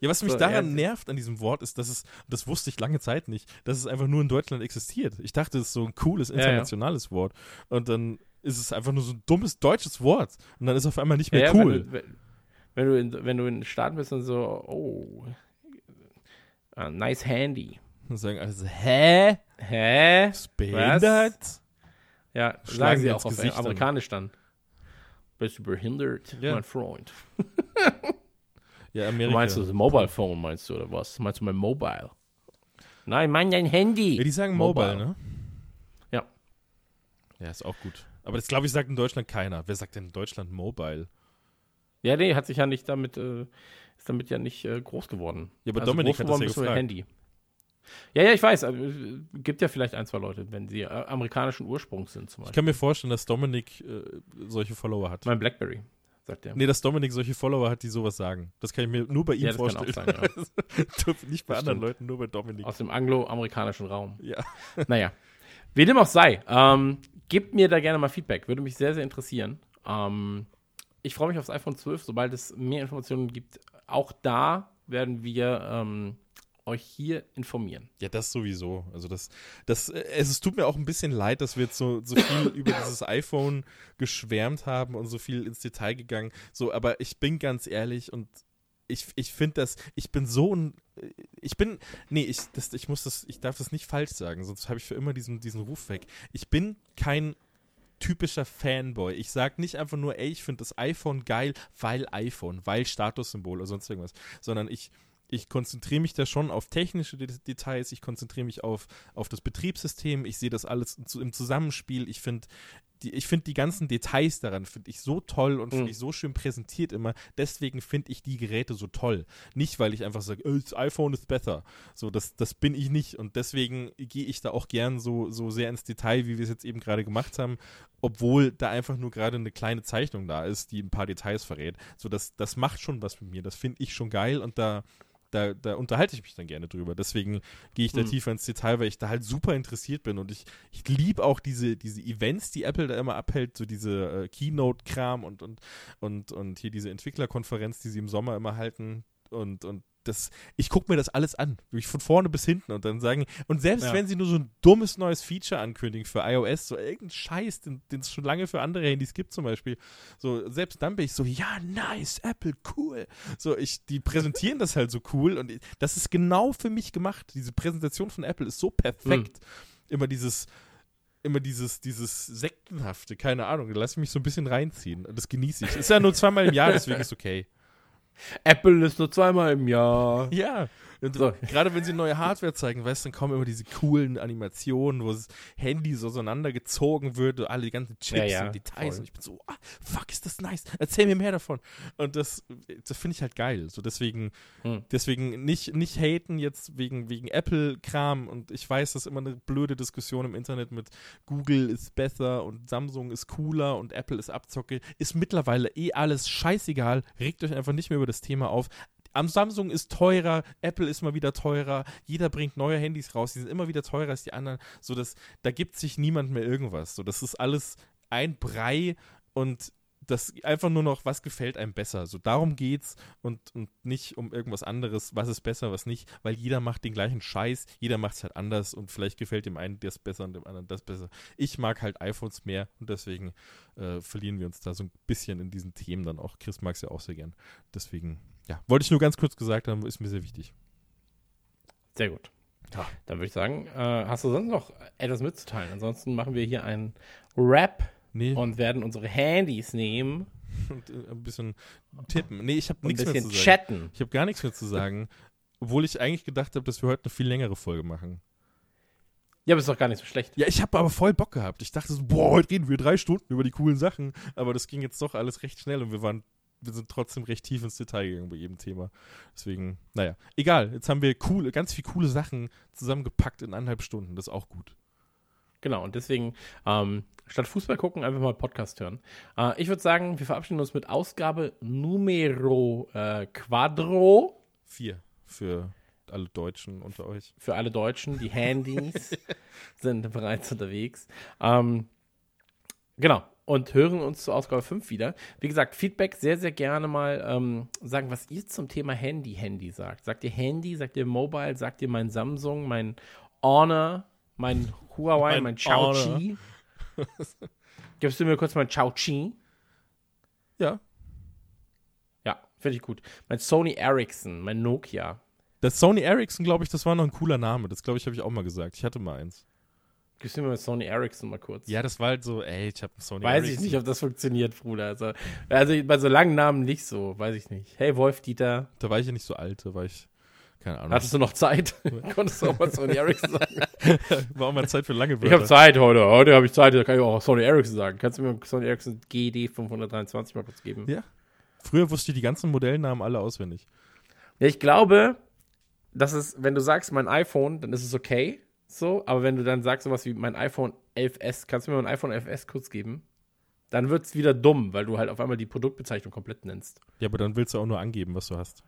Ja, was mich So, daran ja. nervt an diesem Wort ist, dass es, das wusste ich lange Zeit nicht, dass es einfach nur in Deutschland existiert. Ich dachte, es ist so ein cooles ja. internationales Wort. Und dann ist es einfach nur so ein dummes deutsches Wort. Und dann ist es auf einmal nicht mehr Ja, cool. Wenn du, wenn, du in, wenn du in den Staaten bist und so, oh, ah, nice Handy. Und sagen also, hä? Hä? Ist behindert? Ja, Schlagen sagen sie auch auf Gesicht amerikanisch dann. Bist du behindert, Ja. mein Freund? Ja, Amerika. meinst du das Mobile Phone, meinst du, oder was? Meinst du mein Mobile? Nein, mein dein Handy. ja, die sagen Mobile, Mobile. ne? Ja. Ja, ist auch gut. Aber das, glaube ich, sagt in Deutschland keiner. Wer sagt denn in Deutschland Mobile? Ja, nee, hat sich ja nicht damit, äh, ist damit ja nicht äh, groß geworden. Ja, aber Also Dominik groß hat das geworden ja gefragt. Handy. Ja, ja, ich weiß. äh, gibt ja vielleicht ein, zwei Leute, wenn sie äh, amerikanischen Ursprungs sind zum Ich Beispiel. kann mir vorstellen, dass Dominik äh, solche Follower hat. Mein Blackberry, sagt der. Nee, dass Dominik solche Follower hat, die sowas sagen. Das kann ich mir nur bei ihm ja, das kann auch vorstellen. sein, ja. Nicht bei Das anderen stimmt. Leuten, nur bei Dominik. Aus dem angloamerikanischen Raum. Ja. Naja, wie dem auch sei, ähm, gebt mir da gerne mal Feedback. Würde mich sehr, sehr interessieren. Ähm, ich freue mich aufs iPhone 12, sobald es mehr Informationen gibt. Auch da werden wir ähm, euch hier informieren. Ja, das sowieso. Also das, das, äh, es, es tut mir auch ein bisschen leid, dass wir jetzt so, so viel über dieses iPhone geschwärmt haben und so viel ins Detail gegangen. So, aber ich bin ganz ehrlich und ich, ich finde das, ich bin so ein, ich bin, nee, ich, das, ich muss das, ich darf das nicht falsch sagen, sonst habe ich für immer diesen, diesen Ruf weg. Ich bin kein typischer Fanboy. Ich sage nicht einfach nur, ey, ich finde das iPhone geil, weil iPhone, weil Statussymbol oder sonst irgendwas, sondern ich, ich konzentriere mich da schon auf technische De Details, ich konzentriere mich auf, auf das Betriebssystem, ich sehe das alles im Zusammenspiel, ich finde die, ich finde die ganzen Details daran, finde ich so toll und finde Mhm. ich so schön präsentiert immer. Deswegen finde ich die Geräte so toll. Nicht, weil ich einfach sage, äh, das iPhone ist besser. So, das, das bin ich nicht. Und deswegen gehe ich da auch gern so, so sehr ins Detail, wie wir es jetzt eben gerade gemacht haben, obwohl da einfach nur gerade eine kleine Zeichnung da ist, die ein paar Details verrät. So, das, das macht schon was mit mir. Das finde ich schon geil und da, da, da unterhalte ich mich dann gerne drüber. Deswegen gehe ich da Mhm. tiefer ins Detail, weil ich da halt super interessiert bin und ich, ich liebe auch diese, diese Events, die Apple da immer abhält, so diese äh, Keynote-Kram und, und, und, und hier diese Entwicklerkonferenz, die sie im Sommer immer halten und, und das, ich gucke mir das alles an, wirklich von vorne bis hinten und dann sagen, und selbst Ja. wenn sie nur so ein dummes neues Feature ankündigen für iOS, so irgendein Scheiß, den es schon lange für andere Handys gibt zum Beispiel, so selbst dann bin ich so, ja, nice, Apple, cool. So, ich, die präsentieren das halt so cool und ich, das ist genau für mich gemacht. Diese Präsentation von Apple ist so perfekt. Immer dieses, immer dieses, dieses Sektenhafte, keine Ahnung, da lasse ich mich so ein bisschen reinziehen. Das genieße ich. Ist ja nur zweimal im Jahr, deswegen ist okay. Apple ist nur zweimal im Jahr. Ja. Und So. Gerade wenn sie neue Hardware zeigen, weißt du, dann kommen immer diese coolen Animationen, wo das Handy so auseinandergezogen wird, und alle die ganzen Chips Ja, ja, und Details. voll. Und ich bin so, ah, fuck, ist das nice. Erzähl mir mehr davon. Und das, das finde ich halt geil. So deswegen, Hm. deswegen nicht, nicht haten jetzt wegen, wegen Apple-Kram. Und ich weiß, das ist immer eine blöde Diskussion im Internet mit Google ist besser und Samsung ist cooler und Apple ist Abzocke. Ist mittlerweile eh alles scheißegal. Regt euch einfach nicht mehr über das Thema auf. Am Samsung ist teurer, Apple ist mal wieder teurer, jeder bringt neue Handys raus, die sind immer wieder teurer als die anderen. So, das, da gibt sich niemand mehr irgendwas. So, das ist alles ein Brei und das einfach nur noch, was gefällt einem besser. So, darum geht's und, und nicht um irgendwas anderes, was ist besser, was nicht, weil jeder macht den gleichen Scheiß, jeder macht es halt anders und vielleicht gefällt dem einen das besser und dem anderen das besser. Ich mag halt iPhones mehr und deswegen äh, verlieren wir uns da so ein bisschen in diesen Themen dann auch. Chris mag es ja auch sehr gern. Deswegen, ja, wollte ich nur ganz kurz gesagt haben, ist mir sehr wichtig. Sehr gut. Ja. Dann würde ich sagen, äh, hast du sonst noch etwas mitzuteilen? Ansonsten machen wir hier einen Rap Nee, und werden unsere Handys nehmen und, äh, ein bisschen tippen. Nee, ich habe nichts mehr zu bisschen sagen. chatten. Ich habe gar nichts mehr zu sagen, obwohl ich eigentlich gedacht habe, dass wir heute eine viel längere Folge machen. Ja, aber ist doch gar nicht so schlecht. Ja, ich habe aber voll Bock gehabt. Ich dachte so, boah, heute reden wir drei Stunden über die coolen Sachen. Aber das ging jetzt doch alles recht schnell und wir waren wir sind trotzdem recht tief ins Detail gegangen bei jedem Thema. Deswegen, naja, egal. Jetzt haben wir coole, ganz viele coole Sachen zusammengepackt in eineinhalb Stunden. Das ist auch gut. Genau, und deswegen, ähm, statt Fußball gucken, einfach mal Podcast hören. Äh, ich würde sagen, wir verabschieden uns mit Ausgabe Numero äh, Quadro Vier für alle Deutschen unter euch. für alle Deutschen. Die Handys sind bereits unterwegs. Ähm, genau. Und hören uns zur Ausgabe 5 wieder. Wie gesagt, Feedback sehr, sehr gerne mal ähm, sagen, was ihr zum Thema Handy-Handy sagt. Sagt ihr Handy, sagt ihr Mobile, sagt ihr mein Samsung, mein Honor, mein Huawei, mein, Mein Chao-Chi? Gibst du mir kurz mein Chao-Chi? Ja. Ja, finde ich gut. Mein Sony Ericsson, mein Nokia. Das Sony Ericsson, glaube ich, das war noch ein cooler Name. Das, glaube ich, habe ich auch mal gesagt. Ich hatte mal eins. Gibst du mir mein Sony Ericsson mal kurz? Ja, das war halt so, ey, ich habe Sony Weiß ich Ericsson. nicht, ob das funktioniert, Bruder. Also, also bei so langen Namen nicht so, weiß ich nicht. Hey Wolf Dieter, Da war ich ja nicht so alt, da war ich, keine Ahnung. hattest du noch Zeit? Konntest du auch mal Sony Ericsson sagen? war auch mal Zeit für lange Ich Wörter. habe Zeit heute. Heute habe ich Zeit, da kann ich auch Sony Ericsson sagen. Kannst du mir Sony Ericsson GD 523 mal kurz geben? Ja. Früher wusste ich die ganzen Modellnamen alle auswendig. Ja, ich glaube, dass es, wenn du sagst mein iPhone, dann ist es okay. So, aber wenn du dann sagst sowas wie mein iPhone 11S, kannst du mir mein iPhone 11S kurz geben? Dann wird es wieder dumm, weil du halt auf einmal die Produktbezeichnung komplett nennst. Ja, aber dann willst du auch nur angeben, was du hast.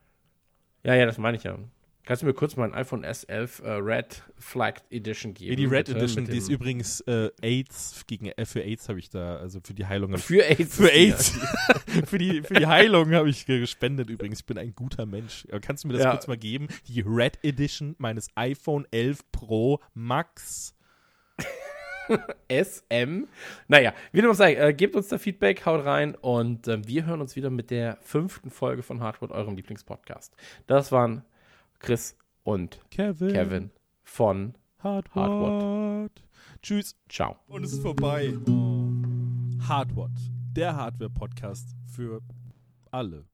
Ja, ja, das meine ich ja. Kannst du mir kurz mein iPhone S11 äh, Red Flagged Edition geben? Ja, die Red bitte, Edition, die ist übrigens äh, AIDS gegen äh, für AIDS habe ich da, also für die Heilung. für AIDS. Für AIDS. für, die, für die Heilung habe ich gespendet übrigens. Ich bin ein guter Mensch. Kannst du mir das Ja. kurz mal geben? Die Red Edition meines iPhone 11 Pro Max. SM. Naja, wie dem auch sei, äh, gebt uns da Feedback, haut rein und äh, wir hören uns wieder mit der fünften Folge von Hardwood, eurem Lieblingspodcast. Das waren Chris und Kevin. Kevin von Hardwood. Hardwood. Tschüss. Ciao. Und es ist vorbei. Hardwood. Der Hardware-Podcast für alle.